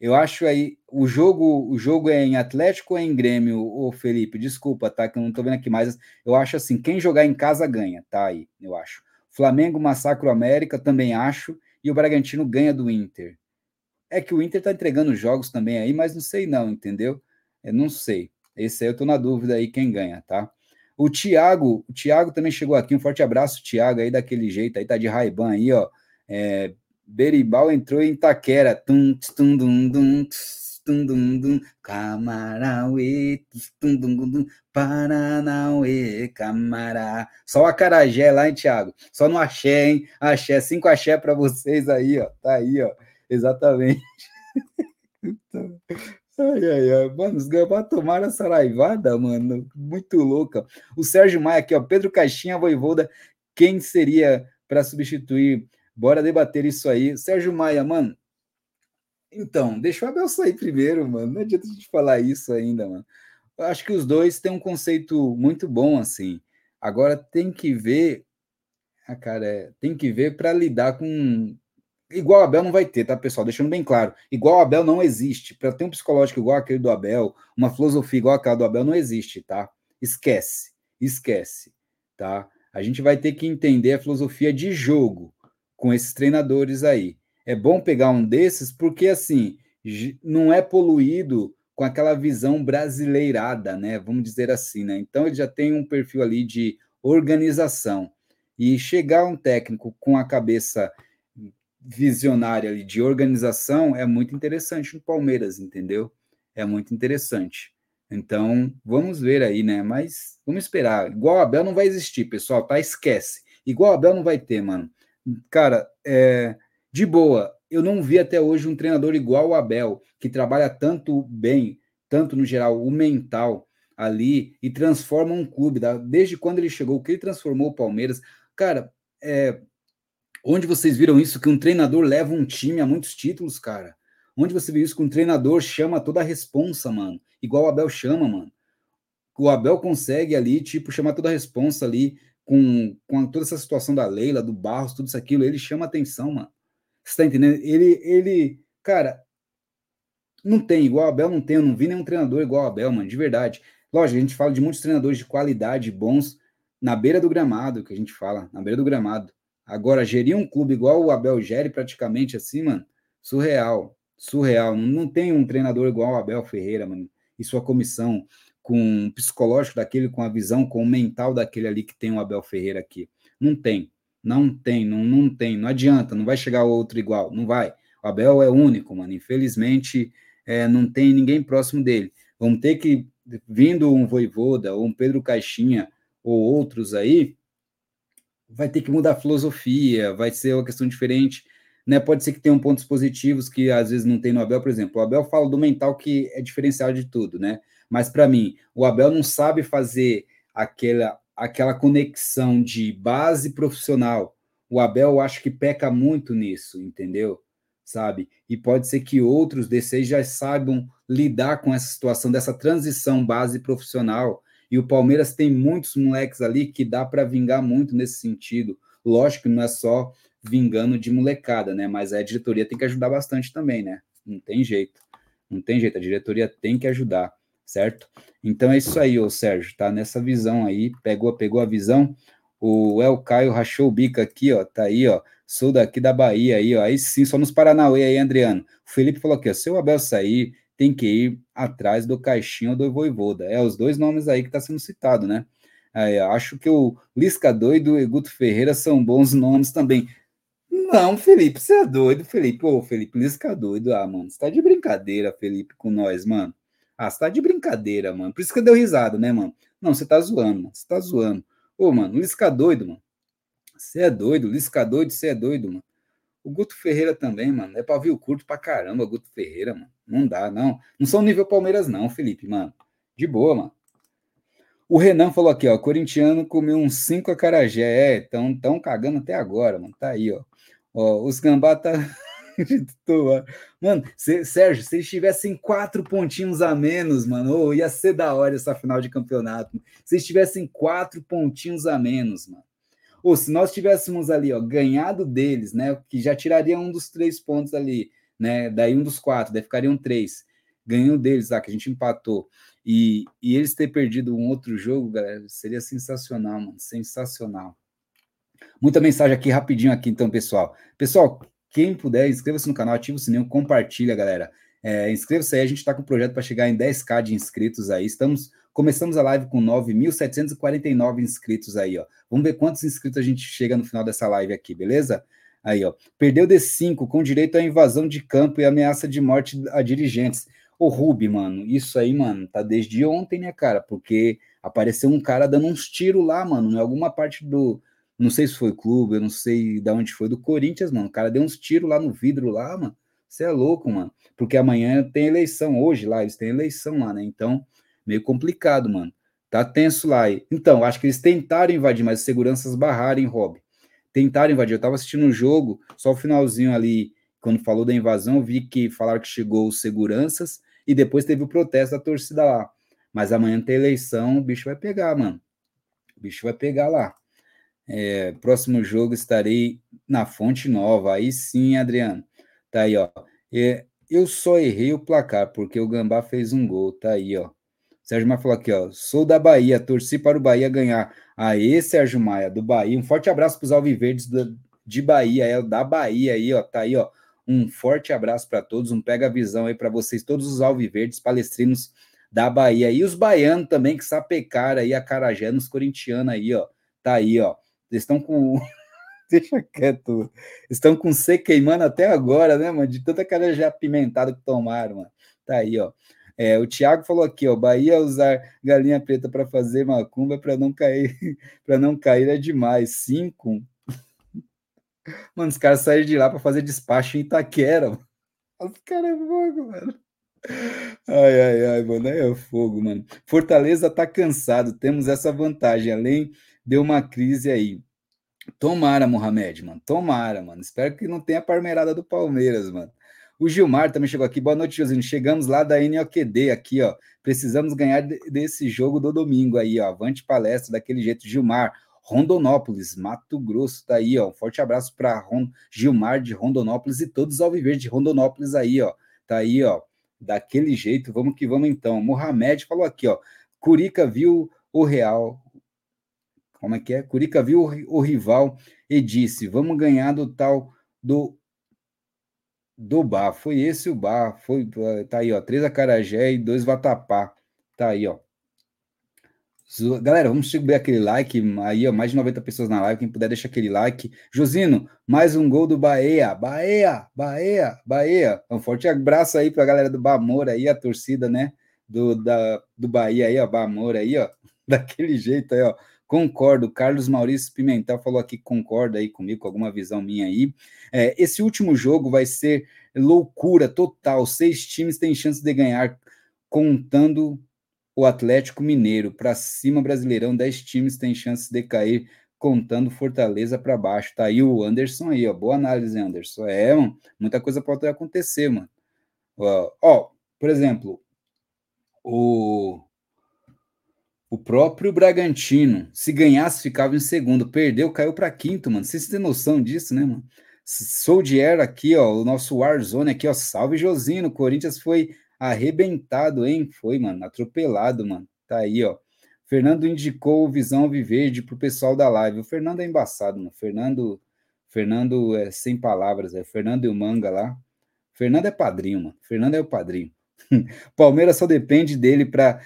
Eu acho aí o jogo, o jogo é em Atlético ou é em Grêmio, ô Felipe? Desculpa, tá? Que eu não tô vendo aqui mais. Eu acho assim, quem jogar em casa ganha, tá aí, eu acho. Flamengo massacra o América, também acho, e o Bragantino ganha do Inter. É que o Inter tá entregando jogos também aí, mas não sei não, entendeu? Eu não sei. Esse aí eu tô na dúvida aí quem ganha, tá? O Thiago, o Thiago também chegou aqui. Um forte abraço, Thiago, aí daquele jeito, aí tá de Raiban aí, ó. É, Beribal entrou em Itaquera. Tum, tum, dum, dum, tum, dum, dum, Camarauê, tum, dum, dum, Paranauê, Camará. Só o Acarajé lá, hein, Thiago? Só no axé, hein? Axé, cinco axé para vocês aí, ó. Tá aí, ó. Exatamente. (laughs) Ai, ai, ai. Mano, os gambá tomaram essa raivada, mano. Muito louca. O Sérgio Maia aqui, ó. Pedro Caixinha, Voivoda. Quem seria para substituir? Bora debater isso aí. Sérgio Maia, mano. Então, deixa o Abel sair primeiro, mano. Não adianta a gente falar isso ainda, mano. Eu acho que os dois têm um conceito muito bom, assim. Agora tem que ver. Ah, cara, é, tem que ver para lidar com igual Abel não vai ter, tá, pessoal? Deixando bem claro. Igual Abel não existe. Para ter um psicológico igual aquele do Abel, uma filosofia igual aquela do Abel não existe, tá? Esquece. Esquece, tá? A gente vai ter que entender a filosofia de jogo com esses treinadores aí. É bom pegar um desses porque assim, não é poluído com aquela visão brasileirada, né? Vamos dizer assim, né? Então ele já tem um perfil ali de organização. E chegar um técnico com a cabeça visionária ali de organização é muito interessante no Palmeiras, entendeu? É muito interessante. Então, vamos ver aí, né? Mas vamos esperar. Igual Abel não vai existir, pessoal, tá? Esquece. Igual Abel não vai ter, mano. Cara, é, de boa, eu não vi até hoje um treinador igual o Abel, que trabalha tanto bem, tanto no geral, o mental ali e transforma um clube. Desde quando ele chegou, o que ele transformou o Palmeiras. Cara, é, Onde vocês viram isso? Que um treinador leva um time a muitos títulos, cara. Onde você viu isso? Que um treinador chama toda a responsa, mano. Igual o Abel chama, mano. O Abel consegue ali, tipo, chamar toda a responsa ali com, com toda essa situação da Leila, do Barros, tudo isso aquilo. Ele chama atenção, mano. Você tá entendendo? Ele, ele, cara, não tem igual o Abel, não tem. Eu não vi nenhum treinador igual o Abel, mano, de verdade. Lógico, a gente fala de muitos treinadores de qualidade, bons, na beira do gramado, que a gente fala, na beira do gramado. Agora, gerir um clube igual o Abel gere, praticamente assim, mano, surreal. Surreal. Não, tem um treinador igual o Abel Ferreira, mano, e sua comissão, com um psicológico daquele, com a visão, com o mental daquele ali que tem o Abel Ferreira aqui. Não tem. Não tem, não, não tem. Não adianta, não vai chegar outro igual. Não vai. O Abel é único, mano. Infelizmente, é, não tem ninguém próximo dele. Vamos ter que, vindo um Voivoda, ou um Pedro Caixinha, ou outros aí, vai ter que mudar a filosofia, vai ser uma questão diferente. Né? Pode ser que tenham pontos positivos que às vezes não tem no Abel, por exemplo. O Abel fala do mental que é diferencial de tudo, né? Mas para mim, o Abel não sabe fazer aquela, aquela conexão de base profissional. O Abel eu acho que peca muito nisso, entendeu? Sabe? E pode ser que outros desses já saibam lidar com essa situação dessa transição base profissional e o Palmeiras tem muitos moleques ali que dá para vingar muito nesse sentido. Lógico que não é só vingando de molecada, né? Mas a diretoria tem que ajudar bastante também, né? Não tem jeito. Não tem jeito, a diretoria tem que ajudar, certo? Então é isso aí, ô Sérgio, tá nessa visão aí, pegou, pegou a visão. O El Caio rachou o bico aqui, ó, tá aí, ó. Sou daqui da Bahia aí, ó. Aí sim, só nos Paranauê aí, Adriano. O Felipe falou aqui, ó, se o Abel sair, tem que ir atrás do Caixinha ou do Voivoda. É os dois nomes aí que está sendo citado, né? Acho que o Lisca Doido e Guto Ferreira são bons nomes também. Não, Felipe, você é doido, Felipe. Ô, Felipe, Lisca Doido. Ah, mano, você tá de brincadeira, Felipe, com nós, mano. Ah, você tá de brincadeira, mano. Por isso que deu risada, né, mano? Não, você tá zoando, mano. Você tá zoando. Ô, mano, Lisca Doido, mano. Você é doido, Lisca Doido, você é doido, mano. O Guto Ferreira também, mano. É pavio curto pra caramba, Guto Ferreira, mano. Não dá, não. Não são nível Palmeiras, não, Felipe, mano. De boa, mano. O Renan falou aqui, ó. Corintiano comeu uns cinco acarajé. É, tão, tão cagando até agora, mano. Tá aí, ó. ó os gambá tá. (laughs) mano, se, Sérgio, se eles tivessem quatro pontinhos a menos, mano, oh, ia ser da hora essa final de campeonato. Se eles tivessem quatro pontinhos a menos, mano. Ou se nós tivéssemos ali, ó, ganhado deles, né? Que já tiraria um dos três pontos ali, né? Daí um dos quatro, daí ficariam três. Ganhou deles lá, que a gente empatou. E, e eles ter perdido um outro jogo, galera, seria sensacional, mano. Sensacional. Muita mensagem aqui rapidinho aqui, então, pessoal. Pessoal, quem puder, inscreva-se no canal, ativa o sininho, compartilha, galera. É, Inscreva-se aí, a gente está com um projeto para chegar em 10k de inscritos aí. Estamos Começamos a live com 9.749 inscritos aí, ó. Vamos ver quantos inscritos a gente chega no final dessa live aqui, beleza? Aí, ó. Perdeu D5 com direito à invasão de campo e ameaça de morte a dirigentes. Ô, Rubi, mano, isso aí, mano, tá desde ontem, né, cara? Porque apareceu um cara dando uns tiros lá, mano, em alguma parte do. Não sei se foi clube, eu não sei de onde foi, do Corinthians, mano. O cara deu uns tiros lá no vidro lá, mano. Você é louco, mano. Porque amanhã tem eleição, hoje lá, eles têm eleição lá, né? Então, meio complicado, mano. Tá tenso lá. Então, acho que eles tentaram invadir, mas os seguranças barraram, Rob. Tentaram invadir. Eu tava assistindo um jogo, só o finalzinho ali, quando falou da invasão, vi que falaram que chegou os seguranças e depois teve o protesto da torcida lá. Mas amanhã tem eleição, o bicho vai pegar, mano. O bicho vai pegar lá. É, próximo jogo estarei na Fonte Nova. Aí sim, Adriano. Tá aí, ó. É, eu só errei o placar porque o Gambá fez um gol. Tá aí, ó. Sérgio Maia falou aqui, ó. Sou da Bahia, torci para o Bahia ganhar. Aí, Sérgio Maia, do Bahia. Um forte abraço para os Alviverdes do, de Bahia, é da Bahia aí, ó. Tá aí, ó. Um forte abraço para todos, um pega visão aí para vocês, todos os Alviverdes palestrinos da Bahia. E os baianos também que sapecaram aí a Carajé nos corintianos aí, ó. Tá aí, ó. Eles estão com. (laughs) Deixa quieto. Estão com C queimando até agora, né, mano? De tanta carajé apimentada que tomaram, mano. Tá aí, ó. É, o Thiago falou aqui, ó, Bahia usar galinha preta para fazer macumba para não cair, (laughs) para não cair é demais. Cinco. (laughs) Mano, os caras saíram de lá para fazer despacho em Itaquera. (laughs) Os caras é fogo, mano. Ai, ai, ai, mano, é fogo, mano. Fortaleza tá cansado, temos essa vantagem, além de uma crise aí. Tomara, Mohamed, mano, tomara, mano. Espero que não tenha a parmeirada do Palmeiras, mano. O Gilmar também chegou aqui. Boa noite, Josinho. Chegamos lá da NOQD aqui, ó. Precisamos ganhar desse jogo do domingo aí, ó. Avante palestra daquele jeito. Gilmar, Rondonópolis, Mato Grosso, tá aí, ó. Um forte abraço para Gilmar de Rondonópolis e todos os Alviverdes de Rondonópolis aí, ó. Tá aí, ó. Daquele jeito, vamos que vamos então. Mohamed falou aqui, ó. Curica viu o Real. Como é que é? Curica viu o rival e disse: Vamos ganhar do tal do do bar. Foi esse o bar. Foi, tá aí, ó. Três acarajé e dois vatapá. Tá aí, ó. Galera, vamos subir aquele like aí, ó, mais de 90 pessoas na live, quem puder deixa aquele like. Josino, mais um gol do Bahia, Bahia, Bahia, Bahia. Um forte abraço aí para a galera do Bamor aí, a torcida, né, do, da, do Bahia aí, ó, Bamor aí, ó, (laughs) daquele jeito aí, ó. Concordo, Carlos Maurício Pimentel falou aqui que concorda aí comigo, com alguma visão minha aí. É, esse último jogo vai ser loucura total. Seis times têm chance de ganhar, contando o Atlético Mineiro. Para cima, Brasileirão, dez times têm chance de cair, contando Fortaleza para baixo. Tá aí o Anderson aí, ó. Boa análise, Anderson. É, mano, muita coisa pode acontecer, mano. Ó, ó por exemplo, o o próprio Bragantino, se ganhasse, ficava em segundo. Perdeu, caiu para quinto, mano. Vocês têm noção disso, né, mano? Soldier aqui, ó, o nosso Warzone aqui, ó. Salve, Josino. Corinthians foi arrebentado, hein? Foi, mano, atropelado, mano. Tá aí, ó. Fernando indicou Visão Viverde pro pessoal da live. O Fernando é embaçado, mano. Fernando, Fernando é sem palavras, é Fernando e o Manga lá. Fernando é padrinho, mano. Fernando é o padrinho. (laughs) Palmeiras só depende dele para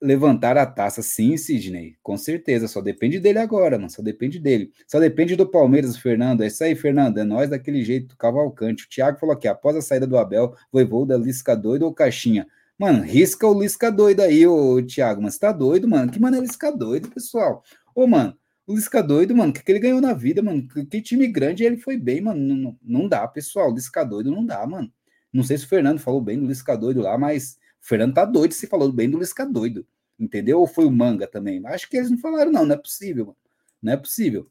levantar a taça. Sim, Sidney, com certeza. Só depende dele agora, mano. Só depende dele. Só depende do Palmeiras, Fernando. É isso aí, Fernando. É nós daquele jeito, Cavalcante. O Thiago falou aqui: após a saída do Abel, Voivoda, Lisca doido ou Caixinha? Mano, risca o Lisca doido aí, ô Thiago. Mas tá doido, mano? Que maneira Lisca doido, pessoal? Ô, mano. O Lisca doido, mano, o que, que ele ganhou na vida, mano? Que, que time grande ele foi bem, mano. Não, não dá, pessoal. Lisca doido não dá, mano. Não sei se o Fernando falou bem do Lisca doido lá, mas Fernando tá doido se falou bem do Lisca doido entendeu? Ou foi o manga também? Acho que eles não falaram, não, não é possível, não é possível.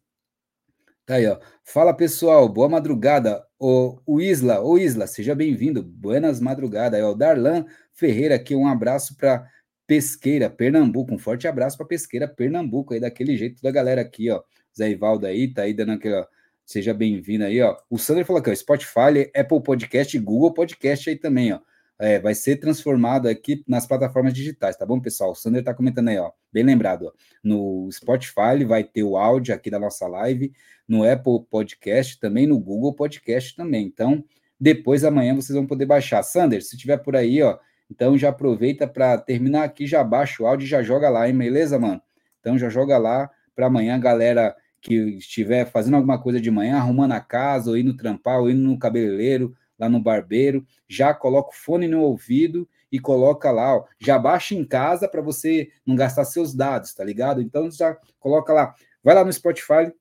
Tá aí, ó. Fala pessoal, boa madrugada. O, o Isla, o Isla, seja bem-vindo. Buenas madrugadas. É o Darlan Ferreira aqui, um abraço para Pesqueira, Pernambuco. Um forte abraço para Pesqueira, Pernambuco, aí daquele jeito da galera aqui, ó. Zé Ivaldo aí, tá aí dando aquela. Seja bem-vindo aí, ó. O Sander falou aqui, ó, Spotify, Apple Podcast Google Podcast aí também, ó. É, vai ser transformado aqui nas plataformas digitais, tá bom, pessoal? O Sander tá comentando aí, ó. Bem lembrado, ó. No Spotify vai ter o áudio aqui da nossa live, no Apple Podcast também, no Google Podcast também. Então, depois amanhã vocês vão poder baixar. Sander, se tiver por aí, ó, então já aproveita para terminar aqui, já baixa o áudio e já joga lá, hein? Beleza, mano? Então já joga lá para amanhã, galera que estiver fazendo alguma coisa de manhã, arrumando a casa, ou indo trampar, ou indo no cabeleireiro, lá no barbeiro, já coloca o fone no ouvido e coloca lá, ó, já baixa em casa para você não gastar seus dados, tá ligado? Então já coloca lá, vai lá no Spotify,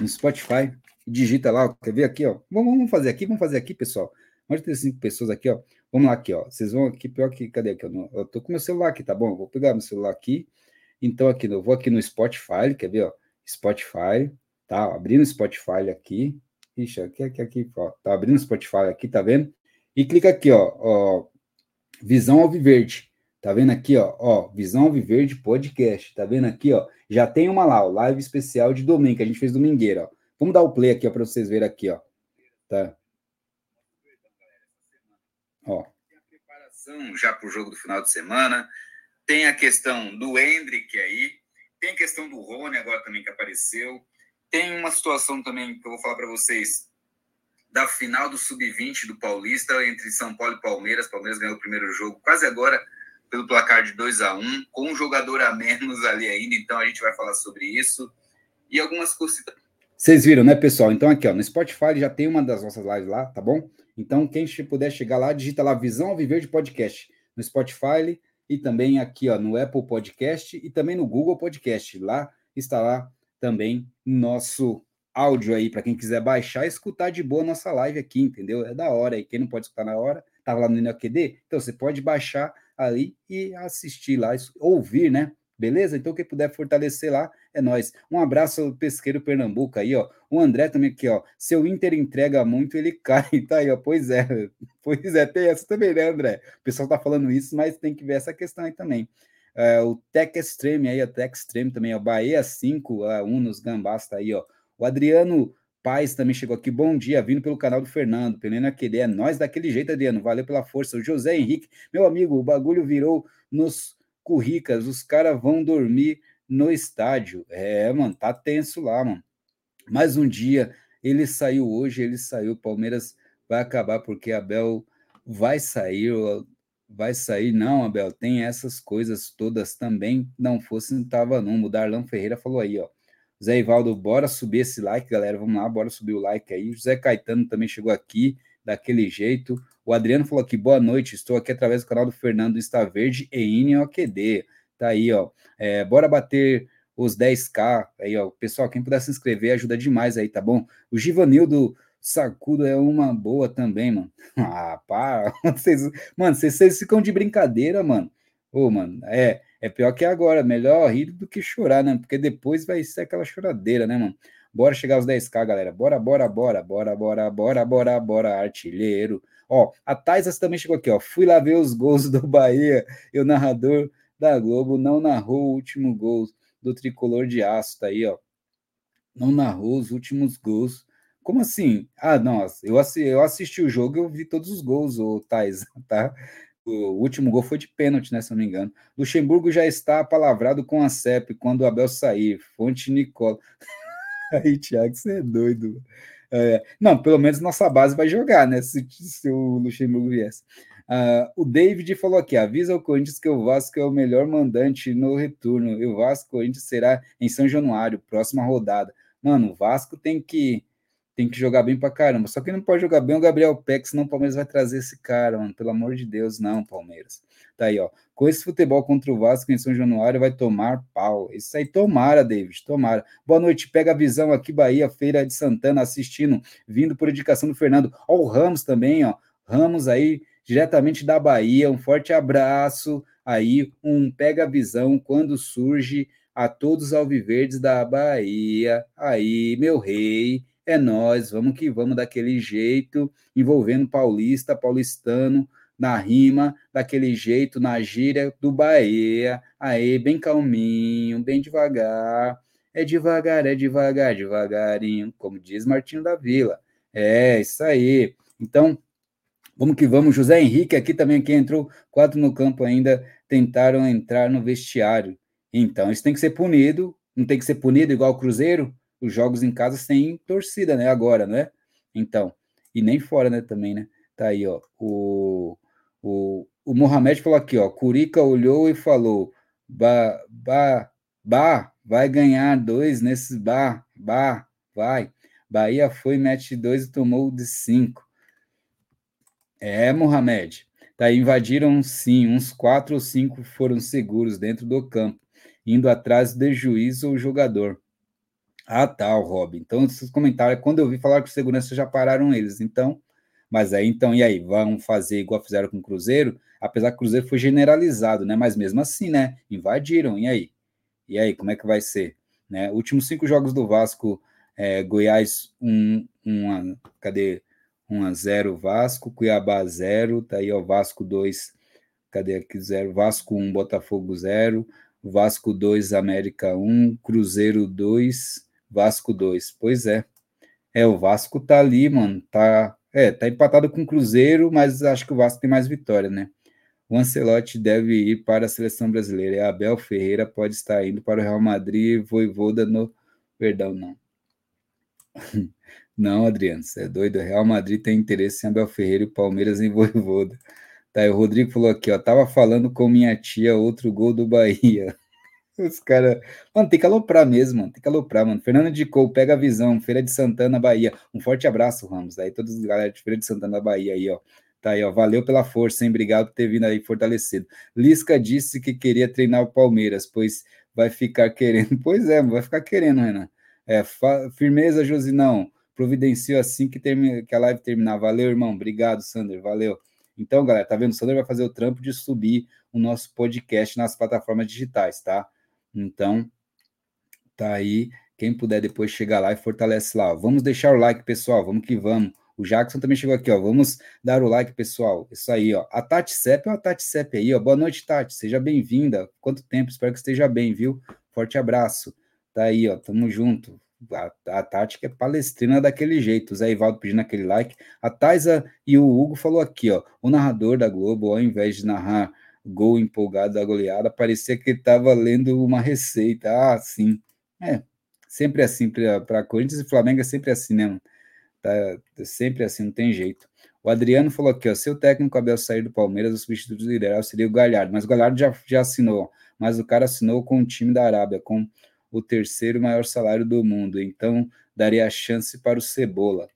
no Spotify, digita lá, quer ver aqui, ó? Vamos, vamos fazer aqui, vamos fazer aqui, pessoal. Mais de cinco pessoas aqui, ó. Vamos lá aqui, ó. Vocês vão aqui, pior que, cadê aqui? Eu, eu tô com meu celular aqui, tá bom? Vou pegar meu celular aqui. Então, aqui, eu vou aqui no Spotify, quer ver, ó? Spotify, tá? Abrindo o Spotify aqui. Ixi, aqui, aqui, aqui, ó. Tá abrindo o Spotify aqui, tá vendo? E clica aqui, ó, ó Visão Alviverde. Tá vendo aqui, ó, ó, Visão Alviverde Podcast. Tá vendo aqui, ó? Já tem uma lá, o live especial de domingo, que a gente fez domingueira, ó. Vamos dar o play aqui, ó, para vocês verem aqui, ó. Tá? Ó. Preparação já para o jogo do final de semana. Tem a questão do Hendrick aí. Tem a questão do Rony agora também que apareceu. Tem uma situação também que eu vou falar para vocês da final do Sub-20 do Paulista entre São Paulo e Palmeiras. Palmeiras ganhou o primeiro jogo quase agora pelo placar de 2 a 1 com um jogador a menos (laughs) ali ainda. Então a gente vai falar sobre isso. E algumas coisas. Vocês viram, né, pessoal? Então aqui, ó, no Spotify já tem uma das nossas lives lá, tá bom? Então, quem puder chegar lá, digita lá Visão Viver de Podcast no Spotify e também aqui ó, no Apple Podcast e também no Google Podcast. Lá está lá também nosso áudio aí para quem quiser baixar e escutar de boa nossa live aqui, entendeu? É da hora. E quem não pode escutar na hora, tava lá no NQD, então você pode baixar ali e assistir lá, ouvir, né? Beleza? Então, quem puder fortalecer lá, é nós. Um abraço ao pesqueiro Pernambuco aí, ó. O André também aqui, ó. Seu Inter entrega muito, ele cai. (laughs) Tá aí, ó. Pois é. Pois é, tem essa também, né, André? O pessoal tá falando isso, mas tem que ver essa questão aí também. É, o Tech Extreme aí, o Tech Extreme também, ó. Bahia 5 a 1 nos Gambás, tá aí, ó. O Adriano Paz também chegou aqui. Bom dia, vindo pelo canal do Fernando. Pelena aquele é nós daquele jeito, Adriano. Valeu pela força. O José Henrique, meu amigo, o bagulho virou nos curricas. Os caras vão dormir no estádio. É, mano, tá tenso lá, mano. Mais um dia, ele saiu hoje, ele saiu. Palmeiras vai acabar porque Abel vai sair, vai sair. Não, Abel, tem essas coisas todas também. Não fosse, tava não. O Darlan Ferreira falou aí, ó. Zé Ivaldo, bora subir esse like, galera. Vamos lá, bora subir o like aí. José Caetano também chegou aqui, daquele jeito. O Adriano falou aqui, boa noite, estou aqui através do canal do Fernando Está Verde e INOQD. Tá aí, ó. É, bora bater os 10k aí, ó. Pessoal, quem puder se inscrever ajuda demais aí, tá bom? O Givanildo Sacudo é uma boa também, mano. (laughs) Ah, para. (laughs) Vocês, mano, vocês, vocês ficam de brincadeira, mano. Ô, mano, é, é pior que agora. Melhor rir do que chorar, né? Porque depois vai ser aquela choradeira, né, mano? Bora chegar aos 10k, galera. Bora, bora, bora, bora, bora, bora, bora, bora, artilheiro. Ó, a Taisas também chegou aqui, ó. Fui lá ver os gols do Bahia e o narrador da Globo não narrou o último gol do tricolor de aço, tá aí, ó. Não narrou os últimos gols. Como assim? Ah, não, eu assisti, eu assisti o jogo e eu vi todos os gols, o Tais, (laughs) tá? O último gol foi de pênalti, né, se não me engano. Luxemburgo já está palavrado com a CEP quando o Abel sair. Fonte Nicola. (laughs) Aí, Thiago, você é doido. É, não, pelo menos nossa base vai jogar, né? Se, se o Luxemburgo viesse. Uh, o David falou aqui: avisa o Corinthians que o Vasco é o melhor mandante no retorno. E o Vasco Corinthians será em São Januário, próxima rodada. Mano, o Vasco tem que tem que jogar bem pra caramba. Só que não pode jogar bem o Gabriel Peck, senão o Palmeiras vai trazer esse cara, mano. Pelo amor de Deus, não, Palmeiras. Tá aí, ó. Com esse futebol contra o Vasco em São Januário, vai tomar pau. Isso aí, tomara, David, tomara. Boa noite, pega a visão aqui, Bahia, Feira de Santana, assistindo, vindo por indicação do Fernando. Ó, o Ramos também, ó. Ramos aí, diretamente da Bahia. Um forte abraço aí, um pega a visão quando surge a todos os alviverdes da Bahia. Aí, meu rei é nós, vamos que vamos daquele jeito, envolvendo paulista, paulistano, na rima, daquele jeito, na gíria do Bahia, aí, bem calminho, bem devagar, É devagar, é devagar, devagarinho, como diz Martinho da Vila. É, isso aí. Então, vamos que vamos. José Henrique aqui também, que entrou quatro no campo ainda, tentaram entrar no vestiário. Então, isso tem que ser punido. Não tem que ser punido igual o Cruzeiro? Os jogos em casa sem torcida, né? Agora, né? Então, e nem fora, né? Também, né? Tá aí, ó. O, o, o Mohamed falou aqui, ó. Curica olhou e falou: Bah, bah, bah, vai ganhar dois nesses bah, bah, vai. Bahia foi, mete dois e tomou de cinco. É, Mohamed. Tá, invadiram sim, uns quatro ou cinco foram seguros dentro do campo, indo atrás de juiz ou jogador. Ah, tá, o Rob. Então, esses comentários, quando eu vi falar que segurança já pararam eles. Então, mas aí, então, e aí? Vão fazer igual fizeram com o Cruzeiro? Apesar que o Cruzeiro foi generalizado, né? Mas mesmo assim, né? Invadiram, e aí? E aí, como é que vai ser? Né? Últimos cinco jogos do Vasco, é, Goiás, um, um, cadê? 1 a 0 Vasco, Cuiabá 0, tá aí, ó, Vasco 2, cadê aqui 0? Vasco 1, Botafogo 0, Vasco 2, América 1, Cruzeiro 2, Vasco 2. Pois é. É, o Vasco tá ali, mano. Tá, é, tá empatado com o Cruzeiro, mas acho que o Vasco tem mais vitória, né? O Ancelotti deve ir para a seleção brasileira. E Abel Ferreira pode estar indo para o Real Madrid e Voivoda no. Perdão, não. (laughs) não, Adriano, você é doido. O Real Madrid tem interesse em Abel Ferreira e Palmeiras em Voivoda. Tá, o Rodrigo falou aqui, ó. Tava falando com minha tia, outro gol do Bahia. Os caras. Mano, tem que aloprar mesmo, mano. Tem que aloprar, mano. Fernando de Cou, pega a visão. Feira de Santana, Bahia. Um forte abraço, Ramos. Aí, todos os galera de Feira de Santana, Bahia aí, ó. Tá aí, ó. Valeu pela força, hein? Obrigado por ter vindo aí fortalecido. Lisca disse que queria treinar o Palmeiras, pois vai ficar querendo. (laughs) Pois é, vai ficar querendo, Renan. É, fa... firmeza, Josinão. Providencio assim que, termina... que a live terminar. Valeu, irmão. Obrigado, Sander. Valeu. Então, galera, tá vendo? O Sander vai fazer o trampo de subir o nosso podcast nas plataformas digitais, tá? Então, tá aí. Quem puder depois chegar lá e fortalece lá. Vamos deixar o like, pessoal. Vamos que vamos. O Jackson também chegou aqui, ó. Vamos dar o like, pessoal. Isso aí, ó. A Tati Sepp é a Tati Sepp aí, ó. Boa noite, Tati. Seja bem-vinda. Quanto tempo? Espero que esteja bem, viu? Forte abraço. Tá aí, ó. Tamo junto. A, a Tati que é palestrina daquele jeito. O Zé Ivaldo pedindo aquele like. A Taisa e o Hugo falou aqui, ó. O narrador da Globo, ao invés de narrar gol empolgado da goleada, parecia que ele estava lendo uma receita. Ah, sim. É, sempre assim para Corinthians e Flamengo é sempre assim, né? Tá, é sempre assim, não tem jeito. O Adriano falou aqui, ó, se o técnico Abel sair do Palmeiras, o substituto ideal seria o Galhardo, mas o Galhardo já, já assinou, mas o cara assinou com o time da Arábia, com o terceiro maior salário do mundo, então daria a chance para o Cebola.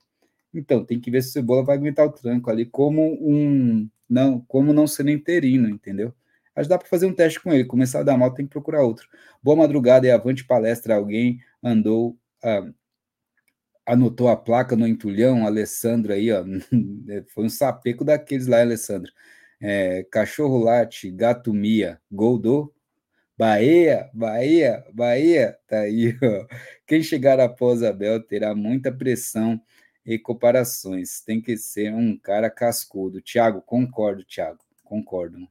Então, tem que ver se o Cebola vai aguentar o tranco ali como um não, como não sendo interino, entendeu? Que dá para fazer um teste com ele. Começar a dar mal, tem que procurar outro. Boa madrugada e avante palestra. Alguém andou, ah, anotou a placa no entulhão, Alessandro aí, ó. (laughs) Foi um sapeco daqueles lá, Alessandro. É, cachorro late, gato mia, gol do Bahia, Bahia, Bahia, tá aí, ó. Quem chegar após Abel terá muita pressão e comparações. Tem que ser um cara cascudo. Tiago, concordo, Tiago, concordo.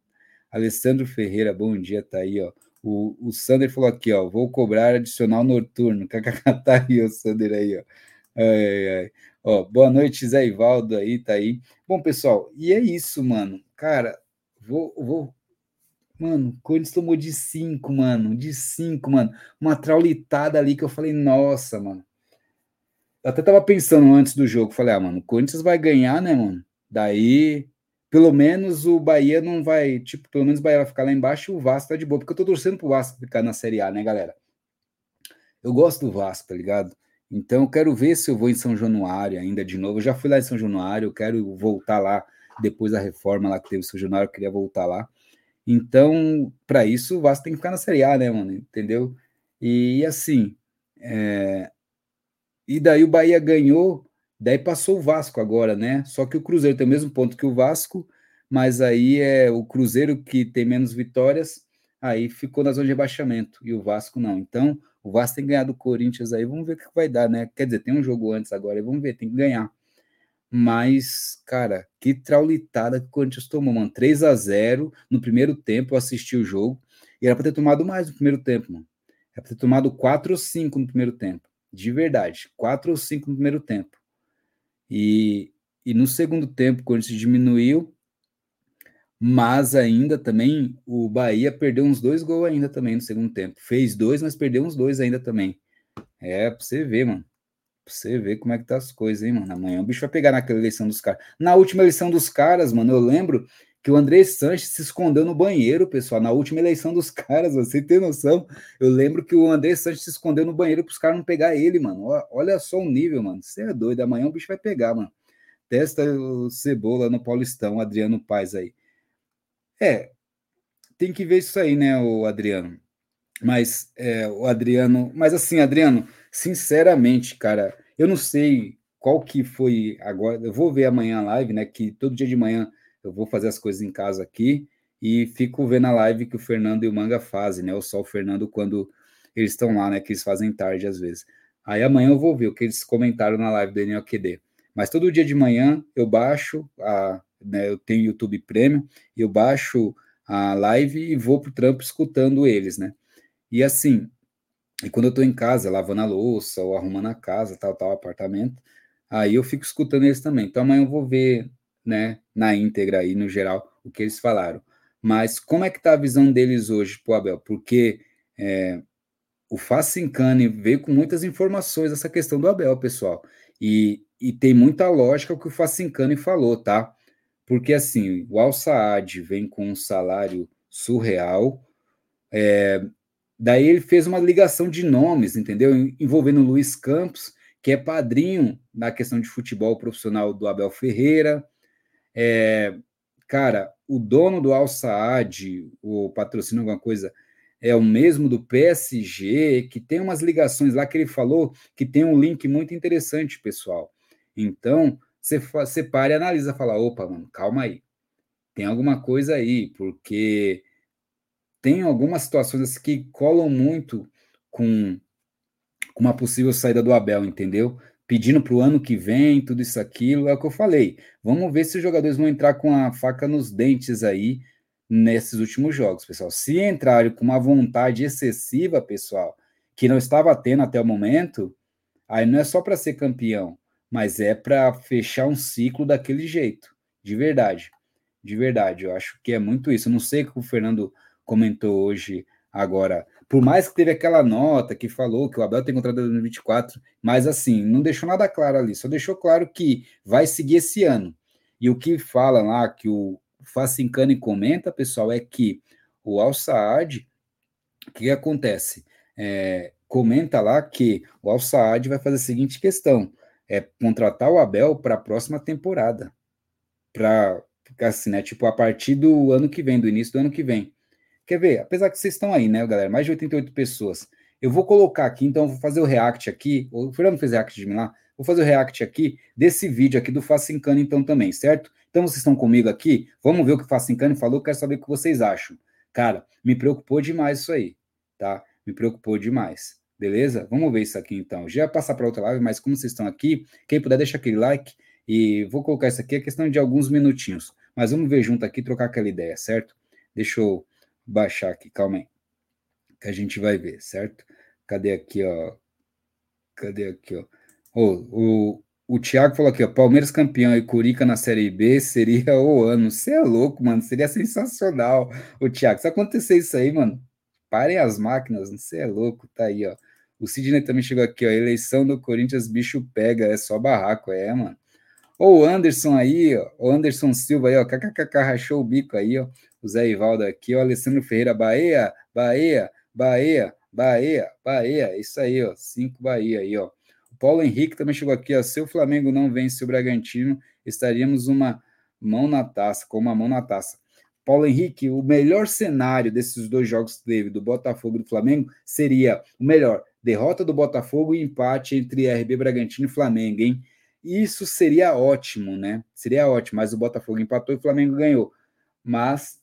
Alessandro Ferreira, bom dia, tá aí, ó. O, o Sander falou aqui, ó, vou cobrar adicional noturno. (laughs) tá aí o Sander aí, ó. Ai, ai. Ó, boa noite, Zé Ivaldo aí, tá aí. Bom, pessoal, e é isso, mano. Cara, vou, vou Mano, Corinthians tomou de 5, mano. De 5, mano. Uma traulitada ali que eu falei, nossa, mano. Eu até tava pensando antes do jogo, falei, ah, mano, o Corinthians vai ganhar, né, mano? Daí, pelo menos o Bahia não vai, tipo, pelo menos o Bahia vai ficar lá embaixo e o Vasco tá de boa, porque eu tô torcendo pro Vasco ficar na Série A, né, galera? Eu gosto do Vasco, tá ligado? Então eu quero ver se eu vou em São Januário ainda de novo. Eu já fui lá em São Januário, eu quero voltar lá depois da reforma lá que teve São Januário, eu queria voltar lá. Então, para isso, o Vasco tem que ficar na Série A, né, mano? Entendeu? E assim, é, e daí o Bahia ganhou, daí passou o Vasco agora, né? Só que o Cruzeiro tem o mesmo ponto que o Vasco, mas aí é o Cruzeiro que tem menos vitórias, aí ficou na zona de rebaixamento, e o Vasco não. Então, o Vasco tem ganhado o Corinthians aí, vamos ver o que vai dar, né? Quer dizer, tem um jogo antes agora, vamos ver, tem que ganhar. Mas, cara, que traulitada que o Corinthians tomou, mano. 3 a 0 no primeiro tempo, eu assisti o jogo, e era para ter tomado mais no primeiro tempo, mano. É para ter tomado 4 ou 5 no primeiro tempo. De verdade. 4 ou 5 no primeiro tempo. E, e no segundo tempo, quando se diminuiu, mas ainda também o Bahia perdeu uns dois gols ainda também no segundo tempo. Fez dois, mas perdeu uns dois ainda também. É, pra você ver, mano. Pra você ver como é que tá as coisas, hein, mano. Amanhã o bicho vai pegar naquela eleição dos caras. Na última eleição dos caras, mano, eu lembro que o André Sanches se escondeu no banheiro, pessoal, na última eleição dos (laughs) caras, você tem noção? Eu lembro que o André Sanches se escondeu no banheiro para os caras não pegar ele, mano. Olha só o nível, mano. Você é doido. Amanhã o bicho vai pegar, mano. Testa o Cebola no Paulistão, Adriano Paz aí. É, tem que ver isso aí, né, o Adriano. Mas é, o Adriano, mas assim, Adriano, sinceramente, cara, eu não sei qual que foi agora. Eu vou ver amanhã a live, né? Que todo dia de manhã eu vou fazer as coisas em casa aqui e fico vendo a live que o Fernando e o Manga fazem, né? Ou só o Fernando quando eles estão lá, né? Que eles fazem tarde às vezes. Aí amanhã eu vou ver o que eles comentaram na live do NLQD. Mas todo dia de manhã eu baixo, a, né, eu tenho YouTube Premium, eu baixo a live e vou pro trampo escutando eles, né? E assim, e quando eu tô em casa, lavando a louça ou arrumando a casa, tal, tal, apartamento, aí eu fico escutando eles também. Então amanhã eu vou ver né, na íntegra aí, no geral, o que eles falaram. Mas como é que está a visão deles hoje pro Abel? Porque é, o Facincani veio com muitas informações essa questão do Abel, pessoal. E, e tem muita lógica o que o Facincani falou, tá? Porque assim, o Al Saad vem com um salário surreal. É, daí ele fez uma ligação de nomes, entendeu? Envolvendo o Luiz Campos, que é padrinho na questão de futebol profissional do Abel Ferreira. É, cara, o dono do Al Saad, o patrocínio alguma coisa, é o mesmo do PSG, que tem umas ligações lá que ele falou que tem um link muito interessante, pessoal. Então, você, você para e analisa, fala, opa, mano, calma aí. Tem alguma coisa aí, porque tem algumas situações assim que colam muito com uma possível saída do Abel, entendeu? Pedindo para o ano que vem, tudo isso, aquilo, é o que eu falei. Vamos ver se os jogadores vão entrar com a faca nos dentes aí nesses últimos jogos, pessoal. Se entrarem com uma vontade excessiva, pessoal, que não estava tendo até o momento, aí não é só para ser campeão, mas é para fechar um ciclo daquele jeito, de verdade. De verdade, eu acho que é muito isso. Eu não sei o que o Fernando comentou hoje agora por mais que teve aquela nota que falou que o Abel tem contrato em 2024, mas assim, não deixou nada claro ali, só deixou claro que vai seguir esse ano. E o que fala lá, que o Facincani comenta, pessoal, é que o Al Saad, o que acontece? É, comenta lá que o Al Saad vai fazer a seguinte questão: é contratar o Abel para a próxima temporada. Para assim, né? Tipo, a partir do ano que vem, do início do ano que vem. Quer ver? Apesar que vocês estão aí, né, galera? Mais de 88 pessoas. Eu vou colocar aqui, então, vou fazer o react aqui. O Fernando fez react de mim lá. Vou fazer o react aqui desse vídeo aqui do Facincani, então, também, certo? Então, vocês estão comigo aqui? Vamos ver o que o Facincani falou. Quero saber o que vocês acham. Cara, me preocupou demais isso aí, tá? Me preocupou demais. Beleza? Vamos ver isso aqui, então. Já ia passar para outra live, mas como vocês estão aqui, quem puder, deixa aquele like. E vou colocar isso aqui, é questão de alguns minutinhos. Mas vamos ver junto aqui, trocar aquela ideia, certo? Deixa eu baixar aqui, calma aí. Que a gente vai ver, certo? Cadê aqui, ó? Cadê aqui, ó? Oh, o, o Thiago falou aqui, ó, Palmeiras campeão e Curica na Série B seria o ano. Você é louco, mano. Seria sensacional. O Thiago, se acontecer isso aí, mano, parem as máquinas, você é louco, tá aí, ó. O Sidney também chegou aqui, ó. Eleição do Corinthians, bicho pega, é só barraco, é, mano. Ou o Anderson aí, ó. O Anderson Silva aí, ó. KKK rachou o bico aí, ó o Zé Ivaldo aqui, o Alessandro Ferreira, Bahia, Bahia, Bahia, Bahia, Bahia, isso aí, ó, cinco Bahia aí, ó. O Paulo Henrique também chegou aqui, ó, se o Flamengo não vence o Bragantino, estaríamos uma mão na taça, com uma mão na taça. Paulo Henrique, o melhor cenário desses dois jogos que teve, do Botafogo e do Flamengo, seria o melhor, derrota do Botafogo e empate entre RB Bragantino e Flamengo, hein? Isso seria ótimo, né? Seria ótimo, mas o Botafogo empatou e o Flamengo ganhou. Mas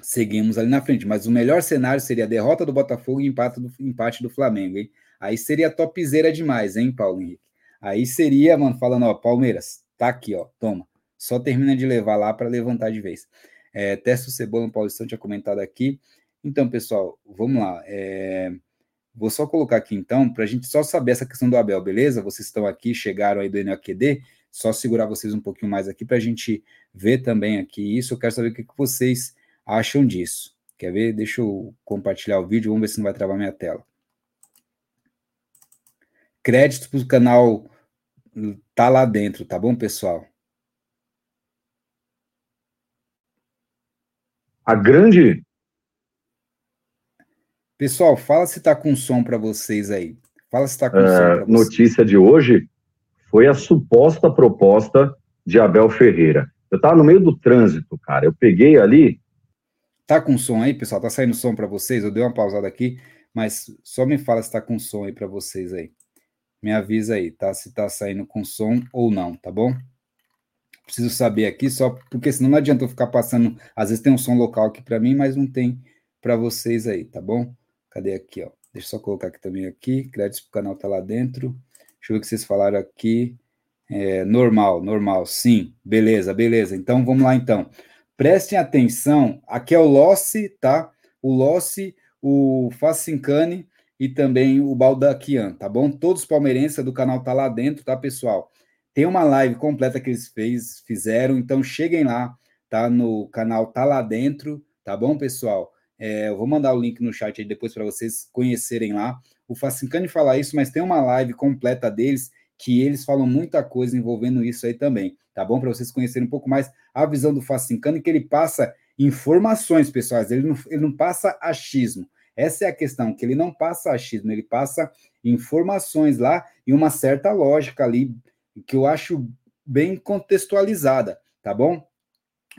seguimos ali na frente. Mas o melhor cenário seria a derrota do Botafogo e empate do, empate do Flamengo, hein? Aí seria topzera demais, hein, Paulo Henrique? Aí seria, mano, falando, ó, Palmeiras, tá aqui, ó, toma. Só termina de levar lá para levantar de vez. É, Testo Cebola no Paulistão tinha comentado aqui. Então, pessoal, vamos lá. É, vou só colocar aqui então, para a gente só saber essa questão do Abel, beleza? Vocês estão aqui, chegaram aí do NOQD, só segurar vocês um pouquinho mais aqui para a gente ver também aqui isso. Eu quero saber o que, que vocês acham disso. Quer ver? Deixa eu compartilhar o vídeo, vamos ver se não vai travar minha tela. Créditos para o canal tá lá dentro, tá bom, pessoal? A grande. Pessoal, fala se tá com som para vocês aí. Fala se tá com uh, som. Notícia de hoje foi a suposta proposta de Abel Ferreira. Eu tava no meio do trânsito, cara. Eu peguei ali. Tá com som aí, pessoal? Tá saindo som para vocês? Eu dei uma pausada aqui, mas só me fala se tá com som aí para vocês aí. Me avisa aí, tá? Se tá saindo com som ou não, tá bom? Preciso saber aqui, só porque senão não adianta eu ficar passando. Às vezes tem um som local aqui para mim, mas não tem para vocês aí, tá bom? Cadê aqui, ó? Deixa eu só colocar aqui também aqui. Créditos pro canal tá lá dentro. Deixa eu ver o que vocês falaram aqui. É, normal, normal, sim. Beleza, beleza. Então vamos lá então. Prestem atenção. Aqui é o Lossi, tá? O Lossi, o Facincani e também o Baldaquian, tá bom? Todos os palmeirenses do canal tá lá dentro, tá, pessoal? Tem uma live completa que eles fez, fizeram, então cheguem lá, tá? No canal tá lá dentro, tá bom, pessoal? É, eu vou mandar o link no chat aí depois para vocês conhecerem lá. O Facincani fala isso, mas tem uma live completa deles que eles falam muita coisa envolvendo isso aí também, tá bom? Para vocês conhecerem um pouco mais a visão do Facincani, que ele passa informações, pessoais, ele não, ele não passa achismo. Essa é a questão, que ele não passa achismo, ele passa informações lá e uma certa lógica ali, que eu acho bem contextualizada, tá bom?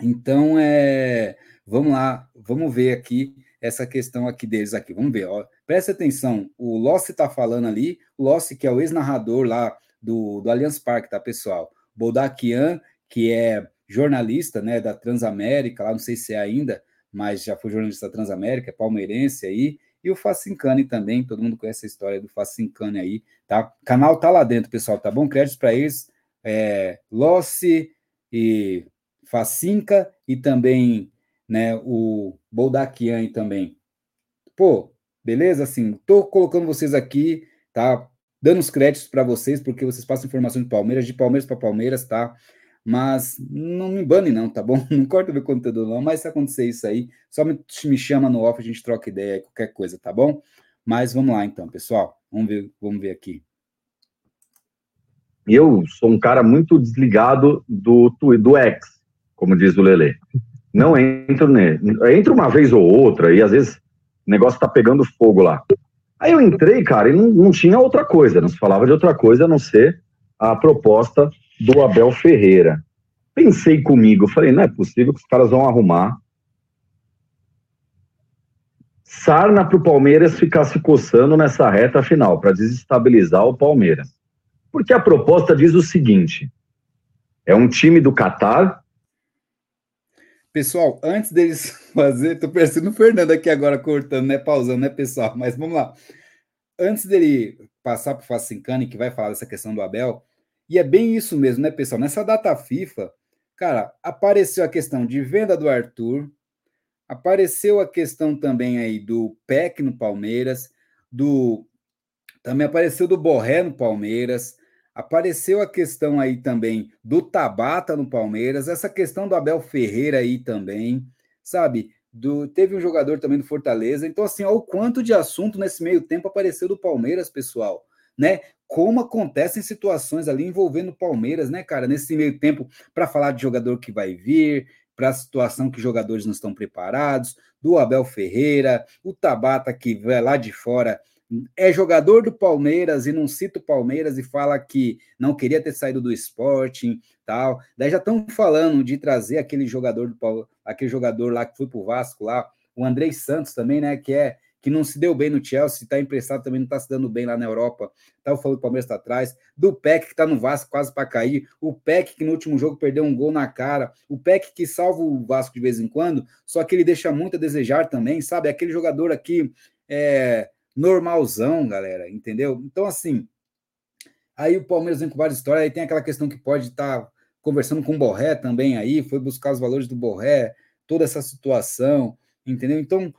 Então, é, vamos lá, vamos ver aqui essa questão aqui deles aqui. Vamos ver, ó. Presta atenção, o Lossi está falando ali, o Lossi, que é o ex-narrador lá do, do Allianz Parque, tá, pessoal? Boldaquian, que é jornalista, né, da Transamérica, lá não sei se é ainda, mas já foi jornalista da Transamérica, é palmeirense aí, e o Facincani também, todo mundo conhece a história do Facincani aí, tá? O canal tá lá dentro, pessoal, tá bom? Créditos para eles, é, Lossi e Facinca e também, né, o Boldaquian também. Pô, beleza? Assim, tô colocando vocês aqui, tá? Dando os créditos para vocês, porque vocês passam informações de Palmeiras, de Palmeiras para Palmeiras, tá? Mas não me bane, não, tá bom? (laughs) Não corta meu conteúdo, não. Mas se acontecer isso aí, só me, me chama no off, a gente troca ideia, qualquer coisa, tá bom? Mas vamos lá então, pessoal. Vamos ver, vamos ver aqui. Eu sou um cara muito desligado do, do X, como diz o Lele. Não entro nele. Entro uma vez ou outra, e às vezes o negócio tá pegando fogo lá. Aí eu entrei, cara, e não, não tinha outra coisa, não se falava de outra coisa a não ser a proposta do Abel Ferreira. Pensei comigo, falei, não é possível que os caras vão arrumar sarna para o Palmeiras ficar se coçando nessa reta final, para desestabilizar o Palmeiras. Porque a proposta diz o seguinte: é um time do Catar. Pessoal, antes deles (laughs) fazer, tô parecendo o Fernando aqui agora cortando, né? Pausando, né, pessoal? Mas vamos lá. Antes dele passar para o Facincani, que vai falar dessa questão do Abel, e é bem isso mesmo, né, pessoal? Nessa data FIFA, cara, apareceu a questão de venda do Arthur, apareceu a questão também aí do PEC no Palmeiras, do também apareceu do Borré no Palmeiras, apareceu a questão aí também do Tabata no Palmeiras, essa questão do Abel Ferreira aí também, sabe? Do, teve um jogador também do Fortaleza. Então, assim, olha o quanto de assunto nesse meio tempo apareceu do Palmeiras, pessoal né? Como acontecem situações ali envolvendo o Palmeiras, né, cara, nesse meio tempo, para falar de jogador que vai vir, para a situação que jogadores não estão preparados, do Abel Ferreira, o Tabata que vai lá de fora é jogador do Palmeiras e não cita o Palmeiras e fala que não queria ter saído do Sporting, tal. Daí já estão falando de trazer aquele jogador do aquele jogador lá que foi pro Vasco lá, o Andrei Santos também, né, que é que não se deu bem no Chelsea, está emprestado também, não está se dando bem lá na Europa. Estava falando que o Palmeiras está atrás. Do Peck, que está no Vasco quase para cair. O Peck, que no último jogo perdeu um gol na cara. O Peck, que salva o Vasco de vez em quando, só que ele deixa muito a desejar também, sabe? Aquele jogador aqui é, normalzão, galera, entendeu? Então, assim, aí o Palmeiras vem com várias histórias, aí tem aquela questão que pode estar tá conversando com o Borré também aí, foi buscar os valores do Borré, toda essa situação, entendeu? Então,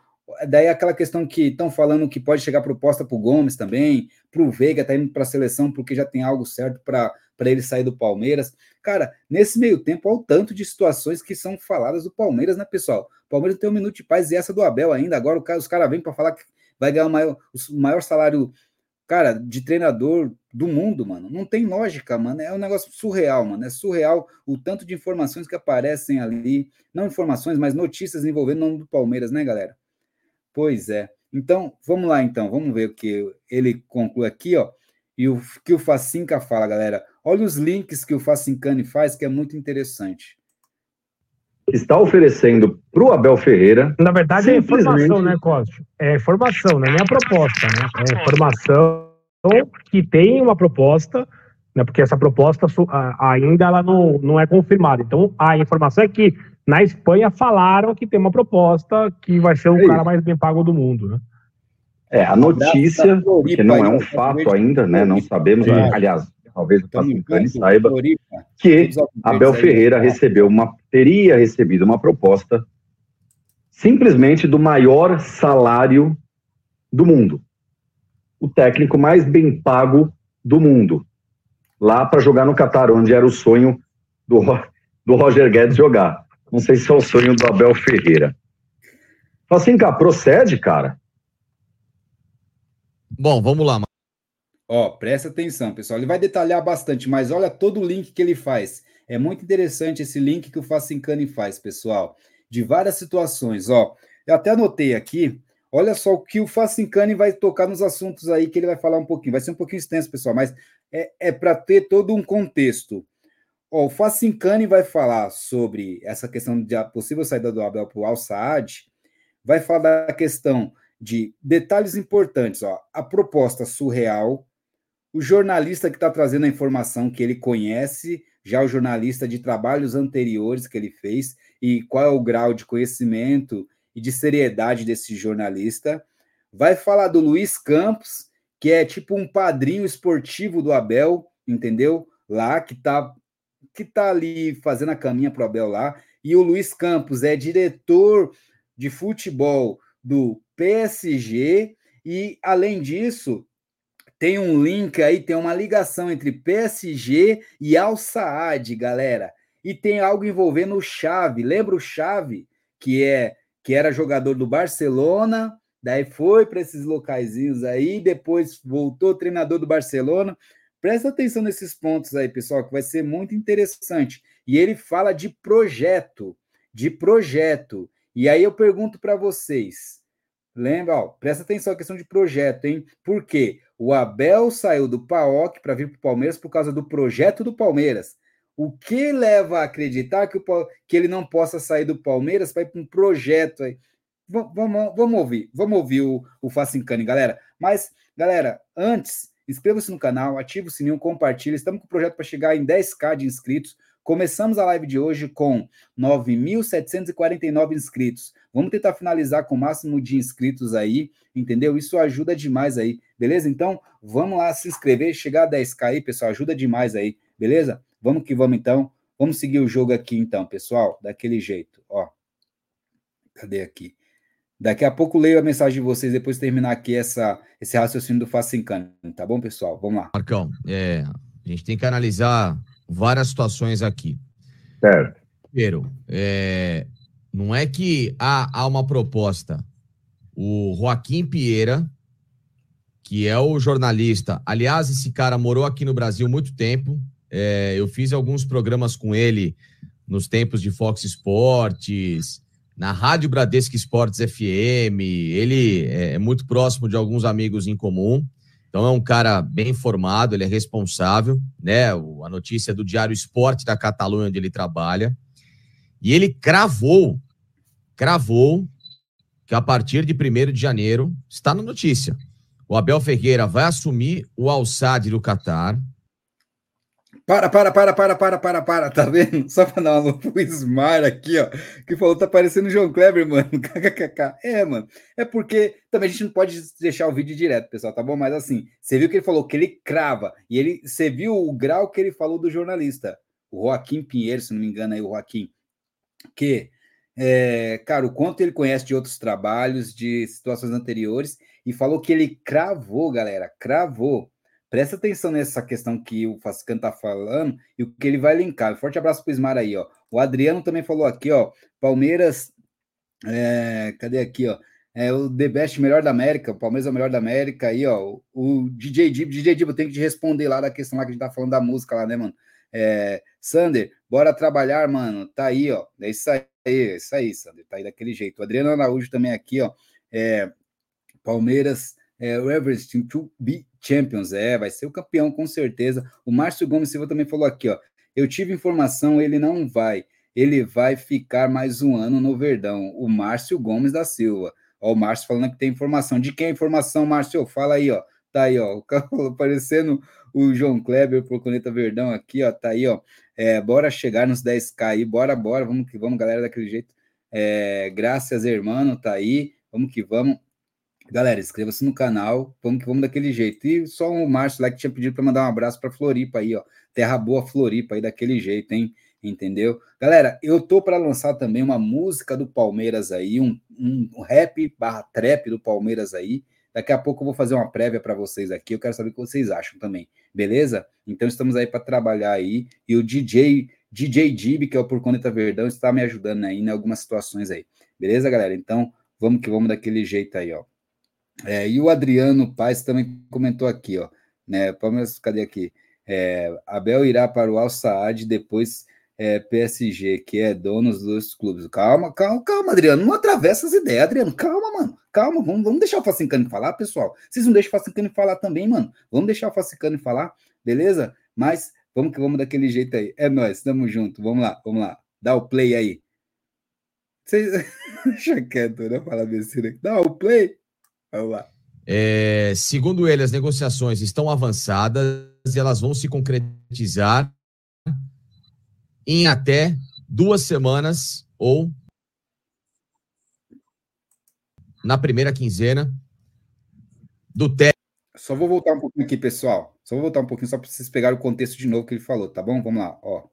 Daí aquela questão que estão falando que pode chegar proposta para o Gomes também, para o Veiga tá indo para a seleção porque já tem algo certo para ele sair do Palmeiras. Cara, nesse meio tempo, olha o tanto de situações que são faladas do Palmeiras, né, pessoal? O Palmeiras tem um minuto de paz e essa do Abel ainda. Agora os caras vêm para falar que vai ganhar o maior, o maior salário, cara, de treinador do mundo, mano. Não tem lógica, mano. É um negócio surreal, mano. É surreal o tanto de informações que aparecem ali. Não informações, mas notícias envolvendo o nome do Palmeiras, né, galera? Pois é. Então, vamos lá, então. Vamos ver o que ele conclui aqui, ó. E o que o Facinca fala, galera. Olha os links que o Facincani faz, que é muito interessante. Está oferecendo para o Abel Ferreira. Na verdade, é informação, né, Costa? É informação, não é nem a proposta, né? É informação que tem uma proposta, né? Porque essa proposta ainda ela não, não é confirmada. Então, a informação é que na Espanha falaram que tem uma proposta que vai ser o é cara mais bem pago do mundo, né? É, a notícia, que não é um fato ainda, né? Não sabemos, aliás, talvez o Pacincani saiba, que Abel Ferreira recebeu uma, teria recebido uma proposta simplesmente do maior salário do mundo. O técnico mais bem pago do mundo. Lá para jogar no Catar, onde era o sonho do, do Roger Guedes jogar. Não sei se é o sonho do Abel Ferreira. Assim, cá, procede, cara. Bom, vamos lá. Ó, presta atenção, pessoal. Ele vai detalhar bastante, mas olha todo o link que ele faz. É muito interessante esse link que o Facincani faz, pessoal. De várias situações, ó. Eu até anotei aqui. Olha só o que o Facincani vai tocar nos assuntos aí que ele vai falar um pouquinho. Vai ser um pouquinho extenso, pessoal, mas é, é para ter todo um contexto. Ó, o Facincani vai falar sobre essa questão de a possível saída do Abel para o Al Saad. Vai falar da questão de detalhes importantes, ó. A proposta surreal, o jornalista que está trazendo a informação que ele conhece, já o jornalista de trabalhos anteriores que ele fez, e qual é o grau de conhecimento e de seriedade desse jornalista. Vai falar do Luiz Campos, que é tipo um padrinho esportivo do Abel, entendeu? Lá, que está que tá ali fazendo a caminha para o Abel lá. E o Luiz Campos é diretor de futebol do PSG, e além disso, tem um link aí, tem uma ligação entre PSG e Al Saad, galera. E tem algo envolvendo o Xavi. Lembra o Xavi, que é que era jogador do Barcelona, daí foi para esses locaizinhos aí, depois voltou treinador do Barcelona. Presta atenção nesses pontos aí, pessoal, que vai ser muito interessante. E ele fala de projeto, de projeto. E aí eu pergunto para vocês, Lembra, ó, presta atenção à questão de projeto, hein? Por quê? O Abel saiu do PAOC para vir para o Palmeiras por causa do projeto do Palmeiras. O que leva a acreditar que, o, que ele não possa sair do Palmeiras para ir para um projeto aí? V vamos, vamos ouvir, vamos ouvir o, o Facincani, galera. Mas, galera, antes, inscreva-se no canal, ative o sininho, compartilhe. Estamos com o projeto para chegar em 10k de inscritos. Começamos a live de hoje com 9.749 inscritos. Vamos tentar finalizar com o máximo de inscritos aí, entendeu? Isso ajuda demais aí, beleza? Então, vamos lá se inscrever, chegar a 10k aí, pessoal, ajuda demais aí, beleza? Vamos que vamos então. Vamos seguir o jogo aqui então, pessoal, daquele jeito, ó. Cadê aqui? Daqui a pouco leio a mensagem de vocês depois de terminar aqui essa, esse raciocínio do Facincano, tá bom, pessoal? Vamos lá. Marcão, é, a gente tem que analisar várias situações aqui. Certo. Primeiro, é, não é que há, há uma proposta. O Joaquim Pieira, que é o jornalista, aliás, esse cara morou aqui no Brasil muito tempo. É, eu fiz alguns programas com ele nos tempos de Fox Sports, na Rádio Bradesco Esportes FM. Ele é, é muito próximo de alguns amigos em comum. Então é um cara bem informado, ele é responsável, né? A notícia do Diário Esporte da Catalunha, onde ele trabalha. E ele cravou, cravou que a partir de 1 de janeiro, está na notícia, o Abel Ferreira vai assumir o Alçade do Catar, para, para, para, para, para, para, para, tá vendo? (laughs) Só para dar uma pro Smar aqui, ó, que falou, tá parecendo o João Kleber, mano. (laughs) É, mano. É porque também a gente não pode deixar o vídeo direto, pessoal, tá bom? Mas assim, você viu que ele falou que ele crava, e ele, você viu o grau que ele falou do jornalista, o Joaquim Pinheiro, se não me engano aí, o Joaquim, que é, cara, o quanto ele conhece de outros trabalhos, de situações anteriores, e falou que ele cravou, galera, cravou. Presta atenção nessa questão que o Fascan tá falando e o que ele vai linkar. Forte abraço pro Ismar aí, ó. O Adriano também falou aqui, ó. Palmeiras. É, cadê aqui, ó? É o The Best melhor da América, o Palmeiras é o melhor da América aí, ó. O DJ Dib, DJ Dib, eu tenho que te responder lá da questão lá que a gente tá falando da música lá, né, mano? É, Sander, bora trabalhar, mano. Tá aí, ó. É isso aí, é isso aí, Sander. Tá aí daquele jeito. O Adriano Araújo também aqui, ó. É, Palmeiras, é, Everest to be champions. É, vai ser o campeão, com certeza. O Márcio Gomes Silva também falou aqui, ó. Eu tive informação, ele não vai. Ele vai ficar mais um ano no Verdão. O Márcio Gomes da Silva. Ó, o Márcio falando que tem informação. De quem é a informação, Márcio? Fala aí, ó. Tá aí, ó. O (laughs) cara aparecendo o João Kleber por Coneta Verdão aqui, ó, tá aí, ó. É, bora chegar nos 10k aí, bora, bora, vamos que vamos, galera, daquele jeito. É, graças, irmão, tá aí, vamos que vamos. Galera, inscreva-se no canal, vamos que vamos daquele jeito. E só o Márcio lá que tinha pedido para mandar um abraço para Floripa aí, ó. Terra Boa Floripa aí, daquele jeito, hein? Entendeu? Galera, eu tô para lançar também uma música do Palmeiras aí, um, um rap barra trap do Palmeiras aí. Daqui a pouco eu vou fazer uma prévia para vocês aqui. Eu quero saber o que vocês acham também. Beleza? Então estamos aí para trabalhar aí. E o DJ DJ Dib, que é o Por Coneta Verdão, está me ajudando aí em algumas situações aí. Beleza, galera? Então vamos que vamos daquele jeito aí, ó. É, e o Adriano Paz também comentou aqui, ó. Né, Palmeiras, cadê aqui? É, Abel irá para o Al Saad depois é, PSG, que é dono dos dois clubes. Calma, calma, calma, Adriano. Não atravessa as ideias, Adriano. Calma, mano. Calma, vamos, vamos deixar o Facicano falar, pessoal. Vocês não deixam o Facicano falar também, mano. Vamos deixar o Facicano falar, beleza? Mas vamos que vamos daquele jeito aí. É nós, estamos junto. Vamos lá, vamos lá. Dá o play aí. Vocês... (laughs) Deixa quieto, né? Fala besteira. Dá o play. Vamos lá. É, segundo ele, as negociações estão avançadas e elas vão se concretizar em até duas semanas ou na primeira quinzena do teste. Só vou voltar um pouquinho aqui, pessoal. Só vou voltar um pouquinho, só para vocês pegarem o contexto de novo que ele falou, tá bom? Vamos lá, ó.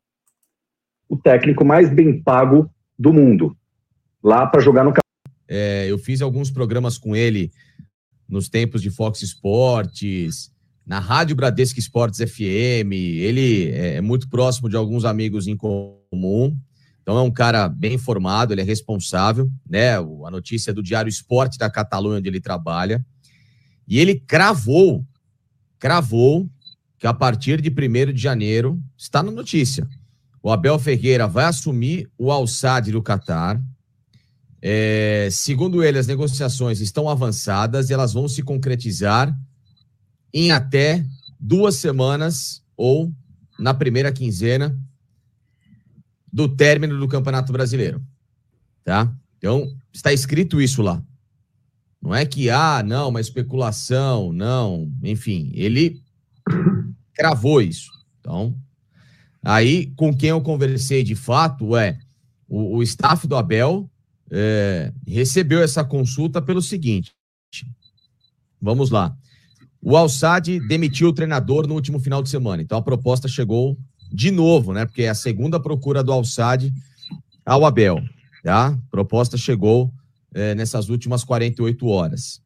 O técnico mais bem pago do mundo, lá para jogar no é, Eu fiz alguns programas com ele nos tempos de Fox Sports, na Rádio Bradesco Esportes FM. Ele é muito próximo de alguns amigos em comum. Então é um cara bem informado, ele é responsável, né? A notícia é do Diário Esporte da Catalunha, onde ele trabalha. E ele cravou, cravou que a partir de 1 de janeiro, está na notícia, o Abel Ferreira vai assumir o Al-Sadd do Catar. É, segundo ele, as negociações estão avançadas e elas vão se concretizar em até duas semanas ou na primeira quinzena do término do Campeonato Brasileiro. Tá? Então, está escrito isso lá. Não é que, ah, não, uma especulação, não. Enfim, ele cravou isso. Então, aí, com quem eu conversei de fato é o, o staff do Abel é, recebeu essa consulta pelo seguinte. Vamos lá. O Alçade demitiu o treinador no último final de semana. Então a proposta chegou de novo, né? Porque é a segunda procura do Alçade ao Abel. Tá? A proposta chegou é, nessas últimas 48 horas.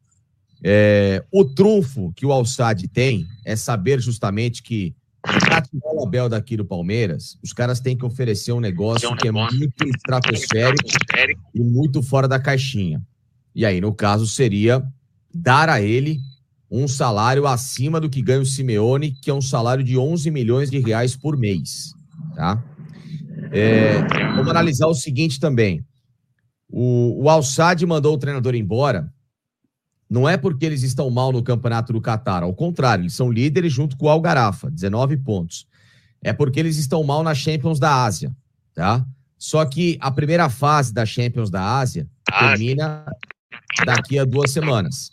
É, o trunfo que o Alçade tem é saber justamente que o Abel daqui do Palmeiras, os caras têm que oferecer um negócio, um negócio que é muito estratosférico e muito fora da caixinha. E aí, no caso, seria dar a ele um salário acima do que ganha o Simeone, que é um salário de 11 milhões de reais por mês, tá? É, vamos analisar o seguinte também. O, o Al-Sad mandou o treinador embora, não é porque eles estão mal no campeonato do Catar, ao contrário, eles são líderes junto com o Algarafa, 19 pontos. É porque eles estão mal na Champions da Ásia, tá? Só que a primeira fase da Champions da Ásia termina daqui a duas semanas.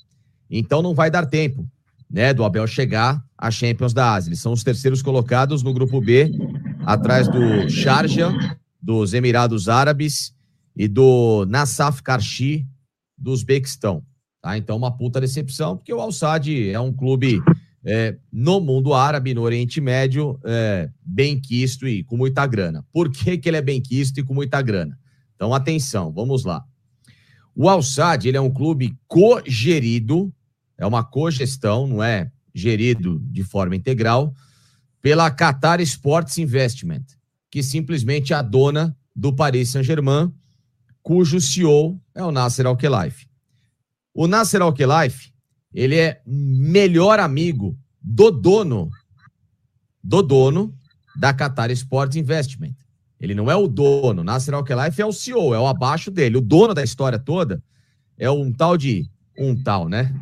Então não vai dar tempo, né, do Abel chegar à Champions da Ásia. Eles são os terceiros colocados no grupo B, atrás do Sharjah, dos Emirados Árabes e do Nassaf Karshi do Uzbequistão. Tá? Então, uma puta decepção, porque o Al-Sadd é um clube é, no mundo árabe, no Oriente Médio, é, bem quisto e com muita grana. Por que, que ele é bem quisto e com muita grana? Então, atenção, vamos lá. O Al-Sadd, ele é um clube cogerido, é uma cogestão, não é gerido de forma integral, pela Qatar Sports Investment, que simplesmente é a dona do Paris Saint-Germain, cujo CEO é o Nasser Al-Khelaifi. O Nasser Al-Khelaifi, ele é melhor amigo do dono do dono da Qatar Sports Investment. Ele não é o dono, Nasser Al-Khelaifi é o CEO, é o abaixo dele. O dono da história toda é um tal de um tal, né?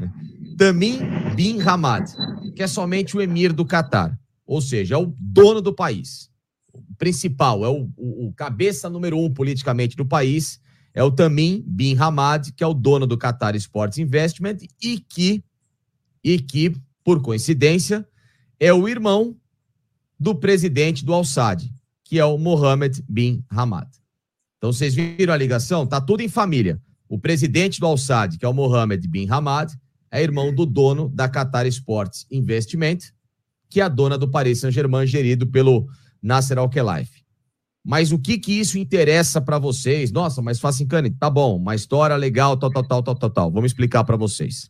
Tamim bin Hamad, que é somente o emir do Qatar, ou seja, é o dono do país. O principal, é o, o, o cabeça número um politicamente do país, é o Tamim bin Hamad, que é o dono do Qatar Sports Investment e que, e que por coincidência, é o irmão do presidente do Al-Sadd, que é o Mohammed bin Hamad. Então vocês viram a ligação? Tá tudo em família. O presidente do Al-Sadd, que é o Mohammed bin Hamad, é irmão do dono da Qatar Sports Investment, que é a dona do Paris Saint-Germain, gerido pelo Nasser Al-Khelaifi. Mas o que que isso interessa para vocês? Nossa, mas Facincani, tá bom, uma história legal, tal, tal, tal, tal, tal, tal. Vamos explicar para vocês.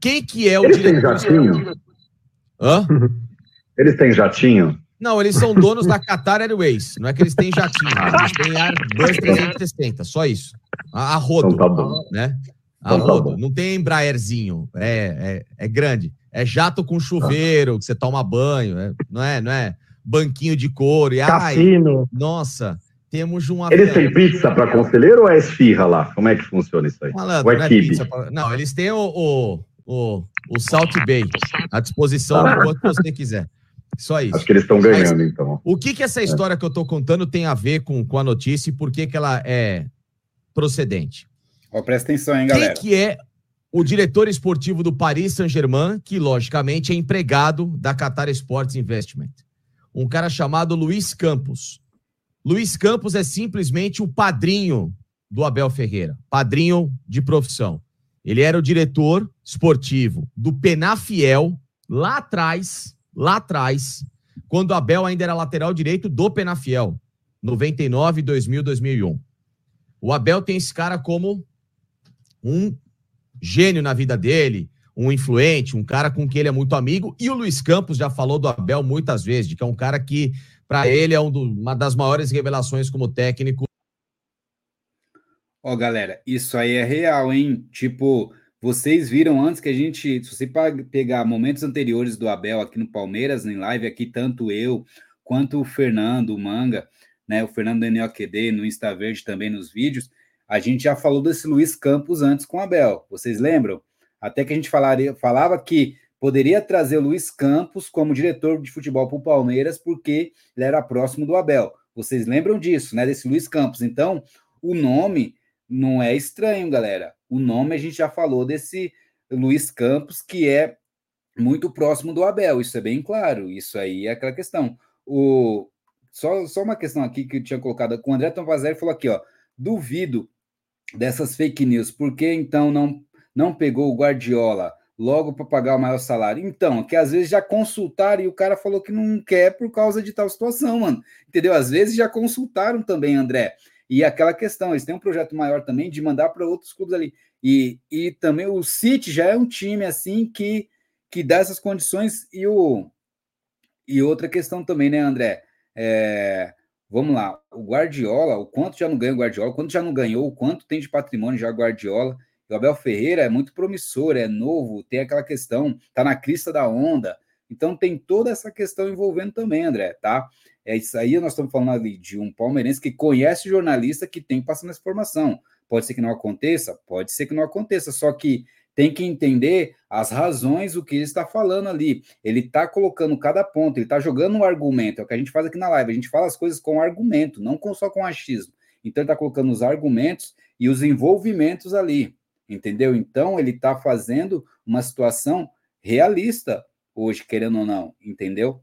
Quem que é o Eles têm jatinho? (laughs) Hã? (laughs) Eles têm jatinho? Não, eles são donos da Qatar Airways. Não é que eles têm jatinho, eles têm Airbus 360, só isso. A, a rodo, então tá né? A Então tá rodo. bom. Não tem Embraerzinho, é, é, é grande. É jato com chuveiro, que você toma banho, é- não é, não é banquinho de couro. E, ai, Cassino. nossa, temos um Eles avião. têm pizza para conselheiro ou é esfirra lá? Como é que funciona isso aí? Malandro, Ou é não, é pra- não, eles têm o, o, o, o Salt Bay à disposição do quanto você quiser. Só isso. Acho que eles estão ganhando, então. O que que essa história que eu tô contando tem a ver com, com a notícia e por que que ela é procedente? Ó, presta atenção, hein, Quem galera. que é o diretor esportivo do Paris Saint-Germain, que logicamente é empregado da Qatar Sports Investment? Um cara chamado Luiz Campos. Luiz Campos é simplesmente o padrinho do Abel Ferreira, padrinho de profissão. Ele era o diretor esportivo do Penafiel lá atrás, lá atrás, quando o Abel ainda era lateral direito do Penafiel, 99, 2000, 2001. O Abel tem esse cara como um gênio na vida dele, um influente, um cara com quem ele é muito amigo. E o Luiz Campos já falou do Abel muitas vezes, de que é um cara que, para ele, é um do- uma das maiores revelações como técnico. Ó, galera, isso aí é real, hein? Tipo, vocês viram antes que a gente, se você pegar momentos anteriores do Abel aqui no Palmeiras, em live, aqui, tanto eu quanto o Fernando, o Manga, né? O Fernando Daniel QD no Insta Verde também nos vídeos, a gente já falou desse Luiz Campos antes com o Abel. Vocês lembram? Até que a gente falaria, falava que poderia trazer Luiz Campos como diretor de futebol para o Palmeiras, porque ele era próximo do Abel. Vocês lembram disso, né? Desse Luiz Campos. Então, o nome não é estranho, galera. O nome a gente já falou desse Luiz Campos, que é muito próximo do Abel, isso é bem claro. Isso aí é aquela questão. O, só, só uma questão aqui que eu tinha colocado. O André Tonvazeri falou aqui, ó. Duvido dessas fake news, por que então não, não pegou o Guardiola logo para pagar o maior salário? Então, que às vezes já consultaram e o cara falou que não quer por causa de tal situação, mano. Entendeu? Às vezes já consultaram também, André. E aquela questão, eles têm um projeto maior também de mandar para outros clubes ali. E, e também o City já é um time assim que, que dá essas condições. E, o, e outra questão também, né, André? É, vamos lá, o Guardiola, o quanto já não ganha o Guardiola, o quanto já não ganhou, o quanto tem de patrimônio já Guardiola. O Abel Ferreira é muito promissor, é novo, tem aquela questão, tá na crista da onda. Então tem toda essa questão envolvendo também, André, tá? É isso aí, nós estamos falando ali de um palmeirense que conhece jornalista que tem passando essa informação. Pode ser que não aconteça? Pode ser que não aconteça, só que tem que entender as razões, o que ele está falando ali. Ele está colocando cada ponto, ele está jogando um argumento. É o que a gente faz aqui na live. A gente fala as coisas com argumento, não só com achismo. Então, ele está colocando os argumentos e os envolvimentos ali, entendeu? Então, ele está fazendo uma situação realista hoje, querendo ou não, entendeu?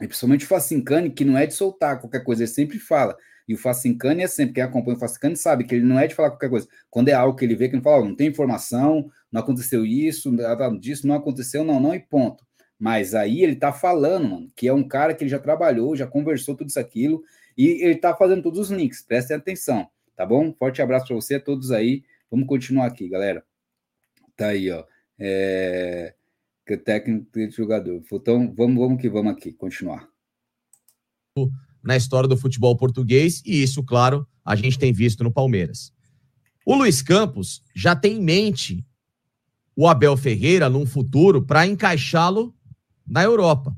E principalmente o Facincani, que não é de soltar qualquer coisa, ele sempre fala. E o Facincani é sempre, quem acompanha o Facincani sabe que ele não é de falar qualquer coisa. Quando é algo que ele vê, que ele fala, oh, não tem informação, não aconteceu isso, disso não aconteceu, não, não, e ponto. Mas aí ele tá falando, mano, que é um cara que ele já trabalhou, já conversou tudo isso aquilo, e ele tá fazendo todos os links, prestem atenção. tá bom? Forte abraço para você, todos aí. Vamos continuar aqui, galera. Tá aí, ó. É... Que técnico de jogador. Então, vamos, vamos que vamos aqui, continuar. Na história do futebol português, e isso, claro, a gente tem visto no Palmeiras. O Luiz Campos já tem em mente o Abel Ferreira num futuro para encaixá-lo na Europa.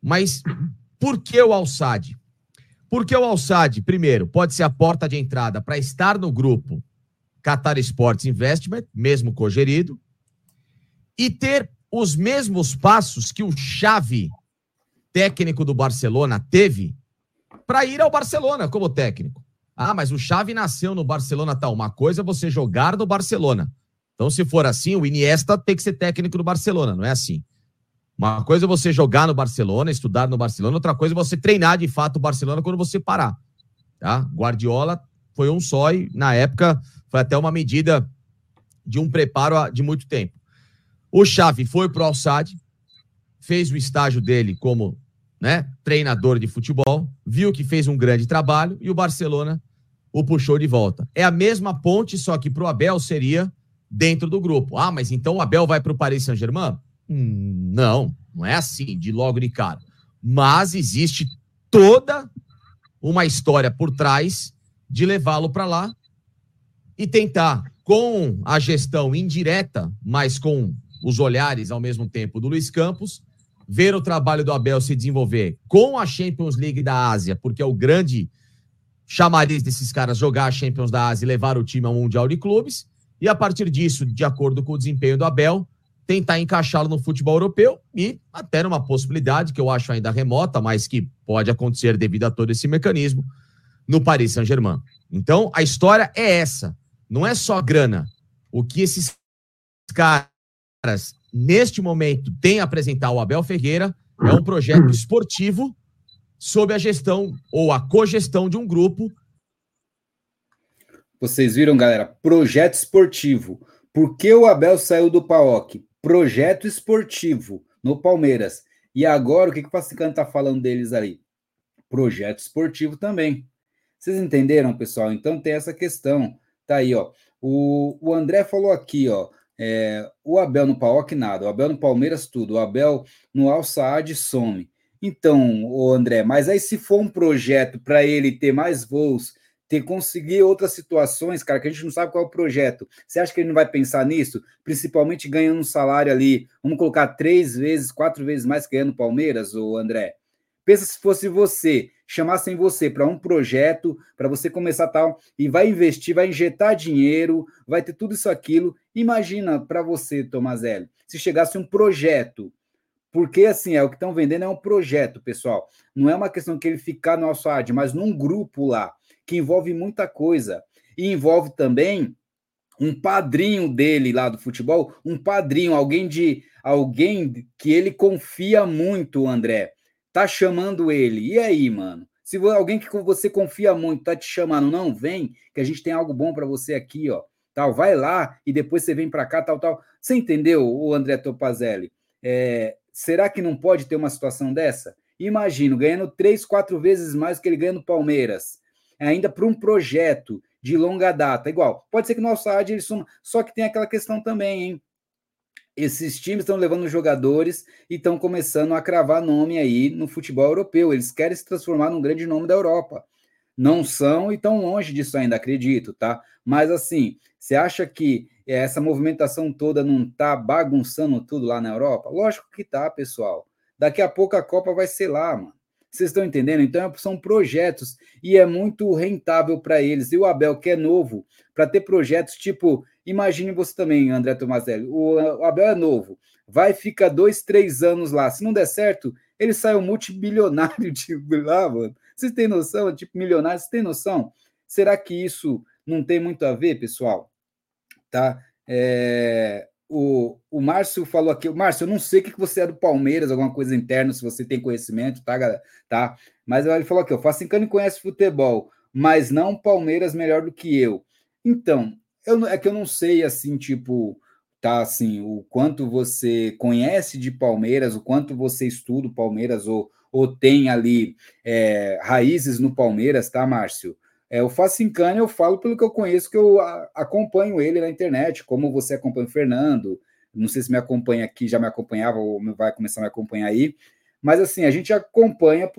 Mas por que o Alçade? Porque o Alçade, primeiro, pode ser a porta de entrada para estar no grupo Qatar Sports Investment, mesmo cogerido, e ter os mesmos passos que o Xavi, técnico do Barcelona, teve para ir ao Barcelona como técnico. Ah, mas o Xavi nasceu no Barcelona, tal. Uma coisa é você jogar no Barcelona. Então, se for assim, o Iniesta tem que ser técnico do Barcelona, não é assim. Uma coisa é você jogar no Barcelona, estudar no Barcelona, outra coisa é você treinar de fato o Barcelona quando você parar. Tá? Guardiola foi um só e, na época, foi até uma medida de um preparo de muito tempo. O Xavi foi pro Al-Sadd, fez o estágio dele como né, treinador de futebol, viu que fez um grande trabalho e o Barcelona o puxou de volta. É a mesma ponte, só que para o Abel seria dentro do grupo. Ah, mas então o Abel vai para o Paris Saint-Germain? Hum, não, não é assim, de logo de cara. Mas existe toda uma história por trás de levá-lo para lá e tentar, com a gestão indireta, mas com os olhares ao mesmo tempo do Luiz Campos, ver o trabalho do Abel se desenvolver com a Champions League da Ásia, porque é o grande chamariz desses caras jogar a Champions da Ásia e levar o time ao Mundial de Clubes, e a partir disso, de acordo com o desempenho do Abel, tentar encaixá-lo no futebol europeu e até numa possibilidade que eu acho ainda remota, mas que pode acontecer devido a todo esse mecanismo, no Paris Saint-Germain. Então, a história é essa. Não é só grana. O que esses caras, neste momento, têm a apresentar ao Abel Ferreira é um projeto esportivo sob a gestão ou a cogestão de um grupo. Vocês viram, galera? Projeto esportivo. Por que o Abel saiu do PAOC? projeto esportivo no Palmeiras. E agora, o que, que o Passicano está falando deles ali? Projeto esportivo também. Vocês entenderam, pessoal? Então tem essa questão. Tá aí, ó. O, o André falou aqui, ó. É, o Abel no Paok nada, o Abel no Palmeiras tudo, o Abel no Al Saad some. Então, o André, mas aí se for um projeto para ele ter mais voos, ter conseguir outras situações, cara, que a gente não sabe qual é o projeto. Você acha que ele não vai pensar nisso? Principalmente ganhando um salário ali, vamos colocar três vezes, quatro vezes mais que ganhando Palmeiras, ou André? Pensa se fosse você, chamassem você para um projeto, para você começar tal, e vai investir, vai injetar dinheiro, vai ter tudo isso aquilo. Imagina para você, Tomazelli, se chegasse um projeto porque, assim, é o que estão vendendo é um projeto, pessoal. Não é uma questão que ele ficar no nosso ad, mas num grupo lá que envolve muita coisa. E envolve também um padrinho dele lá do futebol, um padrinho, alguém de alguém que ele confia muito, André. Tá chamando ele. E aí, mano? Se alguém que você confia muito tá te chamando, não vem, que a gente tem algo bom para você aqui, ó. Tal, vai lá e depois você vem para cá, tal, tal. Você entendeu, o André Topazelli? É, será que não pode ter uma situação dessa? Imagino, ganhando três, quatro vezes mais que ele ganha no Palmeiras ainda para um projeto de longa data. Igual, pode ser que no Al-Saad ele suma, só que tem aquela questão também, hein? Esses times estão levando jogadores e estão começando a cravar nome aí no futebol europeu. Eles querem se transformar num grande nome da Europa. Não são e estão longe disso ainda, acredito, tá? Mas assim, você acha que essa movimentação toda não está bagunçando tudo lá na Europa? Lógico que tá, pessoal. Daqui a pouco a Copa vai ser lá, mano. Vocês estão entendendo? Então, são projetos e é muito rentável para eles. E o Abel, que é novo, para ter projetos tipo. Imagine você também, André Tomazelli. O, Abel é novo, vai ficar dois, três anos lá. Se não der certo, ele sai um multibilionário de lá, mano. Vocês têm noção? Tipo, milionário, vocês têm noção? Será que isso não tem muito a ver, pessoal? Tá? É, o, o Márcio falou aqui, Márcio, eu não sei o que você é do Palmeiras, alguma coisa interna, se você tem conhecimento, tá, galera? Tá? Mas ele falou aqui, o Facincani conhece futebol, mas não Palmeiras melhor do que eu. Então, eu, é que eu não sei, assim, tipo, tá, assim, o quanto você conhece de Palmeiras, o quanto você estuda o Palmeiras, ou, ou tem ali é, raízes no Palmeiras, tá, Márcio? é, o Facincani eu falo pelo que eu conheço, que eu acompanho ele na internet, como você acompanha o Fernando, não sei se me acompanha aqui, já me acompanhava ou vai começar a me acompanhar aí, mas assim, a gente acompanha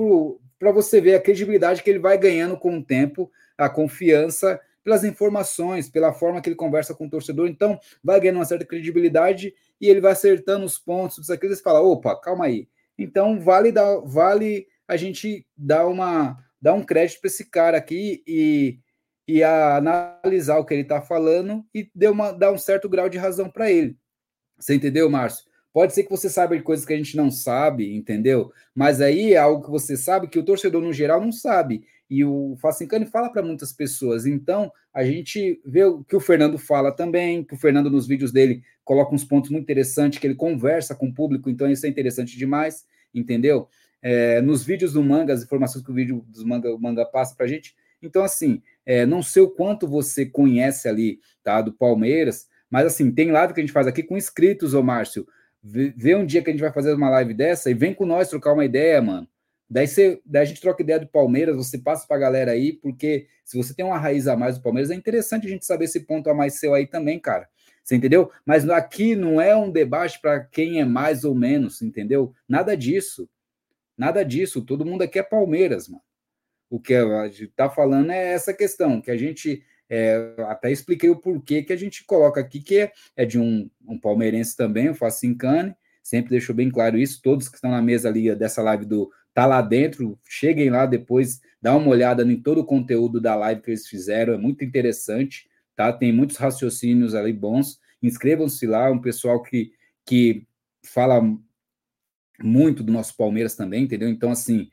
para você ver a credibilidade que ele vai ganhando com o tempo, a confiança pelas informações, pela forma que ele conversa com o torcedor, então vai ganhando uma certa credibilidade e ele vai acertando os pontos, tudo aquilo, você fala, opa, calma aí. Então vale dar, vale a gente dar uma dar um crédito para esse cara aqui e, e analisar o que ele está falando e deu uma, dar um certo grau de razão para ele. Você entendeu, Márcio? Pode ser que você saiba de coisas que a gente não sabe, entendeu? Mas aí é algo que você sabe que o torcedor no geral não sabe. E o Facincani fala para muitas pessoas. Então, a gente vê o que o Fernando fala também, que o Fernando nos vídeos dele coloca uns pontos muito interessantes, que ele conversa com o público, então isso é interessante demais, entendeu? É, nos vídeos do manga, as informações que o vídeo dos manga, o manga passa para a gente. Então, assim, é, não sei o quanto você conhece ali, tá, do Palmeiras, mas assim, tem live que a gente faz aqui com inscritos, ô Márcio. Vê, vê um dia que a gente vai fazer uma live dessa e vem com nós trocar uma ideia, mano. Daí, você, daí a gente troca ideia do Palmeiras, você passa para a galera aí, porque se você tem uma raiz a mais do Palmeiras, é interessante a gente saber esse ponto a mais seu aí também, cara. Você entendeu? Mas aqui não é um debate para quem é mais ou menos, entendeu? Nada disso. Nada disso. Todo mundo aqui é Palmeiras, mano. O que a gente está falando é essa questão, que a gente é, até expliquei o porquê que a gente coloca aqui, que é, é de um, um palmeirense também, o Facincane, sempre deixou bem claro isso. Todos que estão na mesa ali dessa live do Tá Lá Dentro, cheguem lá depois, dá uma olhada em todo o conteúdo da live que eles fizeram, é muito interessante, tá? Tem muitos raciocínios ali bons. Inscrevam-se lá, um pessoal que, que fala muito do nosso Palmeiras também, entendeu? Então, assim,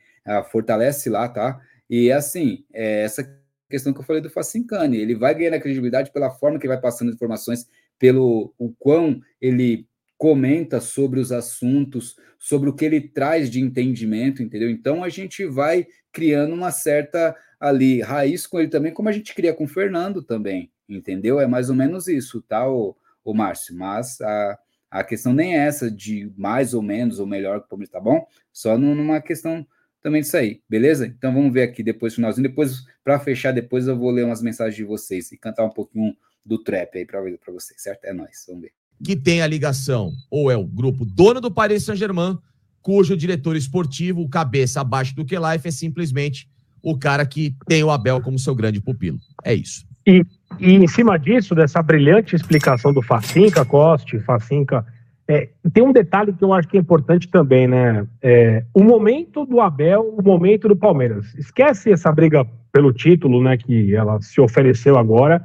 fortalece lá, tá? E assim, é essa questão que eu falei do Facincani, ele vai ganhando a credibilidade pela forma que vai passando informações, pelo o quão ele comenta sobre os assuntos, sobre o que ele traz de entendimento, entendeu? Então a gente vai criando uma certa ali raiz com ele também, como a gente cria com o Fernando também, entendeu? É mais ou menos isso, tá, o, o Márcio? Mas a, a questão nem é essa de mais ou menos ou melhor que o Palmeiras, tá bom? Só numa questão também disso aí, beleza? Então vamos ver aqui depois finalzinho. Depois, para fechar, depois eu vou ler umas mensagens de vocês e cantar um pouquinho do trap aí para vocês, certo? É nóis, vamos ver. Que tem a ligação, ou é o grupo dono do Paris Saint-Germain, cujo diretor esportivo, cabeça abaixo do que life, é simplesmente o cara que tem o Abel como seu grande pupilo. É isso. E, e em cima disso, dessa brilhante explicação do Facinca, Coste, Facinca é, tem um detalhe que eu acho que é importante também, né? É, o momento do Abel, o momento do Palmeiras. Esquece essa briga pelo título, né? Que ela se ofereceu agora,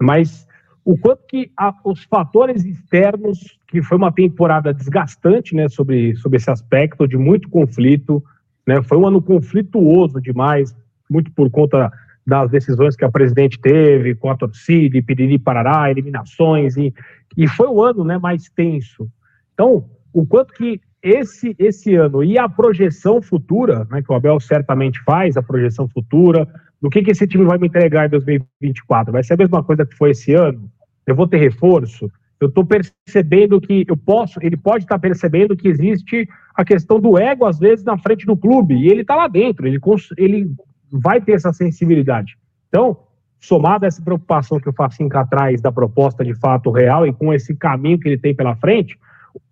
mas o quanto que a, os fatores externos, que foi uma temporada desgastante, né? Sobre, sobre esse aspecto de muito conflito, né? Foi um ano conflituoso demais, muito por conta das decisões que a presidente teve com a torcida, piriri parará, eliminações, e, e foi o ano né, mais tenso. Então, o quanto que esse, esse ano e a projeção futura, né, que o Abel certamente faz, a projeção futura, do que, que esse time vai me entregar em 2024? Vai ser a mesma coisa que foi esse ano? Eu vou ter reforço? Eu estou percebendo que eu posso, ele pode estar tá percebendo que existe a questão do ego, às vezes, na frente do clube, e ele está lá dentro, ele, ele vai ter essa sensibilidade. Então, somado a essa preocupação que o Facinca traz da proposta de fato real e com esse caminho que ele tem pela frente,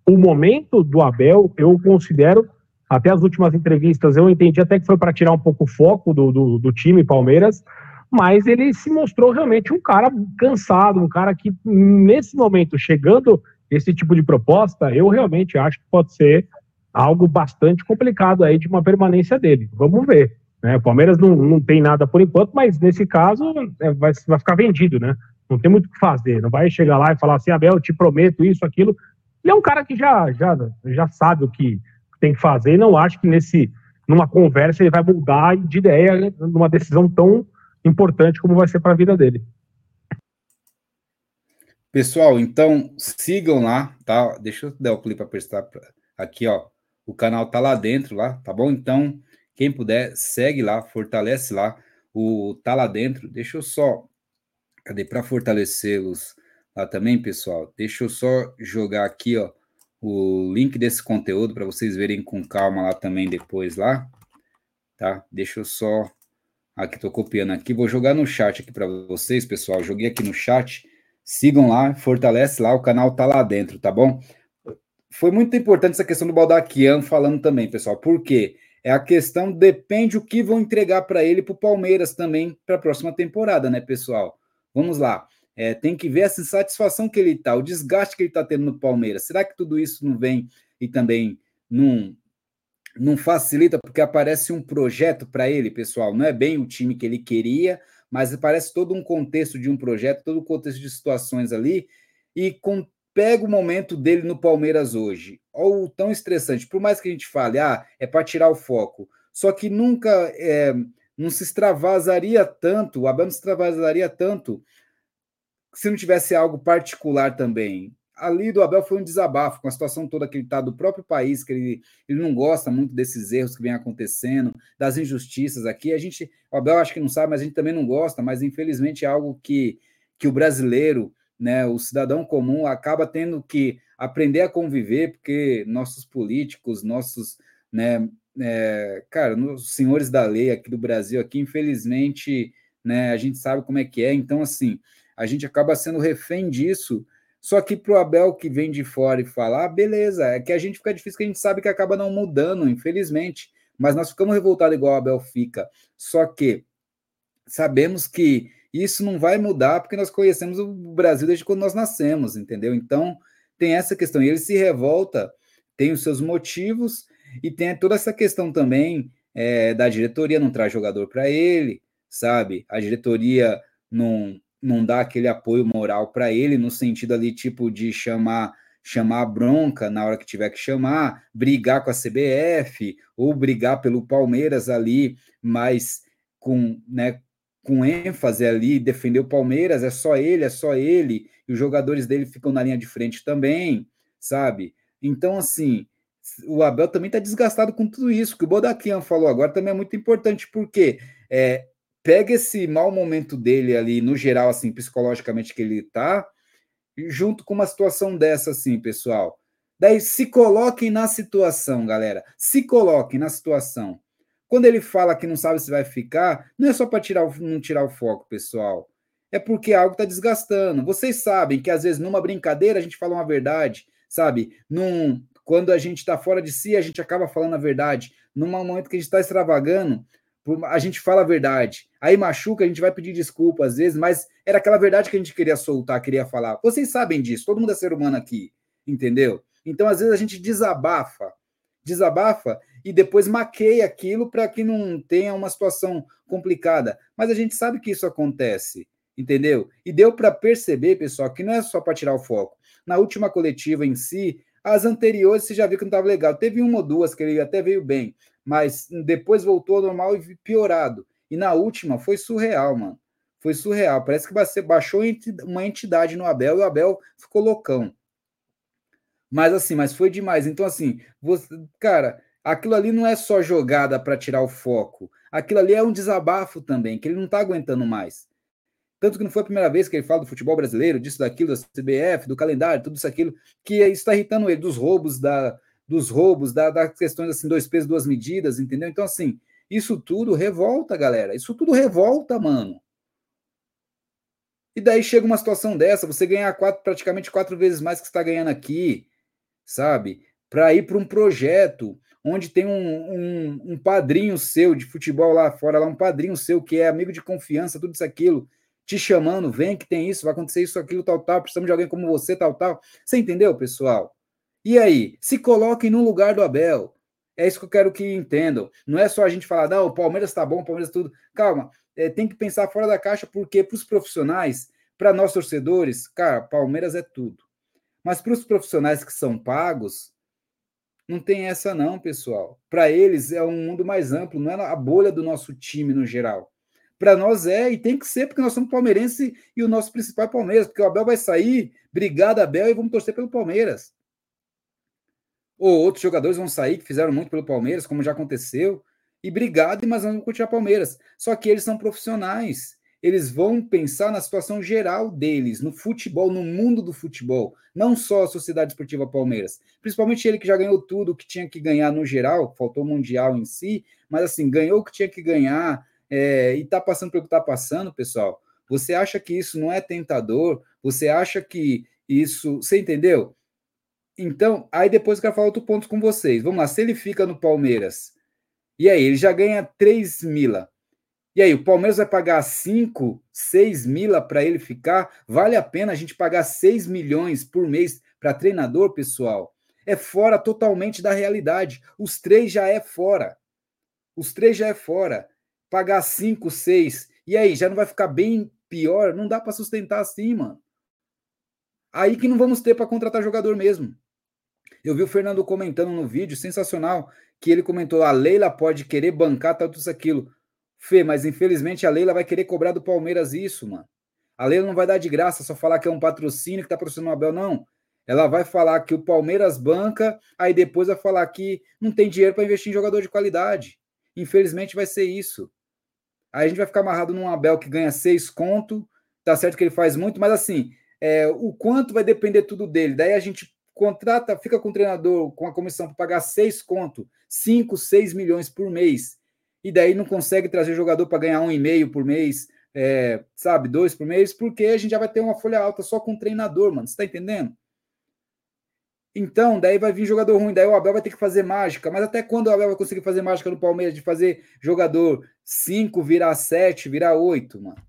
o momento do Abel, eu considero, até as últimas entrevistas, eu entendi até que foi para tirar um pouco o foco do, do, do, time Palmeiras, mas ele se mostrou realmente um cara cansado, um cara que, nesse momento, chegando esse tipo de proposta, eu realmente acho que pode ser algo bastante complicado aí de uma permanência dele. Vamos ver. Né? O Palmeiras não, não tem nada por enquanto, mas nesse caso é, vai, vai ficar vendido, né? Não tem muito o que fazer. Não vai chegar lá e falar assim, Abel, eu te prometo isso, aquilo. Ele é um cara que já, já, já sabe o que tem que fazer e não acho que nesse, numa conversa ele vai mudar de ideia numa decisão tão importante como vai ser para a vida dele. Pessoal, então sigam lá, tá? Deixa eu dar o clipe para prestar aqui, ó. O canal tá lá dentro, lá, tá bom? Então, quem puder, segue lá, fortalece lá. O tá lá dentro. Deixa eu só, cadê para fortalecê-los? lá também, pessoal. Deixa eu só jogar aqui, ó, o link desse conteúdo para vocês verem com calma lá também depois lá, tá? Deixa eu só Aqui, estou copiando aqui, vou jogar no chat aqui para vocês, pessoal. Joguei aqui no chat. Sigam lá, fortalece lá, o canal tá lá dentro, tá bom? Foi muito importante essa questão do Baldaquian falando também, pessoal. Por quê? É a questão, depende o que vão entregar para ele para o Palmeiras também para a próxima temporada, né, pessoal? Vamos lá. É, tem que ver essa insatisfação que ele está, o desgaste que ele está tendo no Palmeiras. Será que tudo isso não vem e também não, não facilita porque aparece um projeto para ele, pessoal. Não é bem o time que ele queria, mas parece todo um contexto de um projeto, todo um contexto de situações ali. E com, pega o momento dele no Palmeiras hoje, ou tão estressante, por mais que a gente fale, ah, é para tirar o foco, só que nunca é, não se extravasaria tanto, o Abel não se extravasaria tanto se não tivesse algo particular também ali do Abel foi um desabafo com a situação toda que ele está do próprio país, que ele, ele não gosta muito desses erros que vem acontecendo, das injustiças aqui. A gente, o Abel acho que não sabe, mas a gente também não gosta, mas infelizmente é algo que, que o brasileiro, né, o cidadão comum, acaba tendo que aprender a conviver, porque nossos políticos, nossos, né, é, cara, os senhores da lei aqui do Brasil, aqui, infelizmente, né, a gente sabe como é que é, então, assim, a gente acaba sendo refém disso só que para o Abel que vem de fora e falar, ah, beleza, é que a gente fica difícil, que a gente sabe que acaba não mudando, infelizmente. Mas nós ficamos revoltados igual o Abel fica. Só que sabemos que isso não vai mudar porque nós conhecemos o Brasil desde quando nós nascemos, entendeu? Então tem essa questão. E ele se revolta, tem os seus motivos e tem toda essa questão também é, da diretoria não traz jogador para ele, sabe? A diretoria não não dá aquele apoio moral para ele, no sentido ali, tipo, de chamar chamar a bronca na hora que tiver que chamar, brigar com a CBF, ou brigar pelo Palmeiras ali, mas com, né, com ênfase ali, defender o Palmeiras, é só ele, é só ele, e os jogadores dele ficam na linha de frente também, sabe? Então, assim, o Abel também está desgastado com tudo isso, que o Bodaquian falou agora também é muito importante, porque é, pega esse mau momento dele ali, no geral, assim, psicologicamente que ele tá, junto com uma situação dessa, assim, pessoal. Daí se coloquem na situação, galera. Se coloquem na situação. Quando ele fala que não sabe se vai ficar, não é só para tirar não tirar o foco, pessoal. É porque algo está desgastando. Vocês sabem que às vezes numa brincadeira a gente fala uma verdade, sabe? Num, quando a gente está fora de si, a gente acaba falando a verdade. Num momento que a gente está extravagando, a gente fala a verdade. Aí machuca, a gente vai pedir desculpa às vezes, mas era aquela verdade que a gente queria soltar, queria falar. Vocês sabem disso, todo mundo é ser humano aqui, entendeu? Então, às vezes, a gente desabafa, desabafa e depois maqueia aquilo para que não tenha uma situação complicada. Mas a gente sabe que isso acontece, entendeu? E deu para perceber, pessoal, que não é só para tirar o foco. Na última coletiva em si, as anteriores você já viu que não estava legal. Teve uma ou duas que ele até veio bem, mas depois voltou ao normal e piorado. E na última foi surreal, mano. Foi surreal. Parece que baixou uma entidade no Abel e o Abel ficou loucão. Mas assim, mas foi demais. Então, assim, você, cara, aquilo ali não é só jogada para tirar o foco. Aquilo ali é um desabafo também, que ele não tá aguentando mais. Tanto que não foi a primeira vez que ele fala do futebol brasileiro, disso, daquilo, da CBF, do calendário, tudo isso, aquilo, que isso está irritando ele, dos roubos da, dos roubos, da, das questões assim, dois pesos, duas medidas, entendeu? Então, assim, isso tudo revolta, galera. Isso tudo revolta, mano. E daí chega uma situação dessa, você ganhar quatro, praticamente quatro vezes mais que está ganhando aqui, sabe? Para ir para um projeto onde tem um, um, um, padrinho seu de futebol lá fora, lá um padrinho seu que é amigo de confiança, tudo isso aquilo, te chamando, vem que tem isso, vai acontecer isso, aquilo, tal, tal, precisamos de alguém como você, tal, tal. Você entendeu, pessoal? E aí, se coloquem no lugar do Abel. É isso que eu quero que entendam. Não é só a gente falar, não, o Palmeiras tá bom, o Palmeiras tudo. Calma, é, tem que pensar fora da caixa, porque para os profissionais, para nós torcedores, cara, Palmeiras é tudo. Mas para os profissionais que são pagos, não tem essa não, pessoal. Para eles é um mundo mais amplo, não é a bolha do nosso time no geral. Para nós é, e tem que ser, porque nós somos palmeirense e o nosso principal é Palmeiras, porque o Abel vai sair, obrigado Abel, e vamos torcer pelo Palmeiras ou outros jogadores vão sair que fizeram muito pelo Palmeiras, como já aconteceu, e obrigado, mas vamos continuar Palmeiras. Só que eles são profissionais. Eles vão pensar na situação geral deles, no futebol, no mundo do futebol, não só a Sociedade Esportiva Palmeiras. Principalmente ele que já ganhou tudo que tinha que ganhar no geral, faltou o Mundial em si, mas assim, ganhou o que tinha que ganhar, é, e está passando pelo que está passando, pessoal, você acha que isso não é tentador? Você acha que isso. Você entendeu? Então, aí depois eu quero falar outro ponto com vocês. Vamos lá, se ele fica no Palmeiras, e aí, ele já ganha 3 mila. E aí, o Palmeiras vai pagar 5, 6 mila para ele ficar? Vale a pena a gente pagar 6 milhões por mês para treinador, pessoal? É fora totalmente da realidade. Os três já é fora. Os três já é fora. Pagar 5, 6. E aí, já não vai ficar bem pior? Não dá para sustentar assim, mano. Aí que não vamos ter para contratar jogador mesmo. Eu vi o Fernando comentando no vídeo, sensacional, que ele comentou: a Leila pode querer bancar tudo isso aquilo. Fê, mas infelizmente a Leila vai querer cobrar do Palmeiras isso, mano. A Leila não vai dar de graça, só falar que é um patrocínio que tá patrocinando o Abel, não. Ela vai falar que o Palmeiras banca, aí depois vai falar que não tem dinheiro para investir em jogador de qualidade. Infelizmente vai ser isso. Aí a gente vai ficar amarrado num Abel que ganha seis conto, tá certo que ele faz muito, mas assim, é, o quanto vai depender tudo dele. Daí a gente contrata, fica com o treinador com a comissão para pagar seis conto, cinco, seis milhões por mês, e daí não consegue trazer jogador para ganhar um e meio por mês, é, sabe, dois por mês, porque a gente já vai ter uma folha alta só com o treinador, mano. Você tá entendendo? Então, daí vai vir jogador ruim, daí o Abel vai ter que fazer mágica. Mas até quando o Abel vai conseguir fazer mágica no Palmeiras de fazer jogador 5 virar 7, virar 8, mano?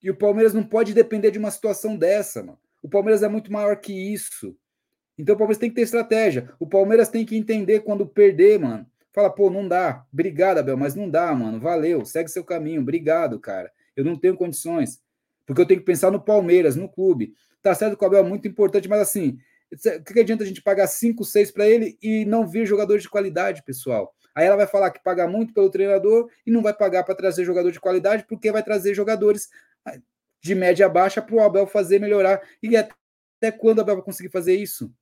E o Palmeiras não pode depender de uma situação dessa, mano. O Palmeiras é muito maior que isso. Então o Palmeiras tem que ter estratégia. O Palmeiras tem que entender quando perder, mano. Fala, pô, não dá. Obrigado, Abel, mas não dá, mano. Valeu, segue seu caminho. Obrigado, cara. Eu não tenho condições. Porque eu tenho que pensar no Palmeiras, no clube. Tá certo que o Abel é muito importante, mas assim, o que adianta a gente pagar 5, 6 para ele e não vir jogador de qualidade, pessoal? Aí ela vai falar que paga muito pelo treinador e não vai pagar para trazer jogador de qualidade, porque vai trazer jogadores de média baixa para o Abel fazer melhorar. E até quando o Abel vai conseguir fazer isso?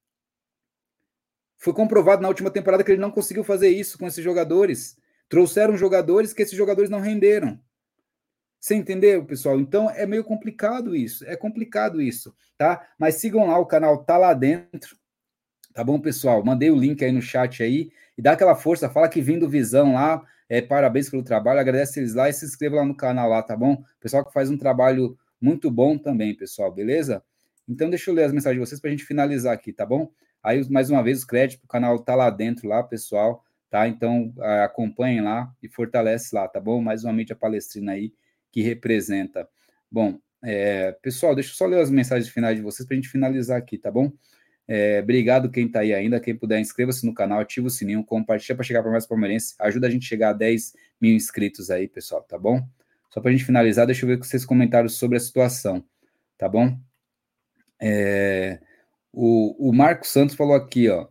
Foi comprovado na última temporada que ele não conseguiu fazer isso com esses jogadores. Trouxeram jogadores que esses jogadores não renderam. Você entendeu, pessoal? Então é meio complicado isso. É complicado isso, tá? Mas sigam lá, o canal tá lá dentro. Tá bom, pessoal? Mandei o link aí no chat aí e dá aquela força, fala que vindo Visão lá, é, parabéns pelo trabalho, agradece eles lá e se inscreva lá no canal lá, tá bom? Pessoal que faz um trabalho muito bom também, pessoal, beleza? Então, deixa eu ler as mensagens de vocês para a gente finalizar aqui, tá bom? Aí, mais uma vez, os créditos, o canal tá lá dentro, lá, pessoal, tá? Então, acompanhem lá e fortalece lá, tá bom? Mais uma mídia palestrina aí que representa. Bom, é, pessoal, deixa eu só ler as mensagens finais de vocês para a gente finalizar aqui, tá bom? É, obrigado quem está aí ainda. Quem puder, inscreva-se no canal, ativa o sininho, compartilha para chegar para mais palmeirenses. Ajuda a gente a chegar a 10 mil inscritos aí, pessoal, tá bom? Só para a gente finalizar, deixa eu ver com vocês comentaram sobre a situação, tá bom? É, o, o Marcos Santos falou aqui, ó.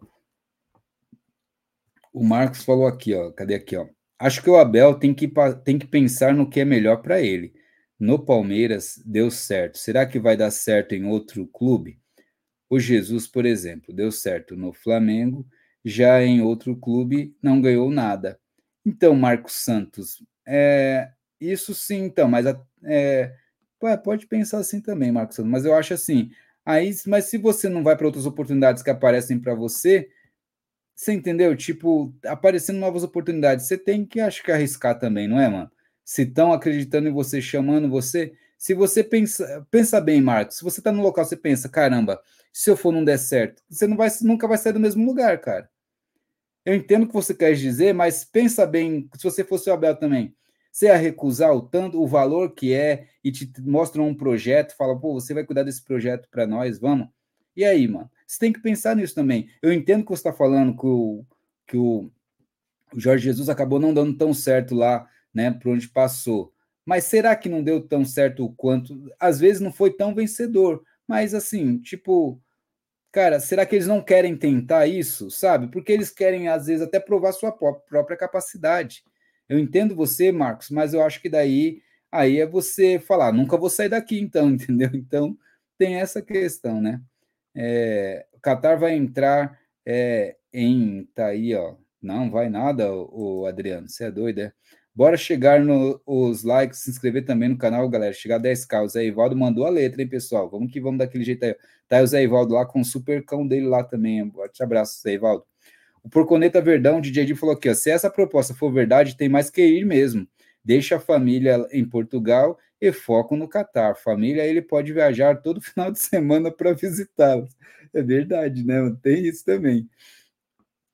O Marcos falou aqui, ó. Cadê aqui, ó? Acho que o Abel tem que, tem que pensar no que é melhor para ele. No Palmeiras deu certo. Será que vai dar certo em outro clube? O Jesus, por exemplo, deu certo no Flamengo, já em outro clube não ganhou nada. Então, Marcos Santos, é, isso sim, então, mas é, pode pensar assim também, Marcos Santos, mas eu acho assim, aí, mas se você não vai para outras oportunidades que aparecem para você, você entendeu? Tipo, aparecendo novas oportunidades, você tem que, acho que, arriscar também, não é, mano? Se estão acreditando em você, chamando você, se você pensa, pensa bem, Marcos, se você está no local, você pensa, caramba, se eu for não der certo, você não vai, nunca vai sair do mesmo lugar, cara. Eu entendo o que você quer dizer, mas pensa bem, se você fosse o Abel também, você ia recusar o tanto, o valor que é e te mostram um projeto, fala, pô, você vai cuidar desse projeto para nós, vamos? E aí, mano? Você tem que pensar nisso também. Eu entendo que você está falando que o, que o, Jorge Jesus acabou não dando tão certo lá, né, por onde passou. Mas será que não deu tão certo o quanto? Às vezes não foi tão vencedor, mas assim, tipo, cara, será que eles não querem tentar isso, sabe? Porque eles querem, às vezes, até provar sua própria capacidade. Eu entendo você, Marcos, mas eu acho que daí aí é você falar, nunca vou sair daqui, então, (laughs) entendeu? Então tem essa questão, né? É, o Qatar vai entrar é, em. Tá aí, ó. Não vai nada, o Adriano, você é doido, é? Bora chegar nos likes, se inscrever também no canal, galera. Chegar a 10k. O Zé Ivaldo mandou a letra, hein, pessoal? Vamos que vamos daquele jeito aí. Tá aí o Zé Ivaldo lá com o super cão dele lá também. Forte abraço, Zé Ivaldo. O Porconeta Verdão, DJ Edi falou aqui, ó, se essa proposta for verdade, tem mais que ir mesmo. Deixa a família em Portugal e foco no Catar. Família ele pode viajar todo (laughs) final de semana para visitá-los. É verdade, né? Tem isso também.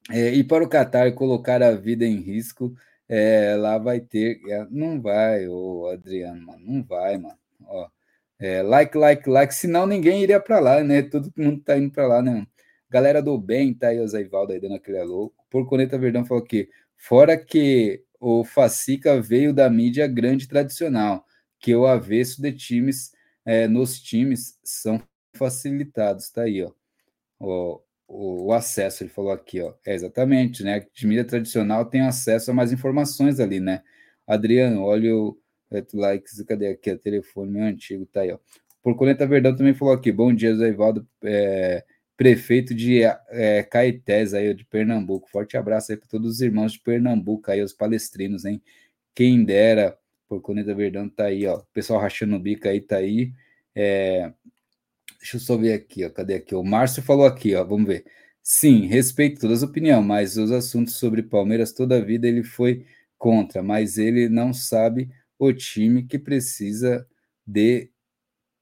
É, ir para o Catar e colocar a vida em risco, é, lá vai ter. É, não vai, ô Adriano, mano, não vai, mano. Ó, é, like, like, like, senão ninguém iria para lá, né? Todo mundo tá indo para lá, né? Galera do bem, tá aí o Zaivaldo aí dando aquele alô. Porconeta Verdão falou que, fora que o Facica veio da mídia grande tradicional, que o avesso de times, é, nos times, são facilitados, tá aí, ó. O, o, o, acesso, ele falou aqui, ó. É exatamente, né? De mídia tradicional tem acesso a mais informações ali, né? Adriano, olha o likes, cadê aqui? O telefone meu antigo, tá aí, ó. Porconeta Verdão também falou aqui. Bom dia, Zé Ivaldo. É, prefeito de é, Caetés, aí, de Pernambuco. Forte abraço aí para todos os irmãos de Pernambuco, aí, os palestrinos, hein? Quem dera, por Coneta Verdão tá aí, ó. O pessoal rachando o bico aí, tá aí. É... Deixa eu só ver aqui, ó. Cadê aqui? O Márcio falou aqui, ó. Vamos ver. Sim, respeito todas as opiniões, mas os assuntos sobre Palmeiras toda a vida ele foi contra, mas ele não sabe o time que precisa de.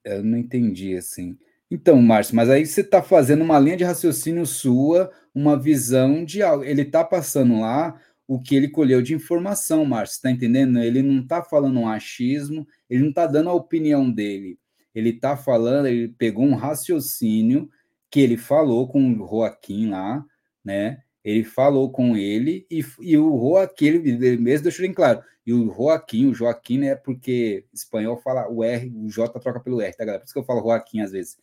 Eu não entendi assim. Então, Márcio, mas aí você está fazendo uma linha de raciocínio sua, uma visão de algo. Ele está passando lá o que ele colheu de informação, Márcio, está entendendo? Ele não está falando um achismo, ele não está dando a opinião dele. Ele está falando, ele pegou um raciocínio que ele falou com o Joaquim lá, né? Ele falou com ele e, e o Joaquim, ele mesmo deixou bem claro. E o Joaquim, o Joaquim, né? Porque espanhol fala o R, o J troca pelo R, tá, galera? Por isso que eu falo Joaquim às vezes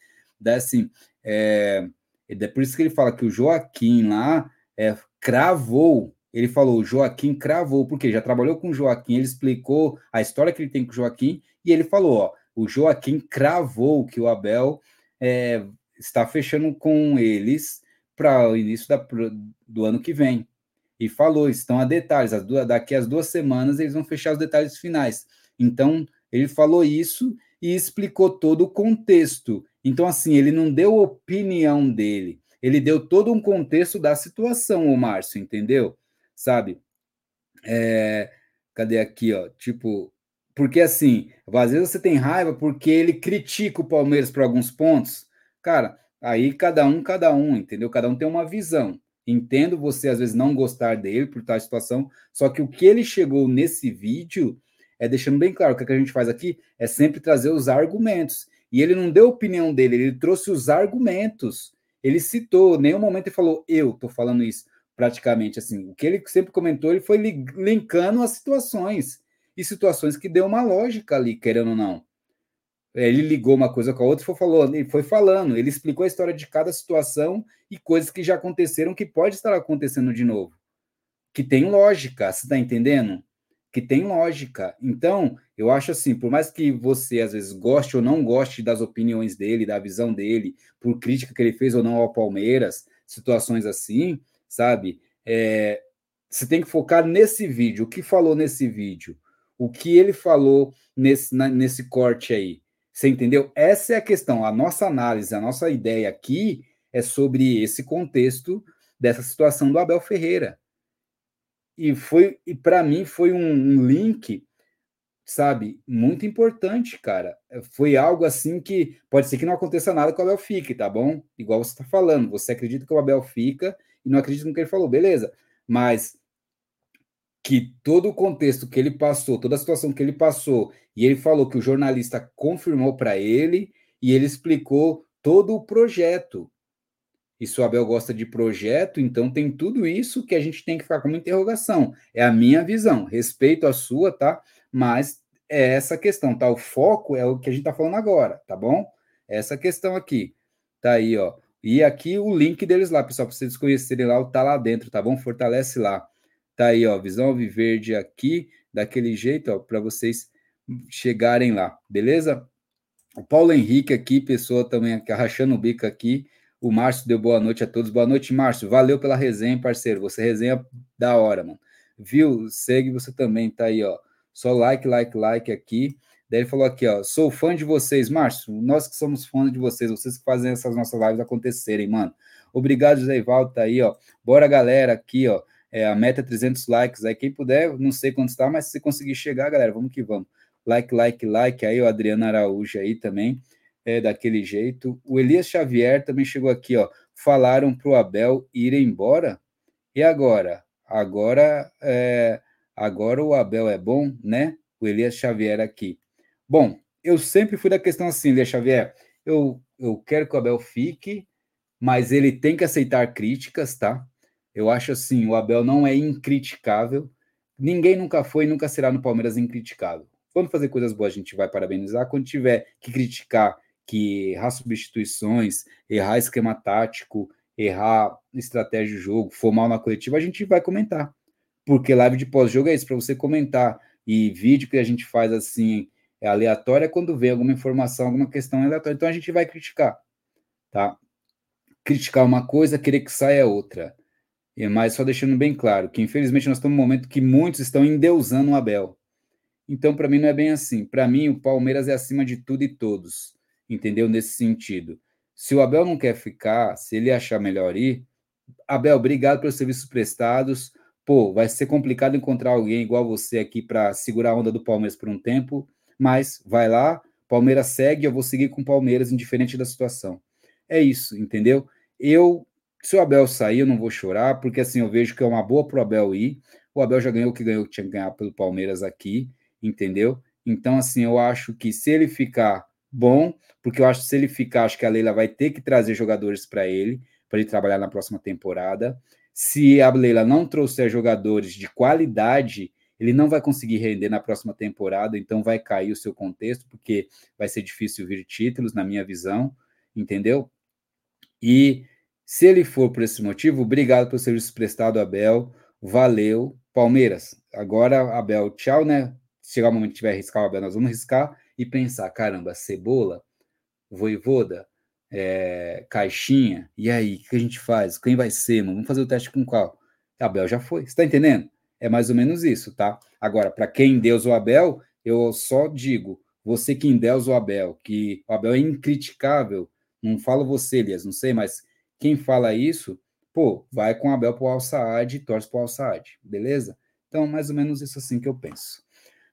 Daí, assim, é, é por isso que ele fala que o Joaquim lá é, cravou, ele falou, Joaquim cravou, porque já trabalhou com o Joaquim, ele explicou a história que ele tem com o Joaquim, e ele falou, ó, o Joaquim cravou que o Abel é, está fechando com eles para o início da, do ano que vem. E falou, estão a detalhes, as duas, daqui as duas semanas eles vão fechar os detalhes finais. Então, ele falou isso e explicou todo o contexto. Então, assim, ele não deu opinião dele, ele deu todo um contexto da situação, o Márcio, entendeu? Sabe? É, cadê aqui, ó? Tipo, porque assim, às vezes você tem raiva porque ele critica o Palmeiras por alguns pontos. Cara, aí cada um, cada um, entendeu? Cada um tem uma visão. Entendo você às vezes não gostar dele por tal situação, só que o que ele chegou nesse vídeo é deixando bem claro que o que a gente faz aqui é sempre trazer os argumentos. E ele não deu a opinião dele, ele trouxe os argumentos. Ele citou, nenhum momento ele falou, eu tô falando isso, praticamente assim. O que ele sempre comentou, ele foi linkando as situações. E situações que deu uma lógica ali, querendo ou não. Ele ligou uma coisa com a outra e foi, ele foi falando, ele explicou a história de cada situação e coisas que já aconteceram que pode estar acontecendo de novo. Que tem lógica, você está entendendo? Que tem lógica. Então, eu acho assim, por mais que você às vezes goste ou não goste das opiniões dele, da visão dele, por crítica que ele fez ou não ao Palmeiras, situações assim, sabe? É, você tem que focar nesse vídeo. O que falou nesse vídeo? O que ele falou nesse, na, nesse corte aí? Você entendeu? Essa é a questão. A nossa análise, a nossa ideia aqui é sobre esse contexto dessa situação do Abel Ferreira e foi e para mim foi um, um, link, sabe, muito importante, cara. Foi algo assim que pode ser que não aconteça nada com o Abel fique, tá bom? Igual você está falando, você acredita que o Abel fica e não acredita no que ele falou, beleza? Mas que todo o contexto que ele passou, toda a situação que ele passou, e ele falou que o jornalista confirmou para ele e ele explicou todo o projeto. E se o Abel gosta de projeto, então tem tudo isso que a gente tem que ficar como interrogação. É a minha visão, respeito a sua, tá? Mas é essa questão, tá? O foco é o que a gente tá falando agora, tá bom? Essa questão aqui. Tá aí, ó. E aqui o link deles lá, pessoal, para vocês conhecerem lá, tá lá dentro, tá bom? Fortalece lá. Tá aí, ó, Visão Alviverde aqui, daquele jeito, ó, para vocês chegarem lá, beleza? O Paulo Henrique aqui, pessoa também rachando o bico aqui, o Márcio deu boa noite a todos. Boa noite, Márcio. Valeu pela resenha, parceiro. Você resenha da hora, mano. Viu? Segue você também, tá aí, ó. Só like, like, like aqui. Daí ele falou aqui, ó. Sou fã de vocês, Márcio. Nós que somos fãs de vocês, vocês que fazem essas nossas lives acontecerem, mano. Obrigado, José Ivaldo, tá aí, ó. Bora, galera, aqui, ó. É, a meta é 300 likes. Aí quem puder, não sei quanto está, mas se conseguir chegar, galera, vamos que vamos. Like, like, like. Aí o Adriano Araújo aí também, é daquele jeito. O Elias Xavier também chegou aqui, ó. Falaram para o Abel ir embora. E agora? Agora, é, agora o Abel é bom, né? O Elias Xavier aqui. Bom, eu sempre fui da questão assim, Elias Xavier. Eu, eu quero que o Abel fique, mas ele tem que aceitar críticas, tá? Eu acho assim, o Abel não é incriticável. Ninguém nunca foi e nunca será no Palmeiras incriticável. Quando fazer coisas boas, a gente vai parabenizar. Quando tiver que criticar, que errar substituições, errar esquema tático, errar estratégia de jogo, for mal na coletiva, a gente vai comentar. Porque live de pós-jogo é isso, para você comentar. E vídeo que a gente faz assim, é aleatório, é quando vem alguma informação, alguma questão aleatória. Então a gente vai criticar, tá? Criticar uma coisa, querer que saia outra. Mas só deixando bem claro que, infelizmente, nós estamos num momento que muitos estão endeusando o Abel. Então, para mim, não é bem assim. Para mim, o Palmeiras é acima de tudo e todos. Entendeu? Nesse sentido. Se o Abel não quer ficar, se ele achar melhor ir, Abel, obrigado pelos serviços prestados. Pô, vai ser complicado encontrar alguém igual você aqui para segurar a onda do Palmeiras por um tempo, mas vai lá, Palmeiras segue, eu vou seguir com o Palmeiras, indiferente da situação. É isso, entendeu? Eu se o Abel sair, eu não vou chorar, porque assim eu vejo que é uma boa pro Abel ir. O Abel já ganhou o que ganhou, que tinha que ganhar pelo Palmeiras aqui, entendeu? Então, assim, eu acho que se ele ficar bom, porque eu acho que se ele ficar, acho que a Leila vai ter que trazer jogadores para ele, para ele trabalhar na próxima temporada. Se a Leila não trouxer jogadores de qualidade, ele não vai conseguir render na próxima temporada, então vai cair o seu contexto, porque vai ser difícil vir títulos, na minha visão, entendeu? E se ele for por esse motivo, obrigado pelo serviço prestado, Abel. Valeu. Palmeiras, agora, Abel, tchau, né? Se chegar o momento que tiver riscar o Abel, nós vamos riscar e pensar: caramba, cebola, voivoda, é, caixinha, e aí, o que a gente faz? Quem vai ser, mano? Vamos fazer o teste com qual? Abel já foi. Você tá entendendo? É mais ou menos isso, tá? Agora, para quem Deus o Abel, eu só digo: você que Deus o Abel, que o Abel é incriticável. Não falo você, Elias, não sei, mas quem fala isso, pô, vai com Abel pro Al-Saad e torce pro Al-Saad, beleza? Então, mais ou menos isso assim que eu penso.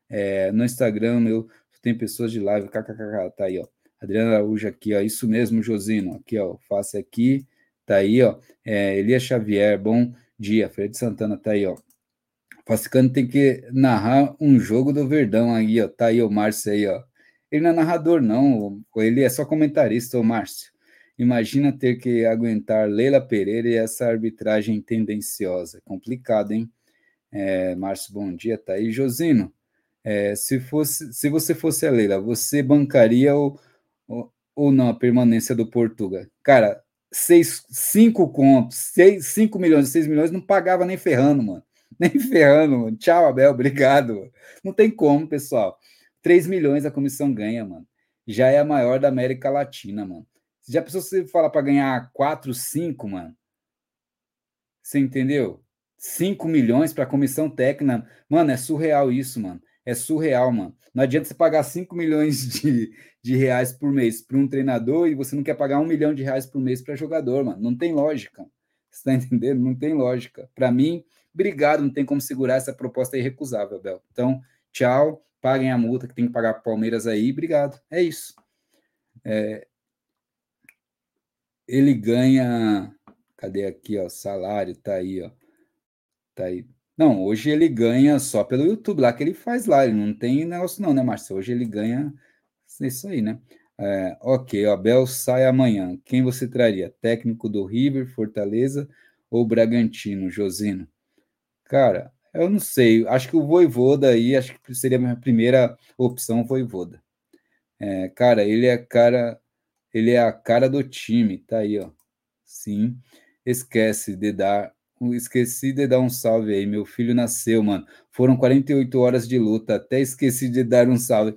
É, no Instagram, meu, tem pessoas de live, kkkk, tá aí, ó. Adriana Araújo aqui, ó, isso mesmo, Josino, aqui, ó, face aqui, tá aí, ó. É, Elias Xavier, bom dia. Fred Santana tá aí, ó. Fascicano tem que narrar um jogo do Verdão aí, ó. Tá aí o Márcio aí, ó. Ele não é narrador, não. Ele é só comentarista, o Márcio. Imagina ter que aguentar Leila Pereira e essa arbitragem tendenciosa. Complicado, hein? É, Márcio, bom dia, tá aí. Josino, é, se, fosse, se você fosse a Leila, você bancaria ou, ou, ou não a permanência do Portuga? Cara, seis, cinco contos, seis, cinco milhões, seis milhões, não pagava nem ferrando, mano. (laughs) Nem ferrando, mano. Tchau, Abel, obrigado. Não tem como, pessoal. 3 milhões a comissão ganha, mano. Já é a maior da América Latina, mano. Já pensou se você falar para ganhar 4, 5, mano? Você entendeu? 5 milhões para comissão técnica. Mano, é surreal isso, mano. É surreal, mano. Não adianta você pagar 5 milhões (laughs) de, de reais por mês para um treinador e você não quer pagar um milhão de reais por mês para jogador, mano. Não tem lógica. Você tá (laughs) entendendo? Não tem lógica. Para mim, obrigado, não tem como segurar essa proposta irrecusável, Bel. Então, tchau, paguem a multa que tem que pagar para Palmeiras aí, obrigado. É isso. É, ele ganha. Cadê aqui, ó? Salário, tá aí, ó. Tá aí. Não, hoje ele ganha só pelo YouTube lá que ele faz lá. Ele não tem negócio, não, né, Márcio? Hoje ele ganha isso aí, né? É, ok, o Abel sai amanhã. Quem você traria? Técnico do River, Fortaleza ou Bragantino, Josino? Cara, eu não sei. Acho que o Voivoda aí, acho que seria a minha primeira opção, Voivoda. É, cara, ele é cara ele é a cara do time, tá aí, ó. Sim. Esquece de dar. Esqueci de dar um salve aí. Meu filho nasceu, mano. Foram 48 horas de luta. Até esqueci de dar um salve.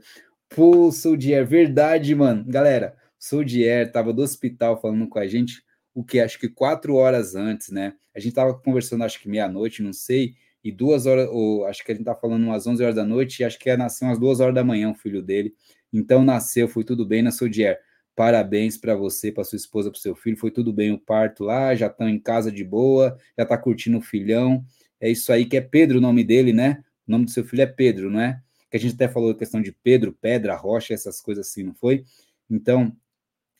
Pô, Soudier, verdade, mano. Galera, Soudier tava do hospital falando com a gente, o que acho que quatro horas antes, né? A gente tava conversando, acho que meia-noite, não sei, e duas horas, ou acho que a gente tá falando umas 11 horas da noite, e acho que ia nascer umas duas horas da manhã o filho dele. Então nasceu, foi tudo bem na Soudier. Parabéns para você, para sua esposa, para seu filho. Foi tudo bem o parto lá, já estão em casa de boa, já está curtindo o filhão. É isso aí que é Pedro o nome dele, né? O nome do seu filho é Pedro, não é? Que a gente até falou a questão de Pedro, pedra, rocha, essas coisas assim, não foi? Então,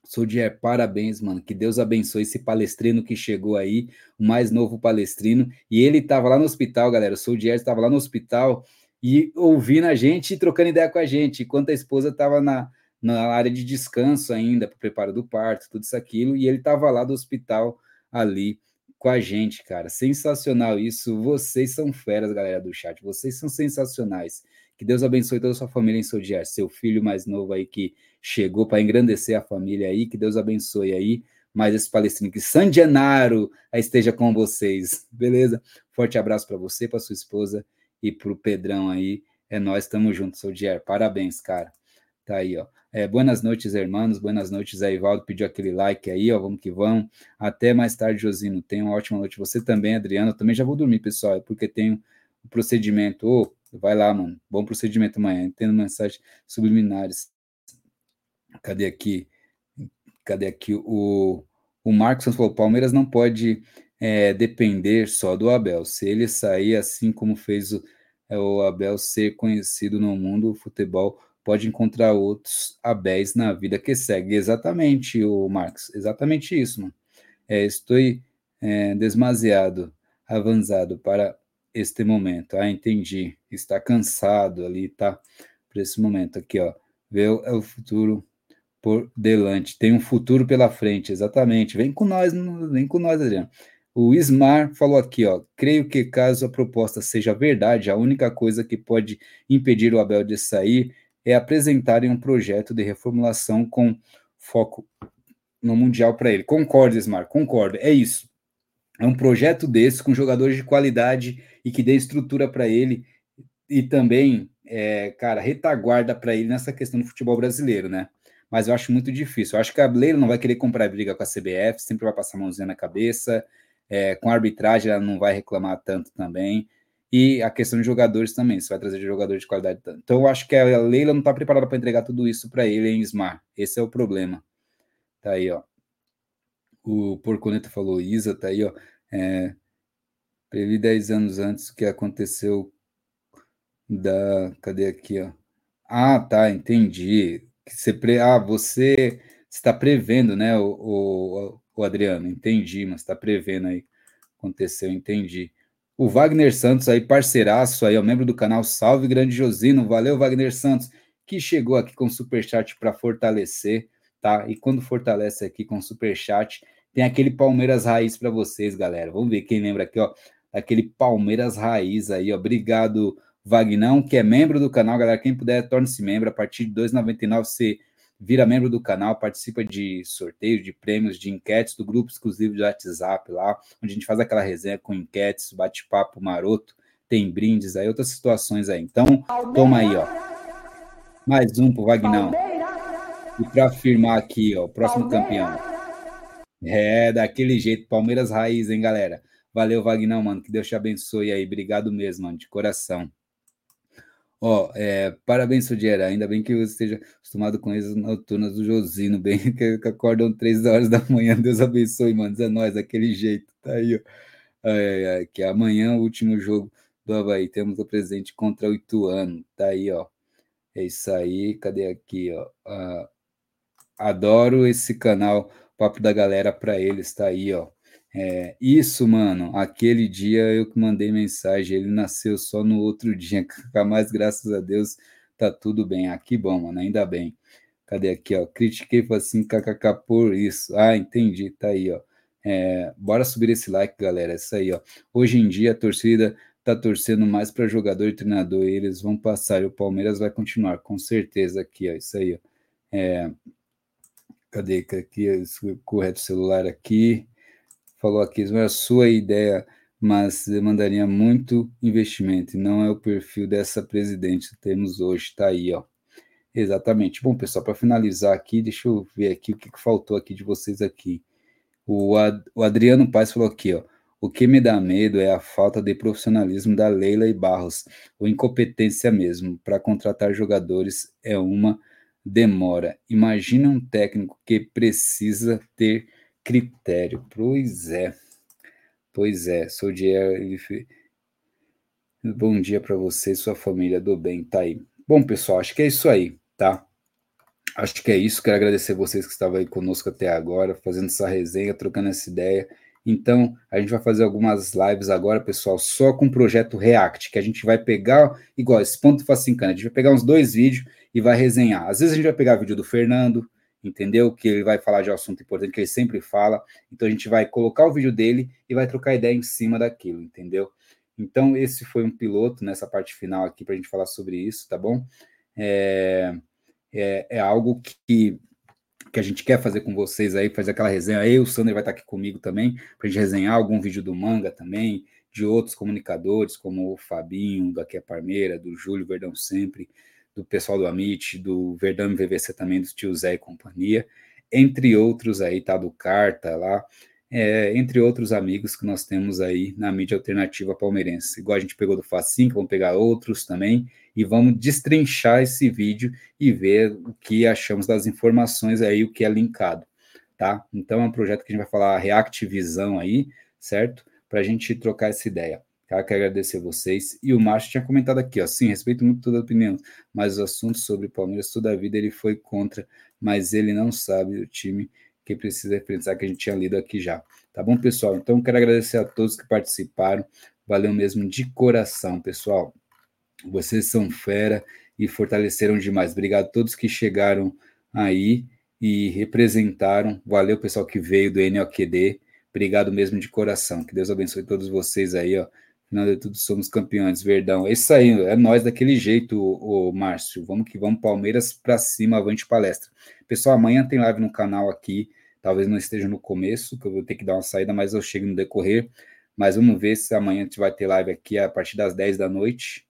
Soldier, parabéns, mano. Que Deus abençoe esse palestrino que chegou aí, o mais novo palestrino. E ele estava lá no hospital, galera. O Soldier estava lá no hospital e ouvindo a gente e trocando ideia com a gente, enquanto a esposa estava na, na área de descanso ainda, para o preparo do parto, tudo isso, aquilo. E ele estava lá do hospital ali com a gente, cara. Sensacional isso. Vocês são feras, galera do chat. Vocês são sensacionais. Que Deus abençoe toda a sua família em Soldier, seu filho mais novo aí que chegou para engrandecer a família aí, que Deus abençoe aí. Mais esse palestrino que San Gennaro esteja com vocês, beleza? Forte abraço para você, para sua esposa e para o Pedrão aí. É nós, estamos juntos, Soldier. Parabéns, cara. Tá aí, ó. É, boas noites, irmãos. Boas noites, aí, Valdo. Pediu aquele like aí, ó. Vamos que vamos. Até mais tarde, Josino. Tenha uma ótima noite. Você também, Adriano. Eu também já vou dormir, pessoal, porque tenho o procedimento. Oh, Vai lá, mano. Bom procedimento amanhã. Tendo mensagens subliminares. Cadê aqui? Cadê aqui? O, o Marcos falou: Palmeiras não pode é, depender só do Abel. Se ele sair assim como fez o, é, o Abel ser conhecido no mundo do futebol, pode encontrar outros Abéis na vida que segue. Exatamente, o Marcos. Exatamente isso, mano. É, estou é, avançado para este momento. Ah, entendi. Está cansado ali, tá? Para esse momento aqui, ó. Vê é o futuro por delante. Tem um futuro pela frente, exatamente. Vem com nós, vem com nós, Adriano. O Ismar falou aqui, ó. Creio que caso a proposta seja verdade, a única coisa que pode impedir o Abel de sair é apresentarem um projeto de reformulação com foco no Mundial para ele. Concordo, Ismar, concordo. É isso. É um projeto desse com jogadores de qualidade e que dê estrutura para ele e também, é, cara, retaguarda para ele nessa questão do futebol brasileiro, né? Mas eu acho muito difícil. Eu acho que a Leila não vai querer comprar briga com a CBF, sempre vai passar a mãozinha na cabeça. É, com a arbitragem, ela não vai reclamar tanto também. E a questão de jogadores também, você vai trazer jogadores de qualidade. Então, eu acho que a Leila não está preparada para entregar tudo isso para ele em Smar. Esse é o problema. Tá aí, ó. O Porconeta falou, Isa, tá aí, ó. É, previ 10 anos antes que aconteceu da. Cadê aqui, ó? Ah, tá, entendi. Você pre... Ah, você está prevendo, né, o, o, o Adriano? Entendi, mas está prevendo aí. Aconteceu, entendi. O Wagner Santos aí, parceiraço aí, ó, membro do canal Salve Grande Josino. Valeu, Wagner Santos, que chegou aqui com superchat para fortalecer, tá? E quando fortalece aqui com superchat, tem aquele Palmeiras Raiz para vocês, galera. Vamos ver quem lembra aqui, ó. Aquele Palmeiras Raiz aí, ó. Obrigado, Vagnão, que é membro do canal, galera. Quem puder, torne-se membro. A partir de R$ 2,99 você vira membro do canal, participa de sorteios, de prêmios, de enquetes do grupo exclusivo de WhatsApp lá, onde a gente faz aquela resenha com enquetes, bate-papo maroto, tem brindes aí, outras situações aí. Então, toma aí, ó. Mais um pro Vagnão. E para afirmar aqui, ó, o próximo campeão. É, daquele jeito, Palmeiras raiz, hein, galera? Valeu, Vagnão, mano. Que Deus te abençoe aí. Obrigado mesmo, mano, de coração. Ó, é, parabéns, Sudiera. Ainda bem que você esteja acostumado com as noturnas do Josino, bem (laughs) que, acordam três horas da manhã. Deus abençoe, mano. É nós, daquele jeito. Tá aí, ó. Que amanhã, o último jogo do Havaí. Temos o presente contra o Ituano. Tá aí, ó. É isso aí. Cadê aqui, ó? Ah, adoro esse canal papo da galera para eles, tá aí, ó. É, isso, mano, aquele dia eu que mandei mensagem, ele nasceu só no outro (laughs) dia, mas graças a Deus tá tudo bem. Ah, que bom, mano, ainda bem. Cadê aqui, ó? Critiquei assim, kkk por isso. Ah, entendi, tá aí, ó. É, bora subir esse like, galera. É isso aí, ó. Hoje em dia a torcida tá torcendo mais para jogador e treinador, e eles vão passar e o Palmeiras vai continuar, com certeza aqui, ó. Isso aí, ó. É, Cadê aqui? Correto celular aqui. Falou aqui, é a sua ideia, mas demandaria muito investimento. E não é o perfil dessa presidente que temos hoje. Está aí, ó. Exatamente. Bom, pessoal, para finalizar aqui, deixa eu ver aqui o que, que faltou aqui de vocês aqui. O, Ad, o Adriano Paz falou aqui, ó. O que me dá medo é a falta de profissionalismo da Leila e Barros, ou incompetência mesmo. Para contratar jogadores é uma demora. Imagina um técnico que precisa ter critério. Pois é. Pois é, Soldier, ele Bom dia para você e sua família do bem, tá aí. Bom, pessoal, acho que é isso aí, tá? Acho que é isso. Quero agradecer vocês que estavam aí conosco até agora, fazendo essa resenha, trocando essa ideia. Então, a gente vai fazer algumas lives agora, pessoal, só com o projeto React, que a gente vai pegar, igual esse ponto fascincana, a gente vai pegar uns dois vídeos e vai resenhar. Às vezes a gente vai pegar vídeo do Fernando, entendeu? Que ele vai falar de um assunto importante que ele sempre fala. Então a gente vai colocar o vídeo dele e vai trocar ideia em cima daquilo, entendeu? Então esse foi um piloto nessa parte final aqui para a gente falar sobre isso, tá bom? É, é, é algo que que a gente quer fazer com vocês aí, fazer aquela resenha. Aí o Sander vai estar aqui comigo também, para a gente resenhar algum vídeo do manga também, de outros comunicadores, como o Fabinho, do Aqui é Parmeira, do Júlio Verdão Sempre, do pessoal do Amit, do Verdão VVC também, do tio Zé e companhia, entre outros aí, tá? Do Carta lá, é, entre outros amigos que nós temos aí na mídia alternativa palmeirense. Igual a gente pegou do Facinho, vamos pegar outros também, e vamos destrinchar esse vídeo e ver o que achamos das informações aí, o que é linkado, tá? Então é um projeto que a gente vai falar Reactivisão aí, certo? Para a gente trocar essa ideia. Tá? Quero agradecer vocês. E o Márcio tinha comentado aqui, ó, sim, respeito muito toda a opinião, mas os assuntos sobre Palmeiras toda a vida ele foi contra, mas ele não sabe o time que precisa pensar que a gente tinha lido aqui já. Tá bom, pessoal? Então, quero agradecer a todos que participaram. Valeu mesmo de coração, pessoal. Vocês são fera e fortaleceram demais. Obrigado a todos que chegaram aí e representaram. Valeu, pessoal que veio do NOQD. Obrigado mesmo de coração. Que Deus abençoe todos vocês aí, ó. Final de tudo, somos campeões, Verdão. É isso aí, é nós daquele jeito, o, Márcio. Vamos que vamos, Palmeiras para cima, avante palestra. Pessoal, amanhã tem live no canal aqui. Talvez não esteja no começo, que eu vou ter que dar uma saída, mas eu chego no decorrer. Mas vamos ver se amanhã a gente vai ter live aqui a partir das 10 da noite.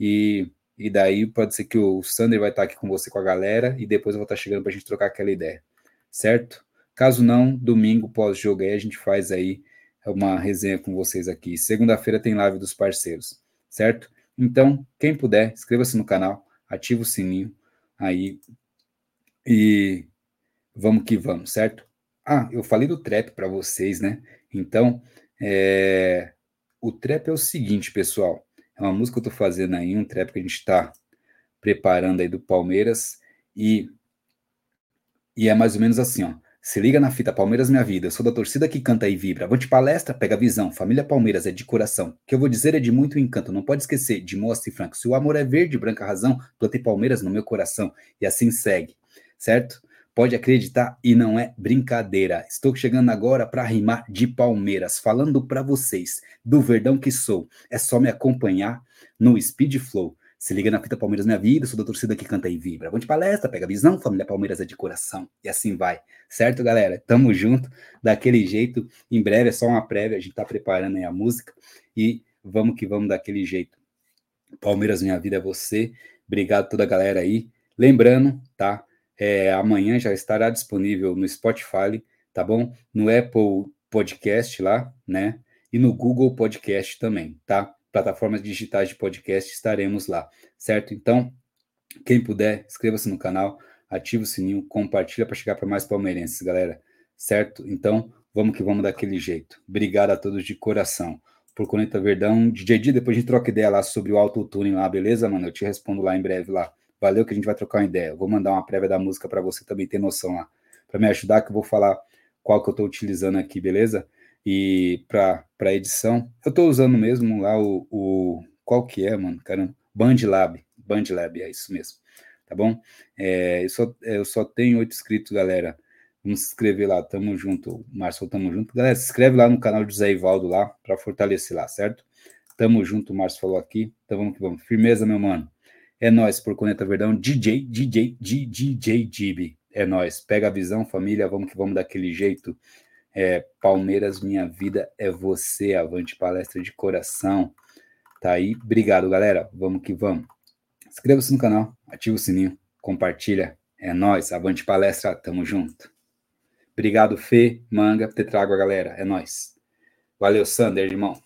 E, e daí pode ser que o Sander vai estar aqui com você, com a galera, e depois eu vou estar chegando para a gente trocar aquela ideia. Certo? Caso não, domingo pós-jogo aí a gente faz aí uma resenha com vocês aqui. Segunda-feira tem live dos parceiros, certo? Então, quem puder, inscreva-se no canal, ativa o sininho aí e vamos que vamos, certo? Ah, eu falei do trap para vocês, né? Então, é... o trap é o seguinte, pessoal. É uma música que eu tô fazendo aí, um trap que a gente está preparando aí do Palmeiras e e é mais ou menos assim, ó. Se liga na fita Palmeiras Minha Vida, eu sou da torcida que canta e vibra. Avante palestra, pega visão. Família Palmeiras é de coração. O que eu vou dizer é de muito encanto. Não pode esquecer, de moça e franco. Se o amor é verde, branca razão, plantei Palmeiras no meu coração. E assim segue, certo? Pode acreditar e não é brincadeira. Estou chegando agora para rimar de Palmeiras, falando para vocês do verdão que sou. É só me acompanhar no Speed Flow. Se liga na fita Palmeiras Minha Vida, sou da torcida que canta e vibra. Vamos de palestra, pega visão, família Palmeiras é de coração. E assim vai. Certo, galera? Tamo junto, daquele jeito. Em breve é só uma prévia, a gente tá preparando aí a música. E vamos que vamos daquele jeito. Palmeiras Minha Vida é você. Obrigado toda a galera aí. Lembrando, tá? É, amanhã já estará disponível no Spotify, tá bom? No Apple Podcast lá, né? E no Google Podcast também, tá? Plataformas digitais de podcast, estaremos lá, certo? Então, quem puder, inscreva-se no canal, ative o sininho, compartilha para chegar para mais palmeirenses, galera, certo? Então, vamos que vamos daquele jeito. Obrigado a todos de coração. Por Conecta Verdão, DJ D, depois a gente troca ideia lá sobre o autotuning lá, beleza, mano? Eu te respondo lá em breve lá. Valeu que a gente vai trocar uma ideia. vou mandar uma prévia da música para você também ter noção lá. Para me ajudar, que eu vou falar qual que eu estou utilizando aqui, beleza? E para edição, eu estou usando mesmo lá o, o, Qual que é, mano? Caramba. BandLab. BandLab, é isso mesmo. Tá bom? É, eu, só, eu só tenho oito inscritos, galera. Vamos se inscrever lá, tamo junto. Márcio, tamo junto. Galera, se inscreve lá no canal de Zé Ivaldo lá, para fortalecer lá, certo? Tamo junto, o Márcio falou aqui. Então vamos que vamos. Firmeza, meu mano. É nós por Coneta Verdão. DJ, DJ, DJ, DJ, É nós. Pega a visão, família. Vamos que vamos daquele jeito. É, Palmeiras, minha vida é você. Avante palestra de coração. Tá aí. Obrigado, galera. Vamos que vamos. Inscreva-se no canal, ativa o sininho, compartilha. É nós. Avante palestra. Tamo junto. Obrigado, Fê, Manga, por ter trago a galera. É nós. Valeu, Sander, irmão.